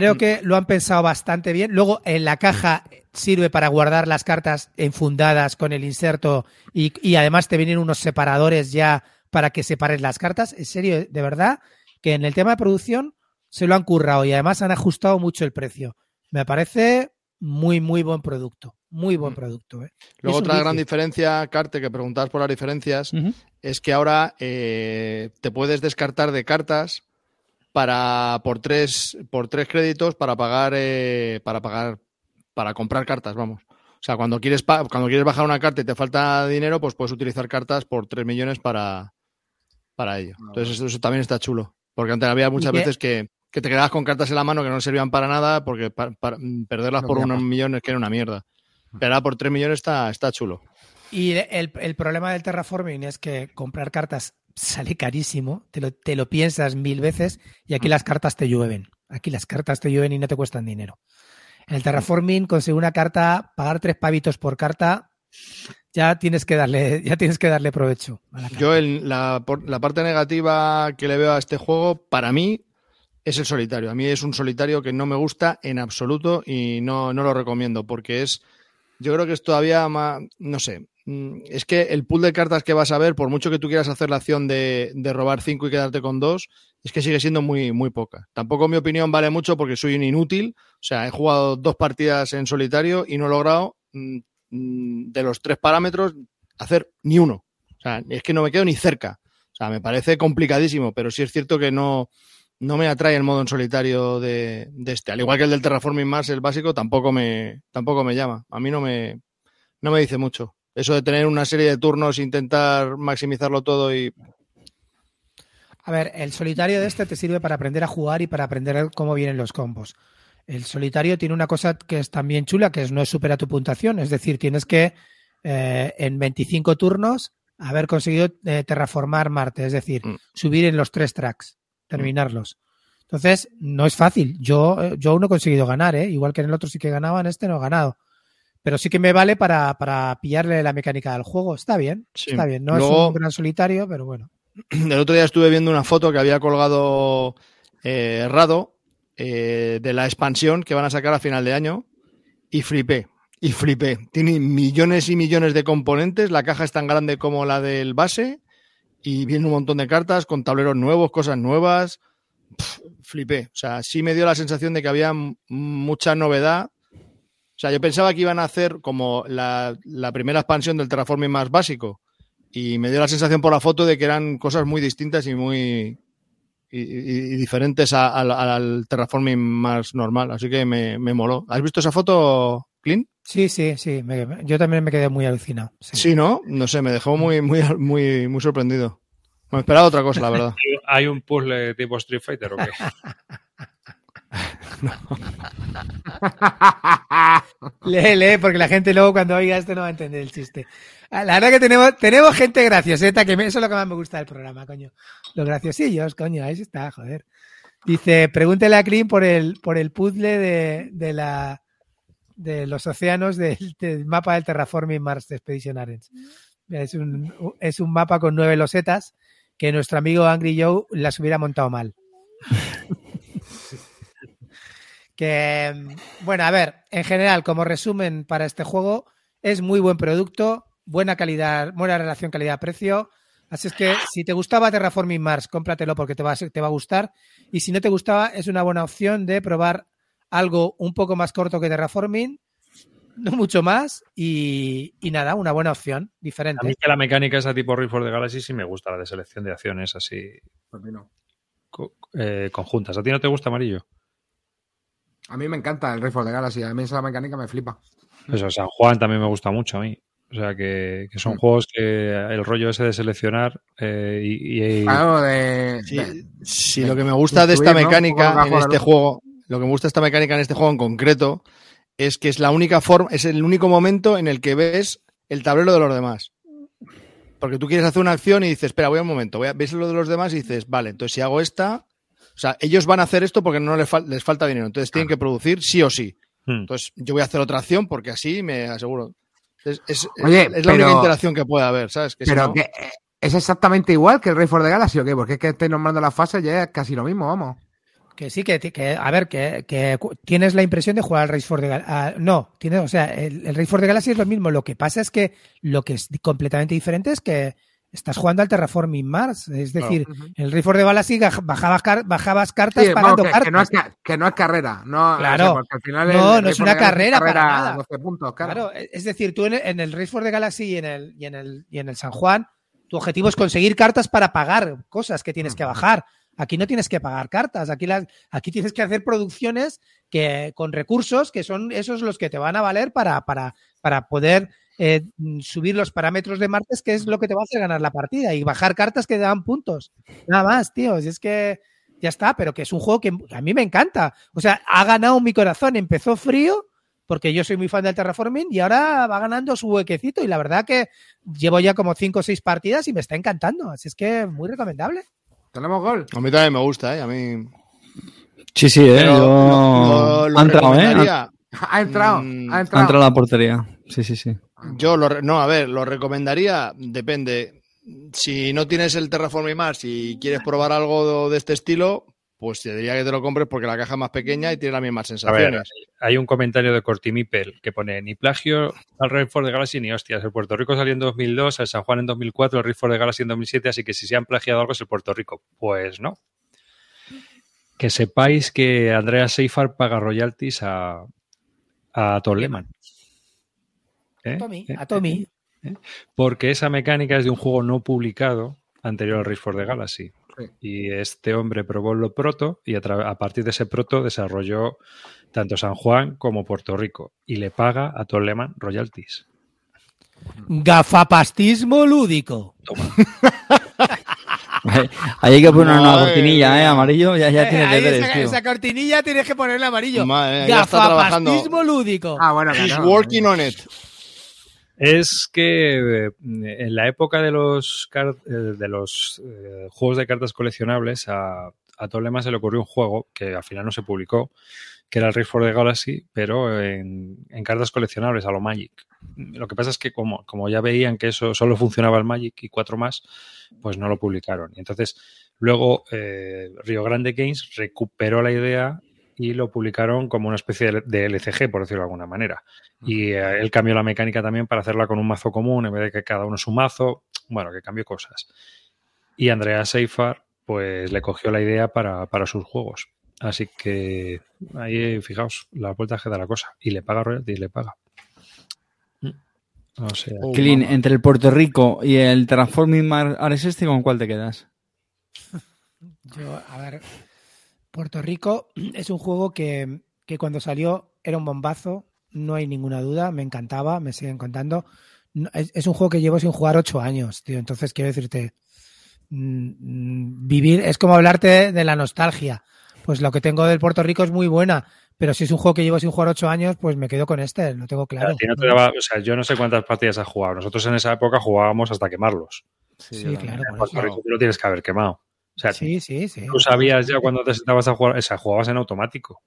Creo que lo han pensado bastante bien. Luego en la caja sirve para guardar las cartas enfundadas con el inserto y, y además te vienen unos separadores ya para que separes las cartas. En serio, de verdad, que en el tema de producción se lo han currado y además han ajustado mucho el precio. Me parece muy, muy buen producto. Muy buen Mm. producto. ¿eh? Luego otra gran diferencia, Carte, que preguntabas por las diferencias, es que ahora eh, te puedes descartar de cartas para por tres por tres créditos para pagar eh, para pagar para comprar cartas vamos. O sea cuando quieres pa- cuando quieres bajar una carta y te falta dinero pues puedes utilizar cartas por 3 millones para para ello. Entonces eso, eso también está chulo porque antes había muchas veces que, que te quedabas con cartas en la mano que no servían para nada porque pa- para- perderlas No por unos millones que era una mierda. Pero ahora por 3 millones está está chulo. Y el, el problema del terraforming es que comprar cartas sale carísimo, te lo, te lo piensas mil veces y aquí las cartas te llueven. Aquí las cartas te llueven y no te cuestan dinero. En el terraforming, conseguir una carta, pagar tres pavitos por carta, ya tienes que darle, ya tienes que darle provecho. a la carta. Yo el- la, la parte negativa que le veo a este juego, para mí, es el solitario. A mí es un solitario que no me gusta en absoluto y no, no lo recomiendo porque es, yo creo que es todavía más, no sé, mm, es que el pool de cartas que vas a ver, por mucho que tú quieras hacer la acción de, de robar cinco y quedarte con dos, es que sigue siendo muy, muy poca. Tampoco mi opinión vale mucho porque soy un inútil. O sea, he jugado dos partidas en solitario y no he logrado mm, mm, de los tres parámetros hacer ni uno. O sea, es que no me quedo ni cerca. O sea, me parece complicadísimo, pero sí es cierto que no, no me atrae el modo en solitario de, de este. Al igual que el del Terraforming Mars, el básico, tampoco me, tampoco me llama. A mí no me, no me dice mucho. Eso de tener una serie de turnos, intentar maximizarlo todo y A ver, el solitario de este te sirve para aprender a jugar y para aprender cómo vienen los combos. El solitario tiene una cosa que es también chula, que es no supera tu puntuación. Es decir, tienes que eh, en 25 turnos haber conseguido eh, terraformar Marte, es decir, Mm. subir en los tres tracks, terminarlos. Entonces, no es fácil. Yo, eh, yo aún no he conseguido ganar, ¿eh? igual que en el otro sí que ganaba, en este no he ganado. Pero sí que me vale para, para pillarle la mecánica del juego. Está bien, Sí. está bien. No es un gran solitario, pero bueno. El otro día estuve viendo una foto que había colgado eh, Rado eh, de la expansión que van a sacar a final de año y flipé. Y flipé. Tiene millones y millones de componentes. La caja es tan grande como la del base. Y viene un montón de cartas con tableros nuevos, cosas nuevas. Pff, flipé. O sea, sí me dio la sensación de que había mucha novedad. O sea, yo pensaba que iban a hacer como la, la primera expansión del Terraforming más básico y me dio la sensación por la foto de que eran cosas muy distintas y muy y, y- y diferentes a- al, al terraforming más normal, así que me, me moló. ¿Has visto esa foto, Clint? Sí, sí, sí. me- yo también me quedé muy alucinado. sí. Sí, ¿no? No sé, me dejó muy, muy, muy, muy sorprendido. Me esperaba otra cosa, la verdad. ¿Hay un puzzle tipo Street Fighter o qué? Lee, lee, porque la gente luego cuando oiga esto no va a entender el chiste. Ah, La verdad que tenemos, tenemos gente gracioseta, que me- eso es lo que más me gusta del programa, coño. Los graciosillos, coño, ahí está, joder. Dice, pregúntele a Clean por el, por el puzzle de, de la de los océanos del, del mapa del Terraforming Mars Expedition Arens. Es un, es un mapa con nueve losetas que nuestro amigo Angry Joe las hubiera montado mal. que, bueno, a ver, en general, como resumen para este juego, es muy buen producto, buena calidad, buena relación calidad-precio. Así es que si te gustaba Terraforming Mars, cómpratelo porque te va, a, ser- te va a gustar. Y si no te gustaba, es una buena opción de probar algo un poco más corto que Terraforming, no mucho más, y, y nada, una buena opción, A diferente. mí que la mecánica esa tipo Rift for the Galaxy sí me gusta, la de selección de acciones así a mí no. co- eh, conjuntas. ¿A ti no te gusta amarillo? A mí me encanta el for the Galaxy. A mí esa mecánica me flipa. Eso, San Juan también me gusta mucho a mí. O sea, que, que son Mm. juegos que el rollo ese de seleccionar eh, y, y- Claro, de, Sí, de- de lo que me gusta de esta mecánica en este juego, lo que me gusta de esta mecánica en este juego en concreto, es que es la única forma, es el único momento en el que ves el tablero de los demás. Porque tú quieres hacer una acción y dices, espera, voy a un momento, voy a, ves lo de los demás y dices, vale, entonces si hago esta, o sea, ellos van a hacer esto porque no les, fal- les falta dinero, entonces tienen que producir sí o sí. Hmm. Entonces yo voy a hacer otra acción porque así me aseguro. Es, es- Oye, es la única interacción que puede haber, ¿sabes? Que si Pero no- que eh, es exactamente igual que el Rift for the Galaxy, ¿o qué? Porque es que estáis nombrando las fases y es casi lo mismo, vamos. Que sí, que, que a ver, que, que tienes la impresión de jugar al Race for the Galaxy. no, tienes, o sea, el, el Race for the Galaxy es lo mismo. Lo que pasa es que lo que es completamente diferente es que estás jugando al Terraforming Mars. Es decir, en el the Galaxy gaj- bajabas, car- bajabas cartas Sí, pagando que, que no es, cartas. ca- que no es carrera. No, Claro. o sea, al final No, no es una carrera para nada. 12 puntos, claro. Claro, es decir, tú en el, en el the Galaxy y en el, y en el, y en el San Juan, tu objetivo es conseguir cartas para pagar cosas que tienes que bajar. Aquí no tienes que pagar cartas, aquí, las, aquí tienes que hacer producciones que, con recursos que son esos los que te van a valer para, para, para poder eh, subir los parámetros de martes, que es lo que te va a hacer ganar la partida, y bajar cartas que te dan puntos. Nada más, tío. Si es que ya está, pero que es un juego que a mí me encanta. O sea, ha ganado mi corazón. Empezó frío, porque yo soy muy fan del Terraforming, y ahora va ganando su huequecito. Y la verdad que llevo ya como 5 o 6 partidas y me está encantando. Así es que muy recomendable. Tenemos gol. A mí también me gusta, ¿eh? A mí... Sí, sí, eh. Lo ha entrado, eh. Ha, Ha entrado, Mm, ha entrado. entrado a la portería. Sí, sí, sí. Yo lo, no, a ver, lo recomendaría, depende. Si no tienes el Terraforming Mars y quieres probar algo de este estilo, pues te diría que te lo compres porque la caja es más pequeña y tiene las mismas A ver, sensaciones. hay un comentario de Cortimipel que pone ni plagio al Rift for the Galaxy ni hostias. El Puerto Rico salió en 2002, el San Juan en 2004, el Rift for the Galaxy en 2007, así que si se han plagiado algo es el Puerto Rico. Pues no. Que sepáis que Andrea Seifar paga royalties a, a Todd Lehman. ¿Eh? Tommy, ¿Eh? a Tommy. Porque esa mecánica es de un juego no publicado anterior al Race for the Galaxy. Sí. Y este hombre probó lo proto y a, a partir de ese proto desarrolló tanto San Juan como Puerto Rico y le paga a Todd Lehman royalties. Gafapastismo lúdico. Ahí ahí hay que poner una Madre cortinilla, ¿eh? Amarillo, ya, ya Eh, tienes deberes, esa, tío. esa cortinilla tienes que ponerle amarillo. Madre. Gafapastismo lúdico. Ah, bueno, He's working on it. Es que eh, en la época de los, eh, eh, juegos de cartas coleccionables, a, a Todd Lehman se le ocurrió un juego que al final no se publicó, que era el Race for the Galaxy, pero en, en cartas coleccionables, a lo Magic. Lo que pasa es que como, como ya veían que eso solo funcionaba el Magic y cuatro más, pues no lo publicaron. Y entonces luego eh, Rio Grande Games recuperó la idea y lo publicaron como una especie de- LCG, por decirlo de alguna manera. Y eh, él cambió la mecánica también para hacerla con un mazo común en vez de que cada uno es un mazo. Bueno, que cambió cosas. Y Andrea Seifar, pues le cogió la idea para, para sus juegos. Así que ahí, fijaos, la vuelta que da la cosa. Y le paga royalty y le paga. O sea, Oh, Clean, mamá. entre el Puerto Rico y el Transforming Mar Ares este, ¿con cuál te quedas? Yo, a ver, Puerto Rico es un juego que, que cuando salió era un bombazo, no hay ninguna duda, me encantaba, me siguen contando. No, es, es un juego que llevo sin jugar ocho años, tío. Entonces quiero decirte, mm, mm, vivir es como hablarte de la nostalgia. Pues lo que tengo del Puerto Rico es muy buena, pero si es un juego que llevo sin jugar ocho años, pues me quedo con este, lo tengo claro. a ti no te daba- o sea, yo no sé cuántas partidas has jugado. Nosotros en esa época jugábamos hasta quemarlos. Sí, claro. En Puerto. Rico tú lo tienes que haber quemado. O sea, Sí, sí, sí. tú sabías ya cuando te sentabas a jugar, o sea, jugabas en automático.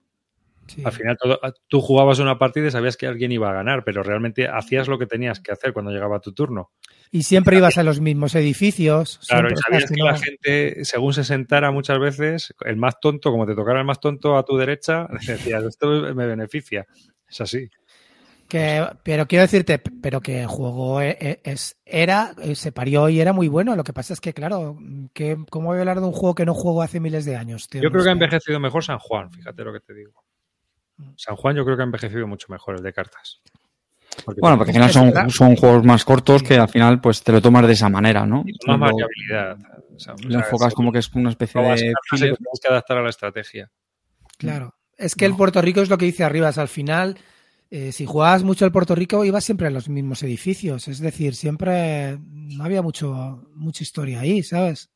Sí. Al final todo- tú jugabas una partida y sabías que alguien iba a ganar, pero realmente hacías lo que tenías que hacer cuando llegaba tu turno. Y siempre ibas a los mismos edificios. Claro, y sabías que la gente, según se sentara muchas veces, el más tonto, como te tocara el más tonto a tu derecha, decías, esto me beneficia. Es así. Que, pero quiero decirte, pero que el juego e- e- es, era, eh, se parió y era muy bueno. Lo que pasa es que, claro, que, ¿cómo voy a hablar de un juego que no juego hace miles de años? tío? Yo creo que ha envejecido mejor San Juan, fíjate lo que te digo. San Juan yo creo que ha envejecido mucho mejor el de cartas. Porque Bueno, porque al final son, son juegos más cortos que al final pues te lo tomas de esa manera, ¿no? tiene más variabilidad. o sea, Lo enfocas como que es una especie de y filler. te tienes que adaptar a la estrategia. Claro. Es que el Puerto Rico es lo que dice Arribas. Al final, eh, si jugabas mucho al Puerto Rico, ibas siempre a los mismos edificios. Es decir, siempre no había mucho, mucha historia ahí, ¿sabes?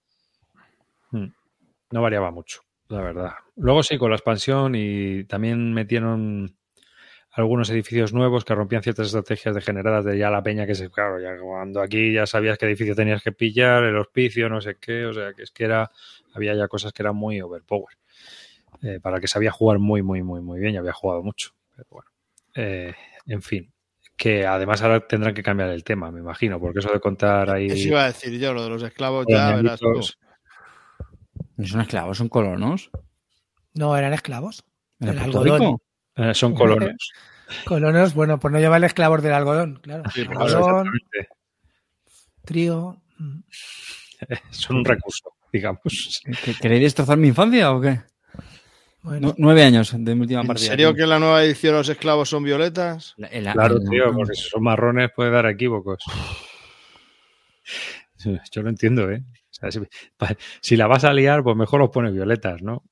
No variaba mucho, la verdad. Luego sí, con la expansión y también metieron algunos edificios nuevos que rompían ciertas estrategias degeneradas de ya la peña que se, claro, ya cuando aquí ya sabías qué edificio tenías que pillar, el hospicio, no sé qué, o sea, que es que era, había ya cosas que eran muy overpower. Eh, para el que sabía jugar muy, muy, muy, muy bien y había jugado mucho. Pero bueno, Eh, en fin. Que además ahora tendrán que cambiar el tema, me imagino, porque eso de contar ahí... Eso iba a decir yo, lo de los esclavos ya verás. tú. No son esclavos, son colonos. No eran esclavos. ¿En el algodón. Eh, son colonos. Colonos, bueno, pues no llevan esclavos del algodón, claro. Sí, por algodón, trigo. mm. Son un recurso, digamos. ¿Que- ¿Queréis destrozar mi infancia o qué? Bueno, Nu- nueve años de mi última ¿En partida. serio que en la nueva edición los esclavos son violetas? La- la- Claro, la- tío, porque si son marrones puede dar equívocos. Yo lo entiendo, ¿eh? O sea, si, pa- si la vas a liar, pues mejor los pones violetas, ¿no?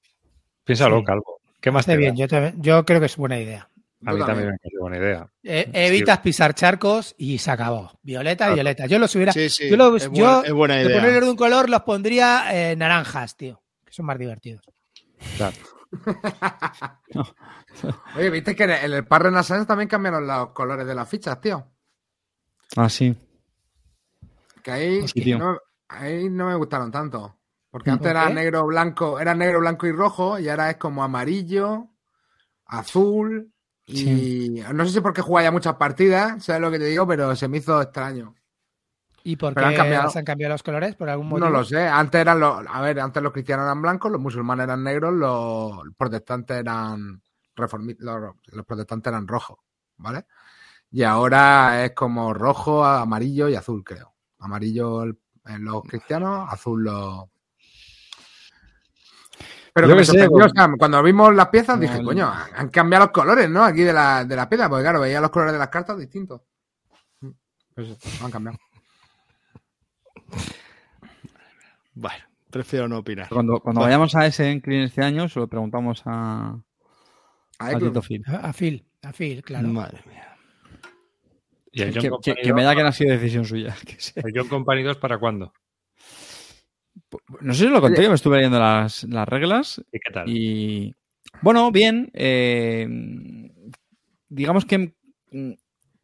Piénsalo, Sí. Calvo. ¿Qué más hace te bien, yo, también- yo creo que es buena idea. A mí Yo también también. me parece buena idea. Eh, evitas pisar charcos y se acabó. Violeta, Claro. violeta. Yo los hubiera. Sí, sí. yo lo- es, yo, buena, es buena de ponerle de un color los pondría eh, naranjas, tío. Que son más divertidos. Claro. Oye, viste que en el, en el Par Renaissance también cambiaron los colores de las fichas, tío. Ah, sí. Que ahí, Sí, tío. no, ahí no me gustaron tanto. Porque ¿Por antes era negro, blanco, era negro, blanco y rojo, y ahora es como amarillo, azul. Y no sé si porque jugaba ya muchas partidas, sabes lo que te digo, pero se me hizo extraño. ¿Y por qué han cambiado. se han cambiado los colores? ¿Por algún motivo? No lo sé. Antes eran los, a ver, antes los cristianos eran blancos, los musulmanes eran negros, los protestantes eran reformi- los, los protestantes eran rojos, ¿vale? Y ahora es como rojo, amarillo y azul, creo. Amarillo el- en los cristianos, azul los. Pero Yo que me qué sé, sorprendió, pues- o sea, cuando vimos las piezas dije, No, coño, han cambiado los colores, ¿no? Aquí de la, de la pieza, porque claro, veía los colores de las cartas distintos. Pues han cambiado. Bueno, prefiero no opinar. Cuando, cuando vayamos a ese en este año, se lo preguntamos a, A a Eklund. Tito Phil. A Phil, a Phil, claro. Madre mía. ¿Y el Que, John, que- Company que me 2? da que no ha sido decisión suya. que. ¿El John Company 2 para cuándo? No sé si lo conté, yo me estuve leyendo las, las reglas ¿Y qué tal? Y bueno, bien. eh, digamos que mm,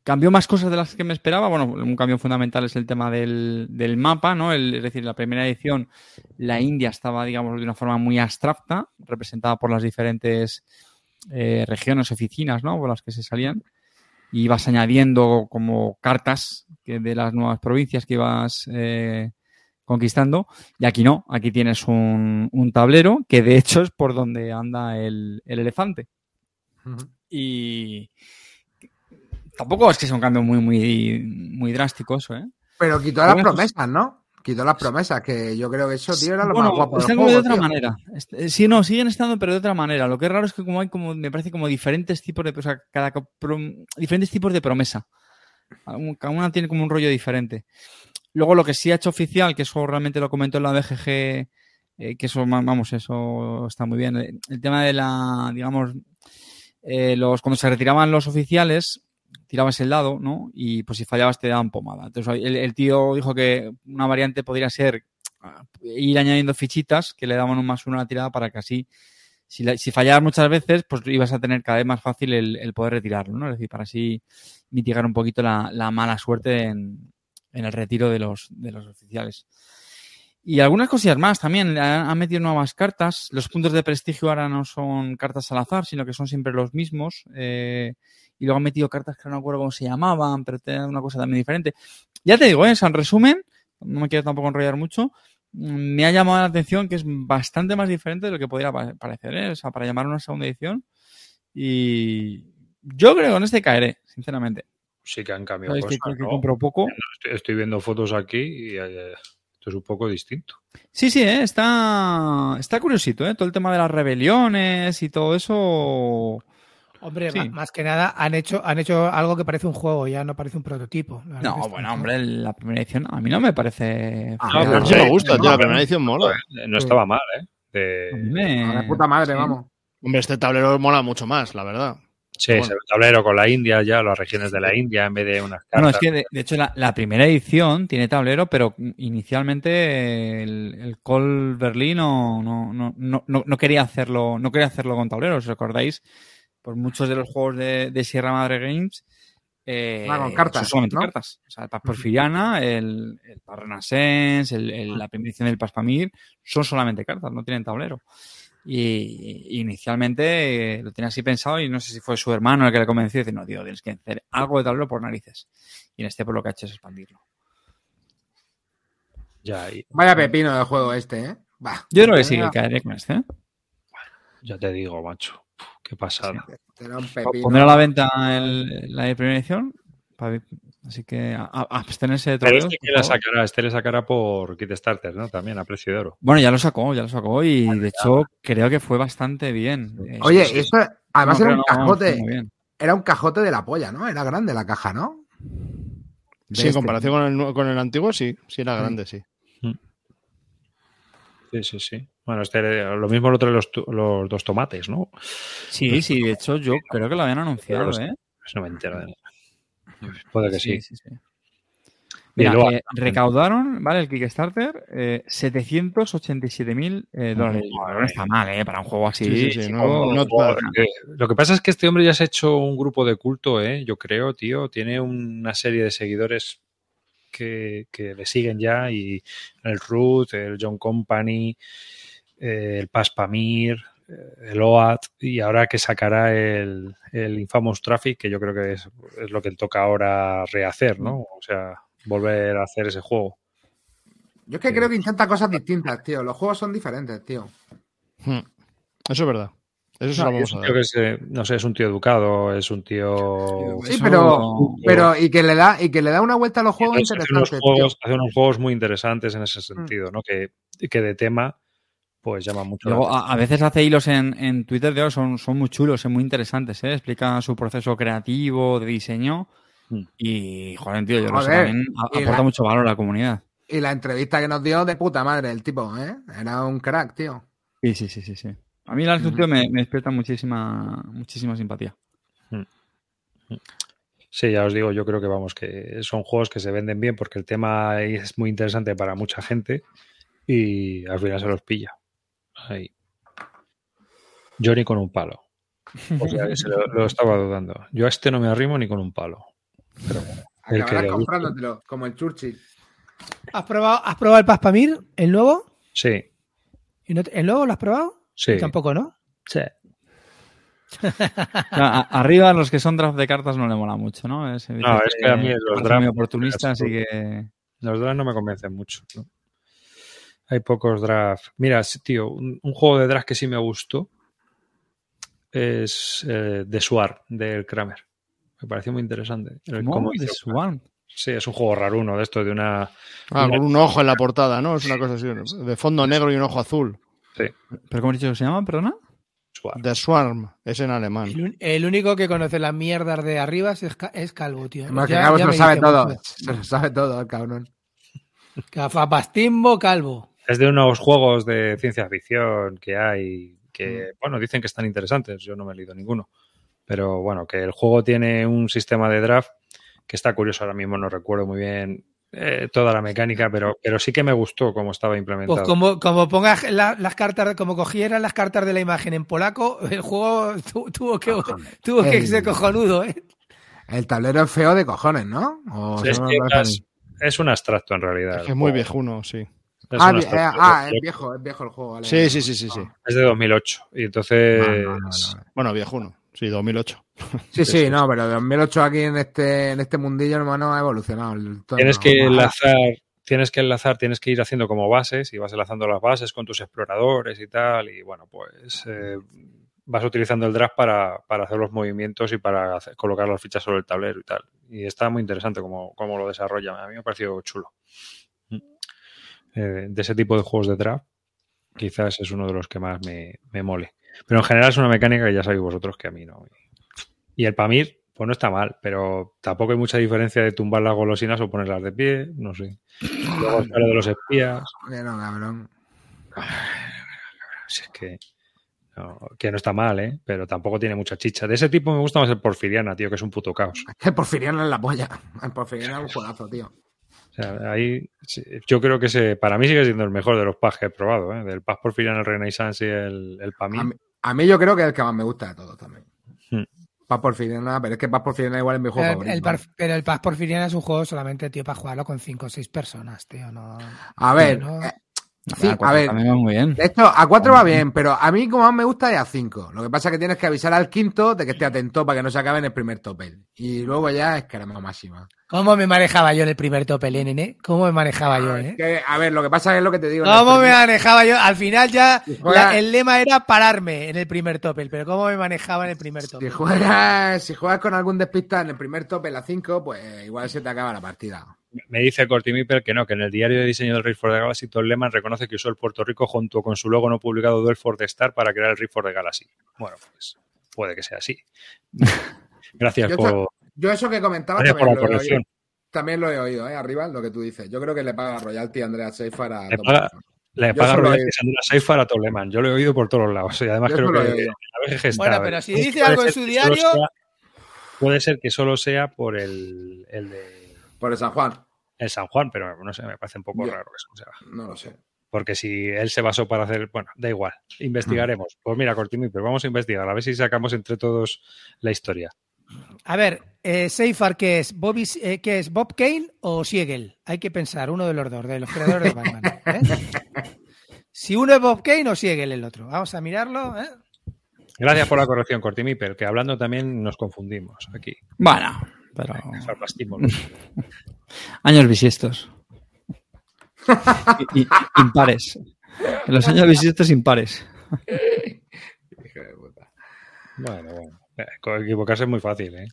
cambió más cosas de las que me esperaba. Bueno, un cambio fundamental es el tema del, del mapa, ¿no? El- es decir, la primera edición la India estaba, digamos, de una forma muy abstracta, representada por las diferentes eh, regiones, oficinas, ¿no? Por las que se salían. Y ibas añadiendo como cartas que de las nuevas provincias que ibas eh, conquistando. Y aquí no, aquí tienes un, un tablero que de hecho es por donde anda el, el elefante. Y tampoco es que sea un cambio muy, muy, muy drástico eso, ¿eh? Pero quitó las Bueno, promesas, ¿no? Quitó las promesas, que yo creo que eso, tío, era lo Bueno, más guapo están como de otra tío. manera. Eh, Sí, no, siguen estando, pero de otra manera. Lo que es raro es que como hay como, me parece como diferentes tipos de, o sea, cada diferentes tipos de promesa. Cada una tiene como un rollo diferente. Luego lo que sí ha hecho oficial, que eso realmente lo comentó en la BGG, eh, que eso, vamos, eso está muy bien. El tema de la, digamos, eh, los, cuando se retiraban los oficiales, tirabas el dado, ¿no? Y pues si fallabas te daban pomada. Entonces el, el tío dijo que una variante podría ser ah, ir añadiendo fichitas que le daban un más uno a la tirada para que así, si, la- si fallabas muchas veces, pues ibas a tener cada vez más fácil el, poder retirarlo, ¿no? Es decir, para así mitigar un poquito la, la mala suerte en, el retiro de los, de los oficiales. Y algunas cosillas más también. Han metido nuevas cartas. Los puntos de prestigio ahora no son cartas al azar, sino que son siempre los mismos. Eh, y luego han metido cartas que no me acuerdo cómo se llamaban, pero tenían una cosa también diferente. Ya te digo, ¿eh? en resumen, no me quiero tampoco enrollar mucho. Me ha llamado la atención que es bastante más diferente de lo que podría pa- parecer, ¿eh? O sea, para llamar una segunda edición. Y yo creo que con este caeré, sinceramente. Sí que han cambiado que, cosas, que ¿no? compro poco. Estoy, estoy viendo fotos aquí y eh, esto es un poco distinto. Sí, sí, ¿eh? está, está curiosito, ¿eh? Todo el tema de las rebeliones y todo eso. Hombre, Sí. más que nada han hecho, han hecho algo que parece un juego, ya no parece un prototipo. La No, bueno, hombre, la primera edición a mí no me parece. Ah, No, pero sí, me gusta, no, tío. La primera edición mola. Eh, No estaba mal, ¿eh? De- A mí me- Ah, puta madre, sí. vamos. Hombre, este tablero mola mucho más, la verdad. Sí, Bueno. se ve el tablero con la India ya, las regiones de la India en vez de unas cartas. Bueno, es que de, de hecho la, la primera edición tiene tablero, pero inicialmente el, el Col Berlín no, no, no, no, no- no quería hacerlo, no quería hacerlo con tablero, ¿os recordáis? Por muchos de los juegos de, de Sierra Madre Games eh, Ah, con cartas, son solamente ¿no? cartas. O sea, el Paz Porfiriana, el, el Paz Renaissance, el- el- la primera edición del Paz Pamir, son solamente cartas, no tienen tablero. Y, y inicialmente eh, lo tenía así pensado y no sé si fue su hermano el que le convenció y dice, no, tío, tienes que hacer algo de tablero por narices. Y en este por lo que ha hecho es expandirlo. Ya, y- Vaya pepino de juego este, ¿eh? Bah. Yo creo que sí, que caeré con este. ¿eh? ya te digo, macho. Qué pasada. era un Po- pepino. Pondré a la venta el- la primera edición. Así que a- a- abstenerse de Pero tablero. este, que la sacará, este le sacará por Kickstarter, ¿no? También a precio de oro. Bueno, ya lo sacó, ya lo sacó y de hecho creo que fue bastante bien. Eh, Oye, sí, además No, era un cajote. Era un cajote de la polla, ¿no? Era grande la caja, ¿no? De Sí, en este. comparación con el, con el antiguo, sí. Sí, era grande, sí. Sí, sí, sí. Bueno, este, lo mismo lo trae los, los dos tomates, ¿no? Sí, sí, de hecho yo creo que lo habían anunciado, Los- ¿eh? No me entero de nada. Puede que sí. sí, sí. Mira, luego- eh, recaudaron, ¿vale? El Kickstarter, eh, 787.000 eh, dólares. No está mal, ¿eh? Para un juego así. Sí, sí, sí, no- que- Lo que pasa es que este hombre ya se ha hecho un grupo de culto, ¿eh? Yo creo, tío. Tiene una serie de seguidores que, que le siguen ya y el Ruth, el John Company, eh, el Paspamir, eh, el OAT y ahora que sacará el, el Infamous Traffic, que yo creo que es, es lo que toca ahora rehacer, ¿no? O sea, volver a hacer ese juego. Yo es que creo que intenta cosas distintas, tío. Los juegos son diferentes, tío. Hmm. Eso es verdad. Eso se No, lo vamos es a tío que es, eh, no sé, es un tío educado, es un tío... Sí, pero, pero y que le da y que le da una vuelta a los juegos Entonces, hace, unos interesantes, hace unos juegos muy interesantes en ese sentido, ¿no? Que, que de tema, pues llama mucho. Luego, a, a veces hace hilos en, en Twitter de son, son muy chulos, son muy interesantes, ¿eh? Explica su proceso creativo, de diseño. Mm. Y, joder, tío, yo lo sé, Joder, también aporta la- mucho valor a la comunidad. Y la entrevista que nos dio de puta madre el tipo, ¿eh? Era un crack, tío. Sí, sí, sí, sí. sí. A mí la tío me, me despierta muchísima, muchísima simpatía. Sí, ya os digo, yo creo que vamos, que son juegos que se venden bien porque el tema es muy interesante para mucha gente y al final se los pilla. Ahí. Yo ni con un palo. O sea, se lo, lo estaba dudando. Yo a este no me arrimo ni con un palo. Pero bueno, el que comprándotelo, como el Churchill. ¿Has probado, ¿Has probado el Paspamir, el nuevo? Sí, ¿Y no te- ¿El nuevo lo has probado? Sí. Tampoco, ¿no? Sí. O sea, a- arriba los que son draft de cartas no le mola mucho, ¿no? Es, No, es que a mí los draft- muy oportunista, así que... Los drafts no me convencen mucho. ¿no? Hay pocos drafts. Mira, sí, tío, un, un juego de draft que sí me gustó es eh, The Swar del Kramer. Me pareció muy interesante. El ¿Cómo? cómo The Swarm. Sí, es un juego raro uno de esto, de una. Ah, con un ojo en la portada, ¿no? Es una cosa así. De fondo negro y un ojo azul. ¿Pero cómo has dicho que se llama, perdona? Swar. The Swarm. Es en alemán. El, único que conoce las mierdas de arriba es, es Calvo, tío. Ya se lo sabe todo. Se lo sabe todo, el cabrón. Gafapastimbo Calvo. Es de unos juegos de ciencia ficción que hay que, bueno, dicen que están interesantes. Yo no me he leído ninguno. Pero bueno, que el juego tiene un sistema de draft que está curioso ahora mismo, no recuerdo muy bien eh, toda la mecánica, pero, pero sí que me gustó cómo estaba implementado. Pues como, como pongas la- las cartas, como cogieran las cartas de la imagen en polaco, el juego tu- tuvo que, tuvo que El- ser cojonudo, ¿eh? El tablero es feo de cojones, ¿no? O Sí, es, un abstracto en realidad. Es que es muy viejuno, sí. Es, Ah, eh, ah, es viejo, es viejo el juego. Vale. Sí, sí, sí, sí, sí. es de 2008. Y entonces vale. Bueno, viejuno. Sí, 2008. Sí, sí, no, pero de 2008 aquí en este, en este mundillo, hermano, ha evolucionado. el tienes que enlazar, tienes que enlazar, tienes que ir haciendo como bases y vas enlazando las bases con tus exploradores y tal. Y bueno, pues eh, vas utilizando el drag para, para hacer los movimientos y para hacer- colocar las fichas sobre el tablero y tal. Y está muy interesante cómo, cómo lo desarrolla. A mí me ha parecido chulo. Mm. Eh, de ese tipo de juegos de draft, quizás es uno de los que más me, me mole. Pero en general es una mecánica que ya sabéis vosotros que a mí no. Y el Pamir, pues no está mal, pero tampoco hay mucha diferencia de tumbar las golosinas o ponerlas de pie, no sé. Luego está lo de los espías, Que no, cabrón. si es que no, que no está mal, ¿eh? Pero tampoco tiene mucha chicha. De ese tipo me gusta más el Porfiriana, tío, que es un puto caos. Es que Porfiriano es la polla. El Porfiriano es un juegazo, tío. O sea, ahí yo creo que ese, para mí sigue siendo el mejor de los PAS que he probado, ¿eh? Del PAS Porfiriana, el Renaissance y el, el Pamir. A mí, a mí yo creo que es el que más me gusta de todos también. Hmm. Paz Porfiriana, pero es que Paz Porfiriana igual es mi juego El- favorito. el par- pero el Paz Porfiriana es un juego solamente, tío, para jugarlo con 5 o 6 personas, tío. No, A ver, no- eh, sí, Ah, a ver. Muy bien. De hecho, a 4 va bien, pero a mí como más me gusta es a 5. Lo que pasa es que tienes que avisar al quinto de que esté atento para que no se acabe en el primer topel. Y luego ya es caramelo máxima. ¿Cómo me manejaba yo en el primer tope, nene? ¿Cómo me manejaba yo, eh? Que, a ver, lo que pasa es lo que te digo. ¿Cómo me manejaba yo? Al final ya Si juega- la- el lema era pararme en el primer topel, pero ¿cómo me manejaba en el primer Si topel? juegas, si juegas con algún despista en el primer topel a 5, pues igual se te acaba la partida. Me dice Cortimipper que no, que en el diario de diseño del Rift for the Galaxy, Tom Lehman reconoce que usó el Puerto Rico junto con su logo no publicado Duel for the Star para crear el Rift for the Galaxy. Bueno, pues puede que sea así. Gracias Yo por, Yo eso que por también, la lo he también lo he oído, ¿eh? Arriba, lo que tú dices. Yo creo que le paga royalty a Andrea Seyfar a Le paga-. Le Yo paga eso lo he royalties a Andrea Seyfarth a Tom Lehman. Yo lo he oído por todos lados. Y además Yo creo eso que la vez que está, Bueno, pero si dice algo en su diario- sea- puede ser que solo sea por el, el de Por el San Juan. El San Juan, pero no sé, me parece un poco Yo- raro eso. o sea, No lo sé. porque si él se basó para hacer, bueno, da igual, investigaremos. Pues mira, Cortimi, pero vamos a investigar, a ver si sacamos entre todos la historia. A ver, eh, Seifar, ¿qué es? Bobby, eh, ¿qué es? ¿Bob Kane o Siegel? Hay que pensar, uno de los dos, de los creadores de Batman. ¿eh? Si uno es Bob Kane o Siegel el otro. Vamos a mirarlo. ¿eh? Gracias por la corrección, Cortimiper, que hablando también nos confundimos aquí. Bueno, pero. Sarcastimos. Años bisiestos. I- impares. En los años bisiestos impares. Hijo de puta. Bueno, bueno. Eh, Equivocarse es muy fácil, ¿eh?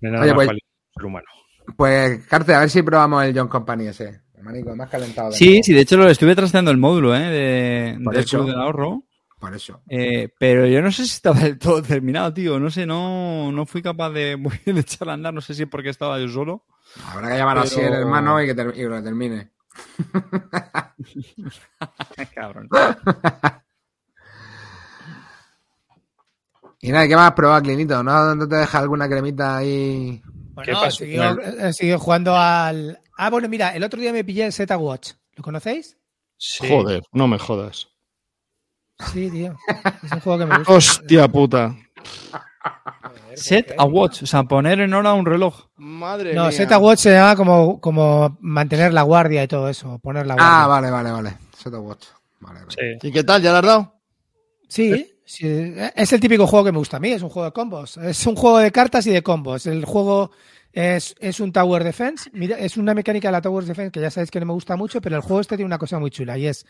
Nada Oye, más pues- ser humano. Pues, Carte, a ver si probamos el John Company ese. Manico, más calentado. de Sí, nuevo. sí, de hecho lo estuve trasteando el módulo ¿eh? de, Por del eso. Club del Ahorro. Por eso. eh, pero yo no sé si estaba del todo terminado, tío. No sé, no, no fui capaz de, de echar a andar. No sé si es porque estaba yo solo. Habrá que llamar así Pero- el hermano y que, ter- y que lo termine. Cabrón. Y nada, ¿qué más has probado, Clinito? ¿No, ¿No te deja alguna cremita ahí? ¿Qué Bueno, pasó siguió, con eh, siguió jugando al. Ah, bueno, mira, el otro día me pillé el Z Watch. ¿Lo conocéis? Sí. Joder, no me jodas. Sí, tío. Es un juego que me gusta. Hostia puta. Set a watch, o sea, poner en hora un reloj. Madre No, mía. Z Watch se llama como, como mantener la guardia y todo eso. Poner la guardia. Ah, vale, vale, vale. Set Watch. Vale, vale. Sí. ¿Y qué tal? ¿Ya le has dado? Sí, sí, es el típico juego que me gusta a mí, es un juego de combos. Es un juego de cartas y de combos. El juego es, es un Tower Defense. Mira, es una mecánica de la Tower Defense que ya sabéis que no me gusta mucho, pero el juego este tiene una cosa muy chula y es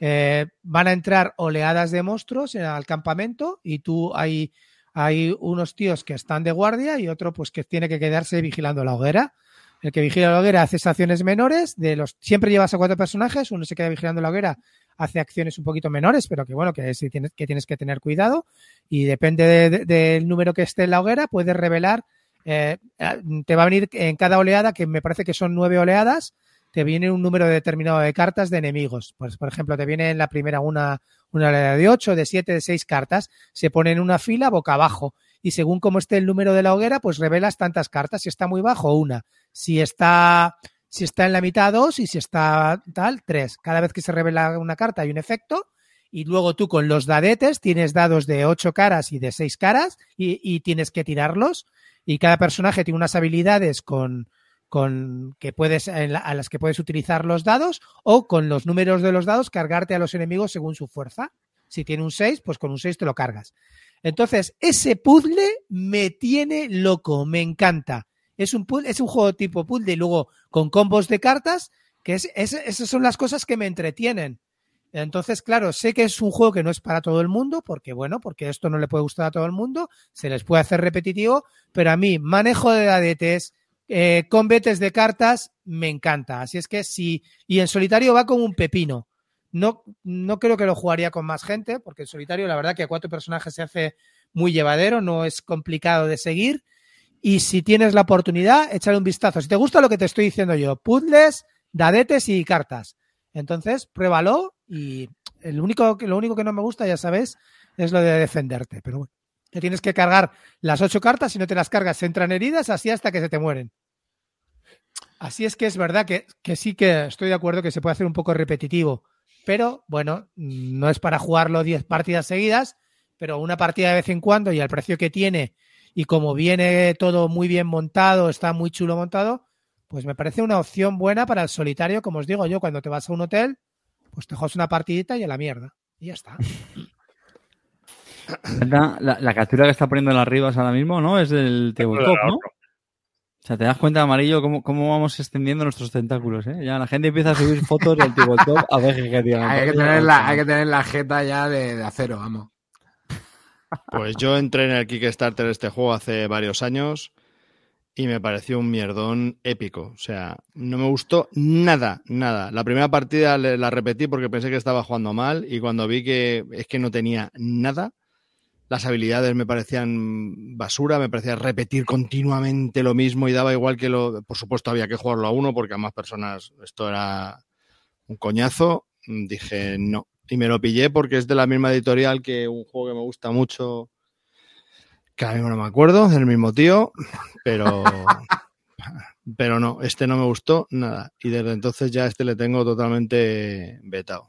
eh, van a entrar oleadas de monstruos al campamento y tú hay, hay unos tíos que están de guardia y otro pues que tiene que quedarse vigilando la hoguera. El que vigila la hoguera hace acciones menores, de los siempre llevas a cuatro personajes, uno se queda vigilando la hoguera hace acciones un poquito menores, pero que bueno, que, tienes, que tener cuidado y depende de- de- del número que esté en la hoguera, puedes revelar, eh, te va a venir en cada oleada, que me parece que son nueve oleadas, te viene un número determinado de cartas de enemigos. Pues, por ejemplo, te viene en la primera una, una de ocho, de siete, de seis cartas, se pone en una fila boca abajo y según cómo esté el número de la hoguera, pues revelas tantas cartas. Si está muy bajo, una. Si está si está en la mitad dos y si está tal, tres. Cada vez que se revela una carta hay un efecto y luego tú con los dadetes tienes dados de ocho caras y de seis caras y, y tienes que tirarlos y cada personaje tiene unas habilidades con, con que puedes en la- a las que puedes utilizar los dados o con los números de los dados cargarte a los enemigos según su fuerza. Si tiene un 6, pues con un 6 te lo cargas. Entonces, ese puzzle me tiene loco, me encanta. Es un, pu- es un juego tipo puzzle y luego con combos de cartas, que es, es- esas son las cosas que me entretienen. Entonces, claro, sé que es un juego que no es para todo el mundo, porque bueno, porque esto no le puede gustar a todo el mundo, se les puede hacer repetitivo, pero a mí, manejo de dadetes, eh, combates de cartas, me encanta. Así es que sí, y en solitario va como un pepino. No, no creo que lo jugaría con más gente, porque en solitario la verdad que a cuatro personajes se hace muy llevadero, no es complicado de seguir. Y si tienes la oportunidad, échale un vistazo. Si te gusta lo que te estoy diciendo yo, puzzles, dadetes y cartas. Entonces, pruébalo y el único, lo único que no me gusta, ya sabes, es lo de defenderte. Pero bueno, te tienes que cargar las ocho cartas, si no te las cargas, se entran heridas, así hasta que se te mueren. Así es que es verdad que, que sí que estoy de acuerdo que se puede hacer un poco repetitivo, pero bueno, no es para jugarlo 10 partidas seguidas, pero una partida de vez en cuando y al precio que tiene y como viene todo muy bien montado, está muy chulo montado, pues me parece una opción buena para el solitario, como os digo yo, cuando te vas a un hotel, pues te juegas una partidita y a la mierda. Y ya está. La, la- captura que está poniendo en las ribas ahora mismo, ¿no? Es del tabletop, ¿no? O sea, te das cuenta, Amarillo, cómo, cómo vamos extendiendo nuestros tentáculos, ¿eh? Ya la gente empieza a subir fotos del tabletop a ver qué tiene. Hay que, tener la, hay que tener la jeta ya de, de acero, vamos. Pues yo entré en el Kickstarter de este juego hace varios años y me pareció un mierdón épico. O sea, no me gustó nada, nada. La primera partida la repetí porque pensé que estaba jugando mal y cuando vi que es que no tenía nada, las habilidades me parecían basura, me parecía repetir continuamente lo mismo y daba igual que lo... Por supuesto había que jugarlo a uno porque a más personas esto era un coñazo. Dije no. Y me lo pillé porque es de la misma editorial que un juego que me gusta mucho, que ahora mismo no me acuerdo, del mismo tío, pero, pero no, este no me gustó nada. Y desde entonces ya este le tengo totalmente vetado.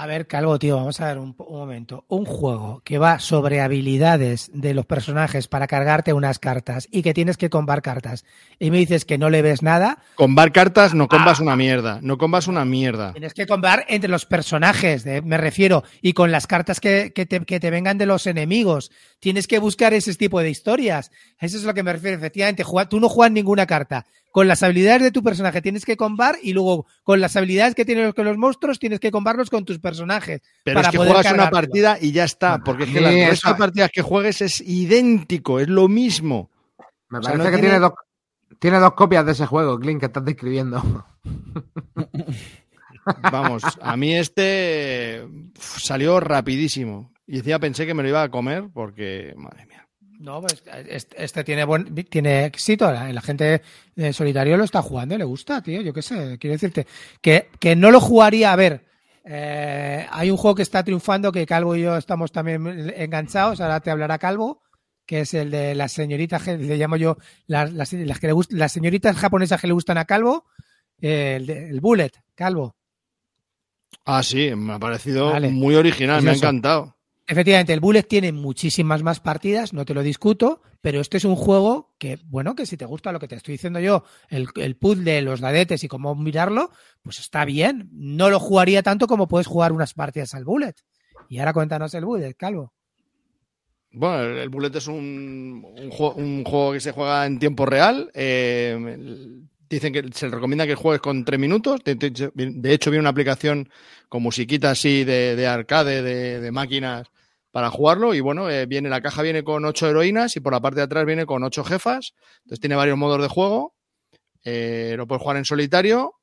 A ver, Calvo, tío, vamos a ver un, momento. Un juego que va sobre habilidades de los personajes para cargarte unas cartas y que tienes que combar cartas y me dices que no le ves nada, Combar cartas, no combas una mierda, no combas una mierda. tienes que combar entre los personajes, de- me refiero, y con las cartas que, que te, que te vengan de los enemigos. Tienes que buscar ese tipo de historias. Eso es lo que me refiero, efectivamente. Tú no juegas ninguna carta. Con las habilidades de tu personaje tienes que combar y luego con las habilidades que tienen los, con los monstruos tienes que combarlos con tus personajes. Pero para es que poder juegas una partida y ya está, porque es que las resto de partidas que juegues es idéntico, es lo mismo. Me O sea, parece no que tiene- tiene... dos, tiene dos copias de ese juego, Clint, que estás describiendo. Vamos, a mí este salió rapidísimo. Y encima pensé que me lo iba a comer porque, madre mía. No, pues este, tiene buen, tiene éxito. La, la gente en solitario lo está jugando y le gusta, tío. Yo qué sé, quiero decirte que, que no lo jugaría. A ver, eh, hay un juego que está triunfando que Calvo y yo estamos también enganchados. Ahora te hablará Calvo, que es el de las señoritas, le llamo yo las, las, las que le gust- las señoritas japonesas que le gustan a Calvo. eh, el, de- el Bullet, Calvo. Ah, sí, me ha parecido Vale. muy original, Pues me ha encantado. Efectivamente, el Bullet tiene muchísimas más partidas, no te lo discuto, pero este es un juego que, bueno, que si te gusta lo que te estoy diciendo yo, el, el puzzle, los dadetes y cómo mirarlo, pues está bien. No lo jugaría tanto como puedes jugar unas partidas al Bullet. Y ahora cuéntanos el Bullet, Calvo. Bueno, el, Bullet es un, un, juego, que se juega en tiempo real. eh, dicen que se recomienda que juegues con tres minutos. De, hecho, viene una aplicación con musiquita así de, de arcade, de, de máquinas para jugarlo. Y bueno, eh, viene la caja viene con ocho heroínas y por la parte de atrás viene con ocho jefas. Entonces tiene varios modos de juego. Eh, lo puedes jugar en solitario,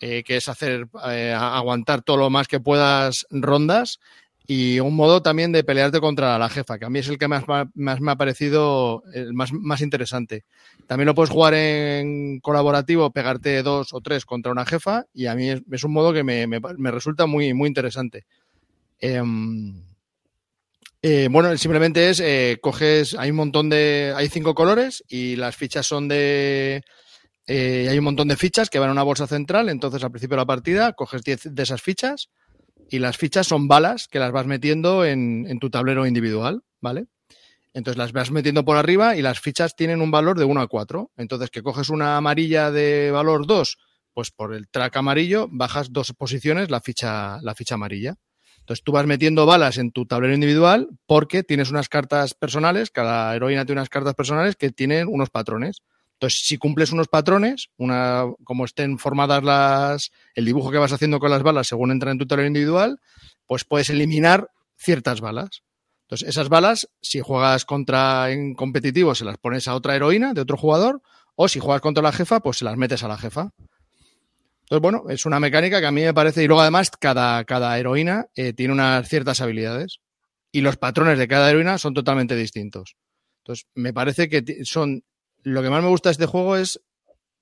eh, que es hacer aguantar todo lo más que puedas rondas y un modo también de pelearte contra la jefa, que a mí es el que más, más me ha parecido el más, más interesante. También lo puedes jugar en colaborativo, pegarte dos o tres contra una jefa, y a mí es, un modo que me, me- me resulta muy, muy interesante. Em, eh, bueno, simplemente es, eh, coges, hay un montón de, hay cinco colores y las fichas son de, eh, hay un montón de fichas que van a una bolsa central, entonces al principio de la partida coges 10 de esas fichas y las fichas son balas que las vas metiendo en, en tu tablero individual, ¿vale? Entonces las vas metiendo por arriba y las fichas tienen un valor de 1 a 4. Entonces que coges una amarilla de valor 2, pues por el track amarillo bajas dos posiciones la ficha, la ficha amarilla. Entonces tú vas metiendo balas en tu tablero individual porque tienes unas cartas personales, cada heroína tiene unas cartas personales que tienen unos patrones. Entonces, si cumples unos patrones, una, como estén formadas las, el dibujo que vas haciendo con las balas según entran en tu tablero individual, pues puedes eliminar ciertas balas. Entonces, esas balas, si juegas contra en competitivo, se las pones a otra heroína de otro jugador, o si juegas contra la jefa, pues se las metes a la jefa. Entonces, bueno, es una mecánica que a mí me parece, y luego además cada, cada heroína eh, tiene unas ciertas habilidades y los patrones de cada heroína son totalmente distintos. Entonces, me parece que son, lo que más me gusta de este juego es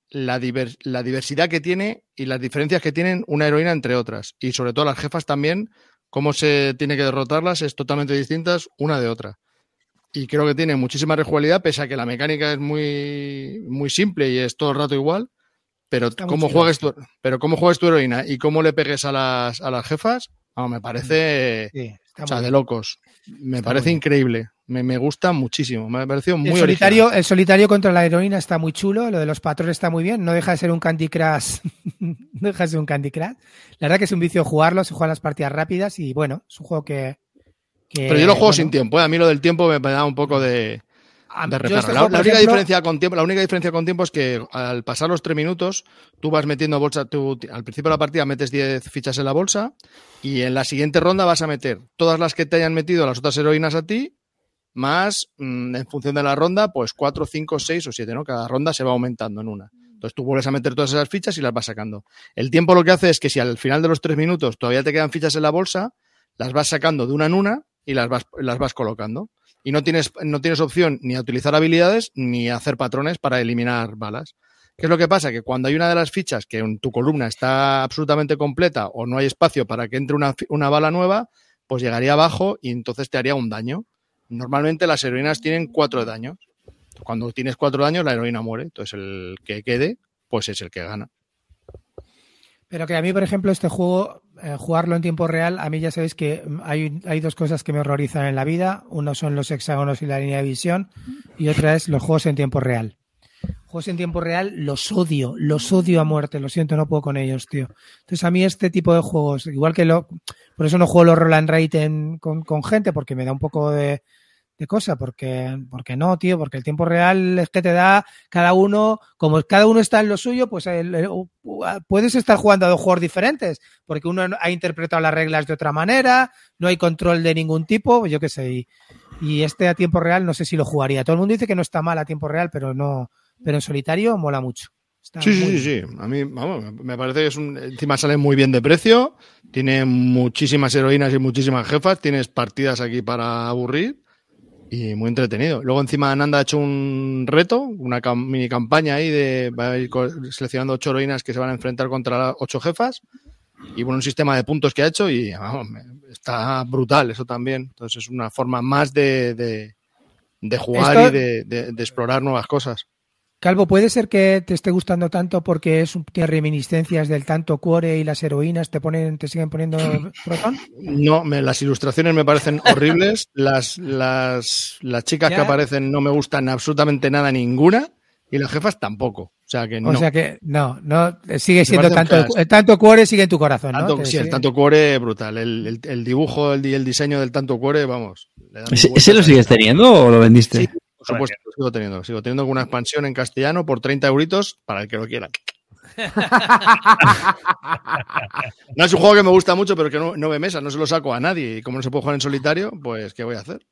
la diversidad que tiene y las diferencias que tienen una heroína entre otras. Y sobre todo las jefas también, cómo se tiene que derrotarlas es totalmente distintas una de otra. Y creo que tiene muchísima rejugabilidad, pese a que la mecánica es muy, muy simple y es todo el rato igual. Pero Está cómo juegues tu, pero cómo juegues tu heroína y cómo le pegues a las, a las jefas, vamos, me parece Sí, o sea, de locos. Me Está parece increíble. Me, me gusta muchísimo. Me ha parecido muy el solitario, el solitario contra la heroína está muy chulo, lo de los patrones está muy bien, no deja de ser un Candy Crush, no deja de ser un Candy Crush. La verdad que es un vicio jugarlo, se juegan las partidas rápidas y bueno, es un juego que... que, Pero yo lo juego bueno, sin tiempo. ¿eh? A mí lo del tiempo me da un poco de, de este La, única ejemplo, diferencia con tiempo, la única diferencia con tiempo es que al pasar los tres minutos, tú vas metiendo bolsa, tú, al principio de la partida metes 10 fichas en la bolsa y en la siguiente ronda vas a meter todas las que te hayan metido las otras heroínas a ti, más mm, en función de la ronda, pues 4, 5, 6 o 7, ¿no? Cada ronda se va aumentando en una. Entonces tú vuelves a meter todas esas fichas y las vas sacando. El tiempo lo que hace es que si al final de los tres minutos todavía te quedan fichas en la bolsa, las vas sacando de una en una y las vas, las vas colocando. Y no tienes, no tienes opción ni a utilizar habilidades ni a hacer patrones para eliminar balas. ¿Qué es lo que pasa? Que cuando hay una de las fichas que en tu columna está absolutamente completa o no hay espacio para que entre una, una bala nueva, pues llegaría abajo y entonces te haría un daño. Normalmente las heroínas tienen cuatro daños. Cuando tienes cuatro daños, la heroína muere. Entonces el que quede, pues es el que gana. Pero que a mí, por ejemplo, este juego, eh, jugarlo en tiempo real, a mí ya sabéis que hay, hay dos cosas que me horrorizan en la vida. Uno son los hexágonos y la línea de visión y otra es los juegos en tiempo real. Juegos en tiempo real los odio, los odio a muerte, lo siento, no puedo con ellos, tío. Entonces a mí este tipo de juegos, igual que lo... Por eso no juego los roll and rate en- con, con gente, porque me da un poco de, de cosa, porque, porque no, tío, porque el tiempo real es que te da cada uno, como cada uno está en lo suyo, pues el- el- puedes estar jugando a dos juegos diferentes, porque uno ha interpretado las reglas de otra manera, no hay control de ningún tipo, yo qué sé, y, y este a tiempo real no sé si lo jugaría. Todo el mundo dice que no está mal a tiempo real, pero no, pero en solitario mola mucho. Está Sí, sí, muy sí, bien. sí. A mí, vamos, me parece que es un. Encima sale muy bien de precio. Tiene muchísimas heroínas y muchísimas jefas. Tienes partidas aquí para aburrir. Y muy entretenido. Luego encima Nanda ha hecho un reto, una cam- mini campaña ahí de va a ir seleccionando ocho heroínas que se van a enfrentar contra ocho jefas. Y bueno, un sistema de puntos que ha hecho y vamos, está brutal eso también. Entonces es una forma más de, de, de jugar Esto- y de- de explorar nuevas cosas. Calvo, ¿puede ser que te esté gustando tanto porque es un, tiene reminiscencias del tanto cuore y las heroínas te ponen, te siguen poniendo protón? No, me- las ilustraciones me parecen horribles. Las, las, las chicas que aparecen no me gustan absolutamente nada ninguna. Y las jefas tampoco. O sea que no. O sea que no, no, sigue siendo tanto, el tanto cuore sigue en tu corazón, ¿no? Tanto- sí, el tanto cuore brutal. El, el- el dibujo el, di- el diseño del tanto cuore, vamos. ¿Ese, lo sigues teniendo o lo vendiste? Sí, por supuesto, lo sigo teniendo. Sigo teniendo una expansión en castellano por 30 euritos para el que lo quiera. no es un juego que me gusta mucho, pero que no, no ve mesas, no se lo saco a nadie. Y como no se puede jugar en solitario, pues ¿qué voy a hacer?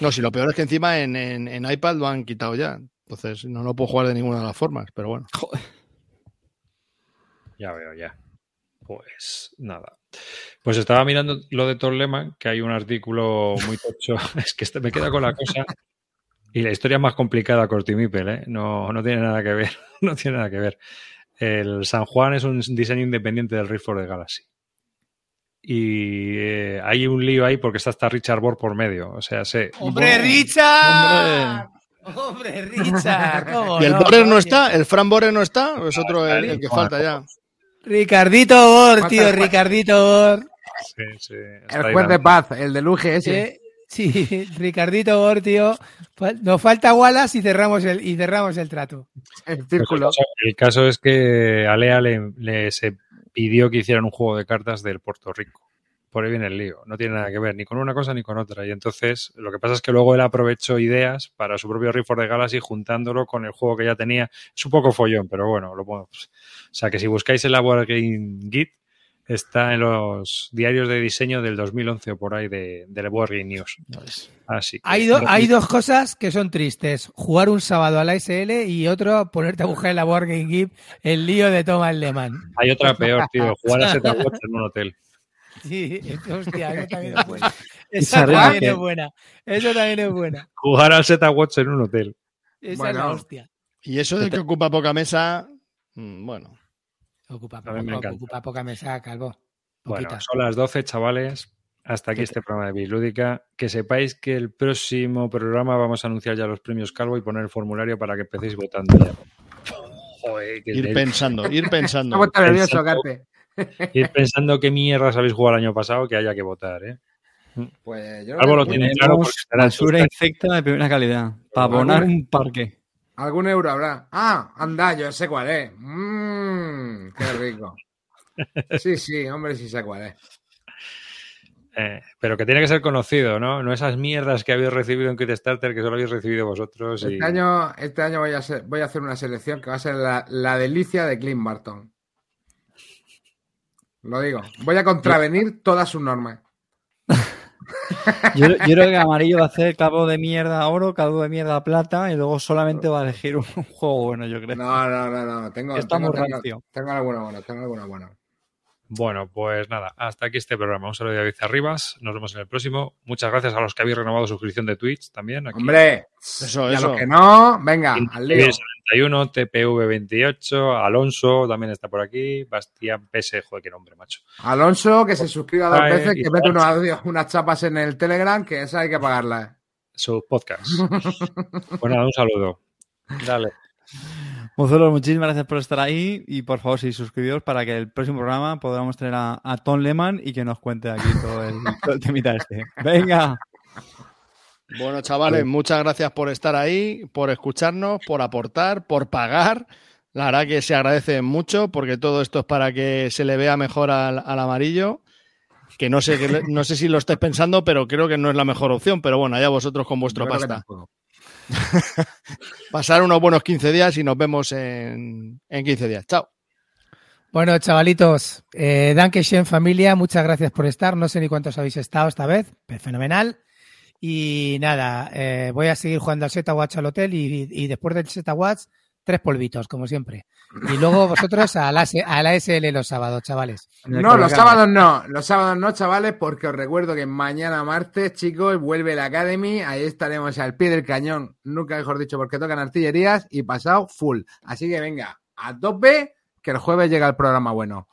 No, si lo peor es que encima en, en- en iPad lo han quitado ya. Entonces no lo puedo jugar de ninguna de las formas, pero bueno. Ya veo, ya. Pues nada. Pues estaba mirando lo de Thor Lehmann, que hay un artículo muy tocho. es que me queda con la cosa. Y la historia es más complicada, Cortimipel, ¿eh? No, no tiene nada que ver. No tiene nada que ver. El San Juan es un diseño independiente del Rift for the Galaxy. Y eh, hay un lío ahí porque está hasta Richard Borg por medio. O sea, sé. ¡Hombre, Richard! ¡Hombre, Richard! ¿cómo ¿Y el no, Borer no está? ¿El Fran Borer no está? ¿O es otro el, el que falta ya? Ricardito Bor, tío, ¿Cuántas- Ricardito Bor. Sí, sí, está El juez de paz, el de Luge ese. Eh, Sí, Ricardito Bortio. Fal- Nos falta Wallace y cerramos el, y cerramos el trato. El Pues círculo. el, caso, el caso es que a Lea le, le- se pidió que hicieran un juego de cartas del Puerto Rico. Por ahí viene el lío. No tiene nada que ver ni con una cosa ni con otra. Y entonces lo que pasa es que luego él aprovechó ideas para su propio Rift of the Galaxy juntándolo con el juego que ya tenía. Es un poco follón, pero bueno, lo pongo. O sea que si buscáis en la Wargame Git, está en los diarios de diseño del 2011 o por ahí de, de la Wargame News. Así que- Hay, do- hay dos cosas que son tristes. Jugar un sábado a la SL y otro ponerte a buscar en la Board Game Geek el lío de Thomas Lehmann. Hay otra peor, tío. Jugar a Seta Watch en un hotel. Sí, hostia, eso también es buena. Esa también que- es buena. Eso también es buena. Jugar al Seta Watch en un hotel. Esa es la Bueno. hostia. Y eso de que ocupa poca mesa, mm, bueno. Ocupa, poco- encanta. ocupa poca mesa, Calvo. Bueno, son las 12, chavales. Hasta aquí este programa de Bislúdica. Que sepáis que el próximo programa vamos a anunciar ya los premios Calvo y poner el formulario para que empecéis votando ya. Joder, que Ir pensando, ir pensando. Estamos nervioso, Pensando- Carte. Ir pensando qué mierdas habéis jugado el año pasado que haya que votar, ¿eh? Pues yo no Calvo lo tiene claro basura su- infecta de primera calidad. Para abonar un parque. Algún euro habrá. Ah, anda, yo sé cuál es. Mmm, qué rico. Sí, sí, hombre, sí sé cuál es. Eh, pero que tiene que ser conocido, ¿no? No esas mierdas que habéis recibido en Kickstarter que solo habéis recibido vosotros. Y... Este año, este año voy, a ser- voy a hacer una selección que va a ser la, la delicia de Clint Barton. Lo digo. Voy a contravenir todas sus normas. Yo, yo creo que amarillo va a hacer cabo de mierda oro, cabo de mierda plata y luego solamente va a elegir un, un juego bueno, yo creo. No, no, no, no. Tengo, Está tengo, tengo, tengo alguno bueno, tengo alguno bueno. Bueno, pues nada, hasta aquí este programa. Un saludo de David Arribas. Nos vemos en el próximo. Muchas gracias a los que habéis renovado suscripción de Twitch también. Aquí. Hombre, Eso, y a eso. los que no, venga, al lío. 71, TPV28, Alonso también está por aquí, Bastián Pese, joder, qué nombre, macho. Alonso, que se suscriba dos veces, y que mete unos unas chapas en el Telegram, que esa hay que pagarlas. Su podcast. pues nada, un saludo. Dale. Mozuelos, muchísimas gracias por estar ahí y por favor, si suscribíos para que el próximo programa podamos tener a, a Tom Lehman y que nos cuente aquí todo el, todo el temita este. Venga, Bueno, chavales, muchas gracias por estar ahí, por escucharnos, por aportar, por pagar. La verdad que se agradece mucho porque todo esto es para que se le vea mejor al, al amarillo. Que no sé, que le- no sé si lo estáis pensando, pero creo que no es la mejor opción. Pero bueno, allá vosotros con vuestro Yo pasta. Pasar unos buenos 15 días y nos vemos en, en 15 días. Chao. Bueno, chavalitos, eh, Dankeschön familia, muchas gracias por estar. No sé ni cuántos habéis estado esta vez, pero fenomenal. Y nada, eh, voy a seguir jugando al Zeta Watch al hotel y, y después del Zeta Watch, tres polvitos, como siempre. Y luego vosotros a la, a la SL los sábados, chavales. No, los sábados no, los sábados no, chavales, porque os recuerdo que mañana martes, chicos, vuelve la Academy, ahí estaremos al pie del cañón, nunca mejor dicho, porque tocan artillerías y pasado full. Así que venga, a tope, que el jueves llega el programa bueno.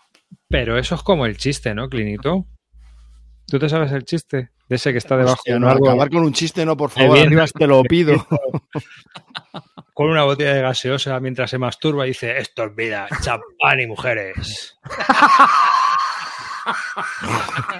Pero eso es como el chiste, ¿no, Clinito? ¿Tú te sabes el chiste? De ese que está debajo Hostia, no, acabar con un chiste, no, por favor. te lo pido. con una botella de gaseosa mientras se masturba y dice, esto es vida, champán y mujeres.